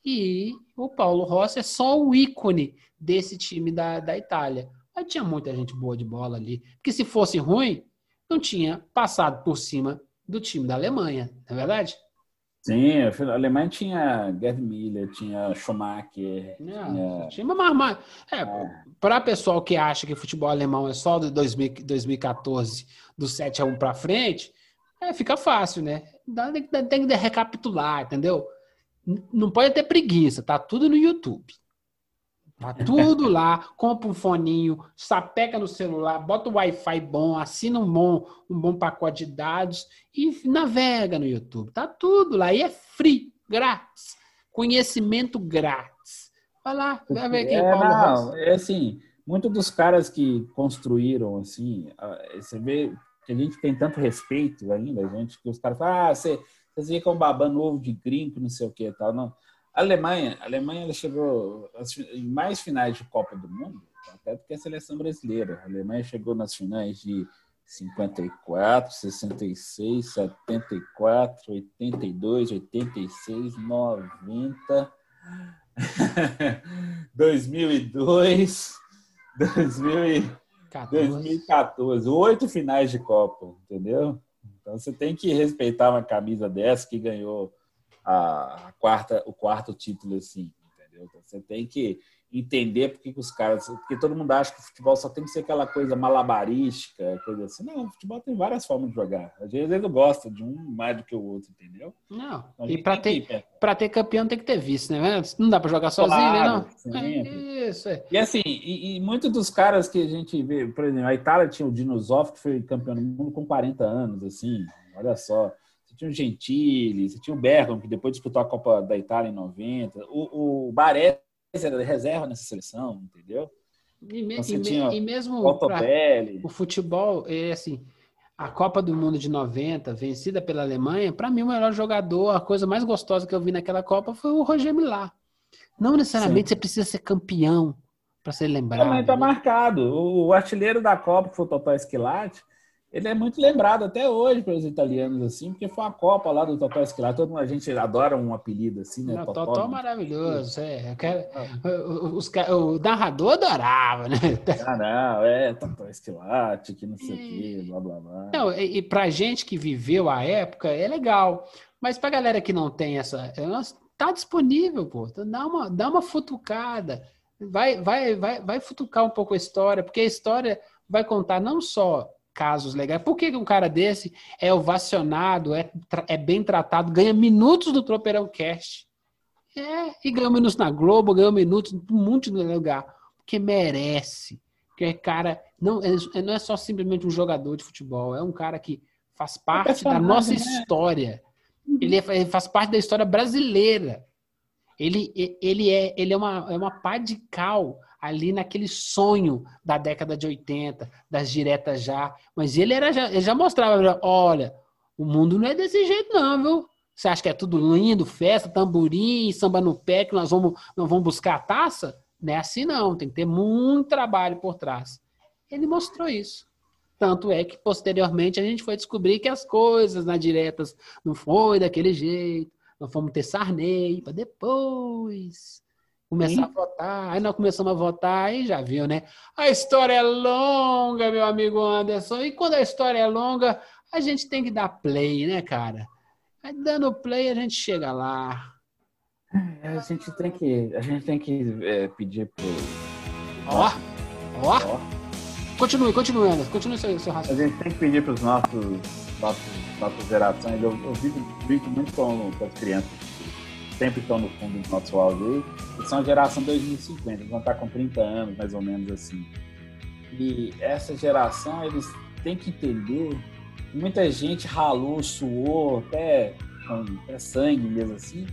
E o Paulo Rossi é só o ícone desse time da, da Itália. Mas tinha muita gente boa de bola ali. Porque se fosse ruim, não tinha passado por cima do time da Alemanha, não é verdade? Sim, a Alemanha tinha Gerd Miller, tinha Schumacher. Tinha- tinha uma marma- É, para pessoal que acha que futebol alemão é só de 2000 2014, do 7 a 1 para frente, é, fica fácil, né? Tem, que- tem que recapitular, entendeu? Não pode ter preguiça, tá tudo no YouTube. Tá tudo lá, compra um foninho, sapeca no celular, bota o Wi-Fi bom, assina um bom, um bom pacote de dados e navega no YouTube. Tá tudo lá. E é free, grátis. Conhecimento grátis. Vai lá, vai ver quem é É, Paulo não, é assim, muitos dos caras que construíram, assim, você vê que a gente tem tanto respeito ainda, a gente, que os caras falam, ah, você, vocês ficam babando ovo de gringo, não sei o que e tal, não. Alemanha, a Alemanha ela chegou em mais finais de Copa do Mundo, até que a seleção brasileira. A Alemanha chegou nas finais de 54, 66, 74, 82, 86, 90, 2002, 2000 e 14. 2014. [laughs] Oito finais de Copa, entendeu? Então você tem que respeitar uma camisa dessa que ganhou a, a quarta, o quarto título assim, entendeu? Então você tem que entender porque que os caras, porque todo mundo acha que o futebol só tem que ser aquela coisa malabarística, coisa assim. Não, o futebol tem várias formas de jogar. Às vezes ele gosta de um mais do que o outro, entendeu? Não. Então, E tem ter, que- pra ter campeão tem que ter vice, né? Não dá pra jogar sozinho, né? Claro, Não? sempre. É isso, é. E assim, e, e muitos dos caras que a gente vê, por exemplo, a Itália tinha o Dinosoff, que foi campeão do mundo com 40 anos, assim, olha só. Você tinha o Gentili, você tinha o Bergamo, que depois disputou a Copa da Itália em 90. O, o Baresi era reserva nessa seleção, entendeu? E, me- Você e me- e mesmo O pra- Altobelli. o futebol, é assim, a Copa do Mundo de 90, vencida pela Alemanha, pra mim o melhor jogador, a coisa mais gostosa que eu vi naquela Copa foi o Roger Milá. Não necessariamente você precisa ser campeão pra ser lembrado. Também está né? marcado. O, o artilheiro da Copa, que foi o Totó Esquilate, ele é muito lembrado até hoje pelos italianos, assim, porque foi a Copa lá do Totó Esquilate. Todo mundo, a gente adora um apelido assim, né? Não, Totó, Totó né? maravilhoso, é. Eu quero- os ca- o narrador adorava, né? Ah, não, é Totó Esquilate, que não sei o quê, blá, blá, blá. Não, e, e pra gente que viveu a época, é legal. Mas pra galera que não tem essa. é, Tá disponível, pô. Então Dá uma, dá uma futucada. Vai, vai, vai, vai futucar um pouco a história, porque a história vai contar não só casos legais. Por que um cara desse é ovacionado, é, é bem tratado, ganha minutos do Tropeirão Cast? É, e ganha minutos na Globo, ganha minutos em um monte de lugar. Porque merece. Porque é cara. Não é, não é só simplesmente um jogador de futebol, é um cara que faz parte da nossa né? história. Ele, é- ele faz parte da história brasileira. Ele, ele, é, ele é, uma, é uma pá de cal ali naquele sonho da década de 80, das diretas já. Mas ele, era já, ele já mostrava: olha, o mundo não é desse jeito, não, viu? Você acha que é tudo lindo, festa, tamborim, samba no pé, que nós vamos, nós vamos buscar a taça? Não é assim, não. Tem que ter muito trabalho por trás. Ele mostrou isso. Tanto é que, posteriormente, a gente foi descobrir que as coisas na diretas não foi daquele jeito. Nós fomos ter Sarney para depois começar Sim. a votar. Aí nós começamos a votar, aí já viu, né? A história é longa, meu amigo Anderson. E quando a história é longa, a gente tem que dar play, né, cara? Aí dando play, a gente chega lá. É, A gente tem que, a gente tem que é, pedir pro. Ó, ó. Ó, Continue, continue, Anderson. Continue seu, seu A raciocínio. gente tem que pedir para os nossos, nossos, nossas gerações. Eu, eu vivo, brinco muito com, com as crianças sempre estão no fundo do nosso áudio aí, que são a geração 2050, eles vão estar com 30 anos, mais ou menos assim. E essa geração, eles têm que entender que muita gente ralou, suou, até até sangue mesmo assim,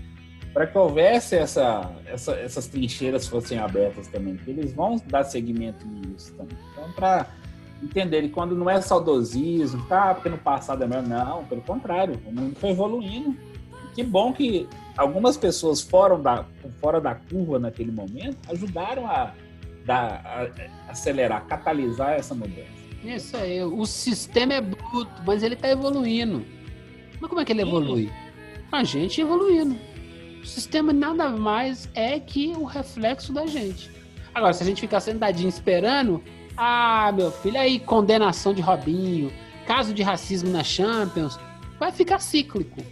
para que houvesse essa, essa- essas trincheiras fossem abertas também, porque eles vão dar seguimento nisso também. Então, para entenderem quando não é saudosismo, tá, porque no passado é melhor, não, pelo contrário, o mundo foi evoluindo. Que bom que algumas pessoas fora da, fora da curva naquele momento ajudaram a, dar, a acelerar, catalisar essa mudança. Isso aí. O sistema é bruto, mas ele está evoluindo. Mas como é que ele evolui? A gente evoluindo. O sistema nada mais é que o reflexo da gente. Agora, se a gente ficar sentadinho esperando, ah, meu filho, aí condenação de Robinho, caso de racismo na Champions, vai ficar cíclico.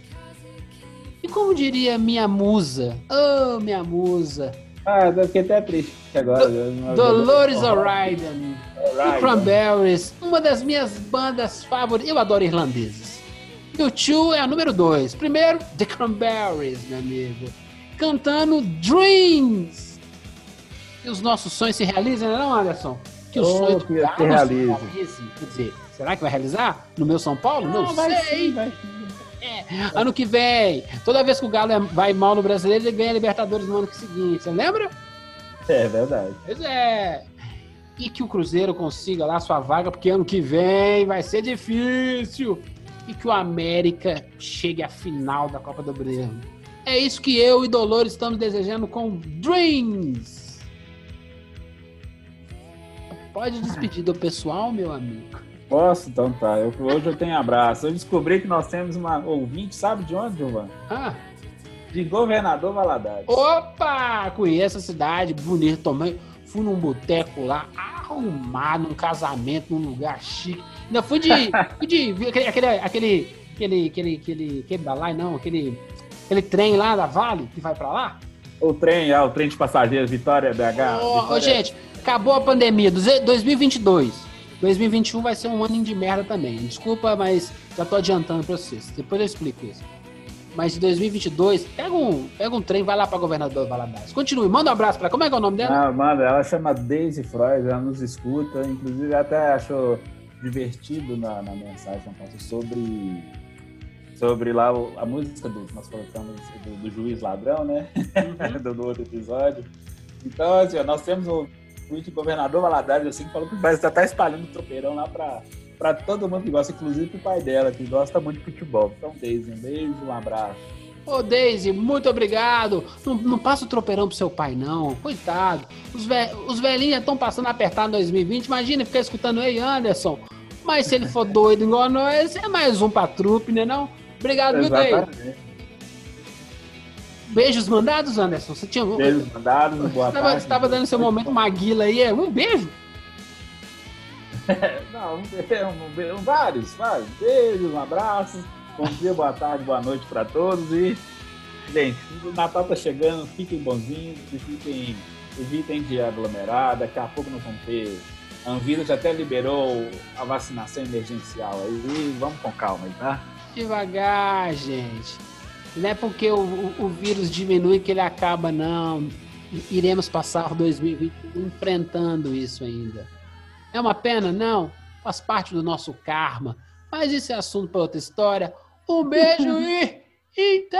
E como diria minha musa, oh, minha musa, Ah, eu fiquei até triste agora. Dolores O'Riordan, The. Cranberries, uma das minhas bandas favoritas. Eu adoro irlandeses. E o Two é a número dois. Primeiro, The Cranberries, meu amigo. Cantando Dreams. E os nossos sonhos se realizam, não, Anderson? Que o Oh, sonho que do se realize. se realize. Quer dizer, será que vai realizar? No meu São Paulo? Não, Não, vai sei. sim, vai sim. Ano que vem. Toda vez que o Galo é- vai mal no brasileiro, ele ganha a Libertadores no ano seguinte. Você lembra? É verdade. Pois é. E que o Cruzeiro consiga lá sua vaga, porque ano que vem vai ser difícil. E que o América chegue à final da Copa do Brasil. É isso que eu e Dolores estamos desejando com Dreams. Pode despedir do pessoal, meu amigo. Posso? Então tá. Eu- hoje eu tenho abraço. Eu descobri que nós temos uma ouvinte, sabe de onde, Giovanni? Ah, De Governador Valadares. opa! Conheço a cidade, bonito também. Fui num boteco lá, arrumado, num casamento, num lugar chique. Ainda fui de. [laughs] fui de aquele, aquele, aquele, aquele, aquele, aquele, aquele da lá, não, aquele, aquele trem lá da Vale que vai pra lá. O trem, ah, o trem de passageiros, Vitória BH. Ô, ô, Vitória- gente, acabou a pandemia, duze- 2022. 2021 vai ser um ano de merda também. Desculpa, mas já tô adiantando pra vocês. Depois eu explico isso. Mas em 2022, pega um, pega um trem, vai lá pra governador Valadares. Continue, manda um abraço pra Como é que é o nome dela? Ah, mano, ela chama Daisy Freud, ela nos escuta, inclusive até achou divertido na, na mensagem ela sobre, sobre lá a música do que nós colocamos do, do juiz ladrão, né? [laughs] do, do outro episódio. Então, assim, ó, nós temos o tweet governador Valadares, assim, que falou que vai estar espalhando o tropeirão lá pra, pra todo mundo que gosta, inclusive pro pai dela, que gosta muito de futebol. Então, Daisy, um beijo, um abraço. Ô, Daisy, muito obrigado. Não, não passa o tropeirão pro seu pai, não. Coitado. Os, ve os velhinhos já estão passando apertado em 2020. Imagina ficar escutando, ei, Anderson. Mas se ele for doido igual nós, é mais um pra trupe, né não? Obrigado, Daisy? Exatamente. Beijos mandados, Anderson? Você tinha... Beijos mandados, boa Você tarde. você tava dando seu momento Maguila aí. é? Um beijo. [laughs] Não, um, um, be- um- vários, vários. Beijos, um abraço. Bom dia, boa tarde, boa noite para todos. E, gente, o Natal tá chegando, fiquem bonzinhos, e fiquem, evitem de aglomerar. Daqui a pouco nós vamos ter. A Anvisa já até liberou a vacinação emergencial aí. E vamos com calma aí, tá? Devagar, gente. Não é porque o, o, o vírus diminui que ele acaba, não. Iremos passar 2020 enfrentando isso ainda. É uma pena? Não. Faz parte do nosso karma. Mas esse é assunto para outra história. Um beijo [laughs] e. Então!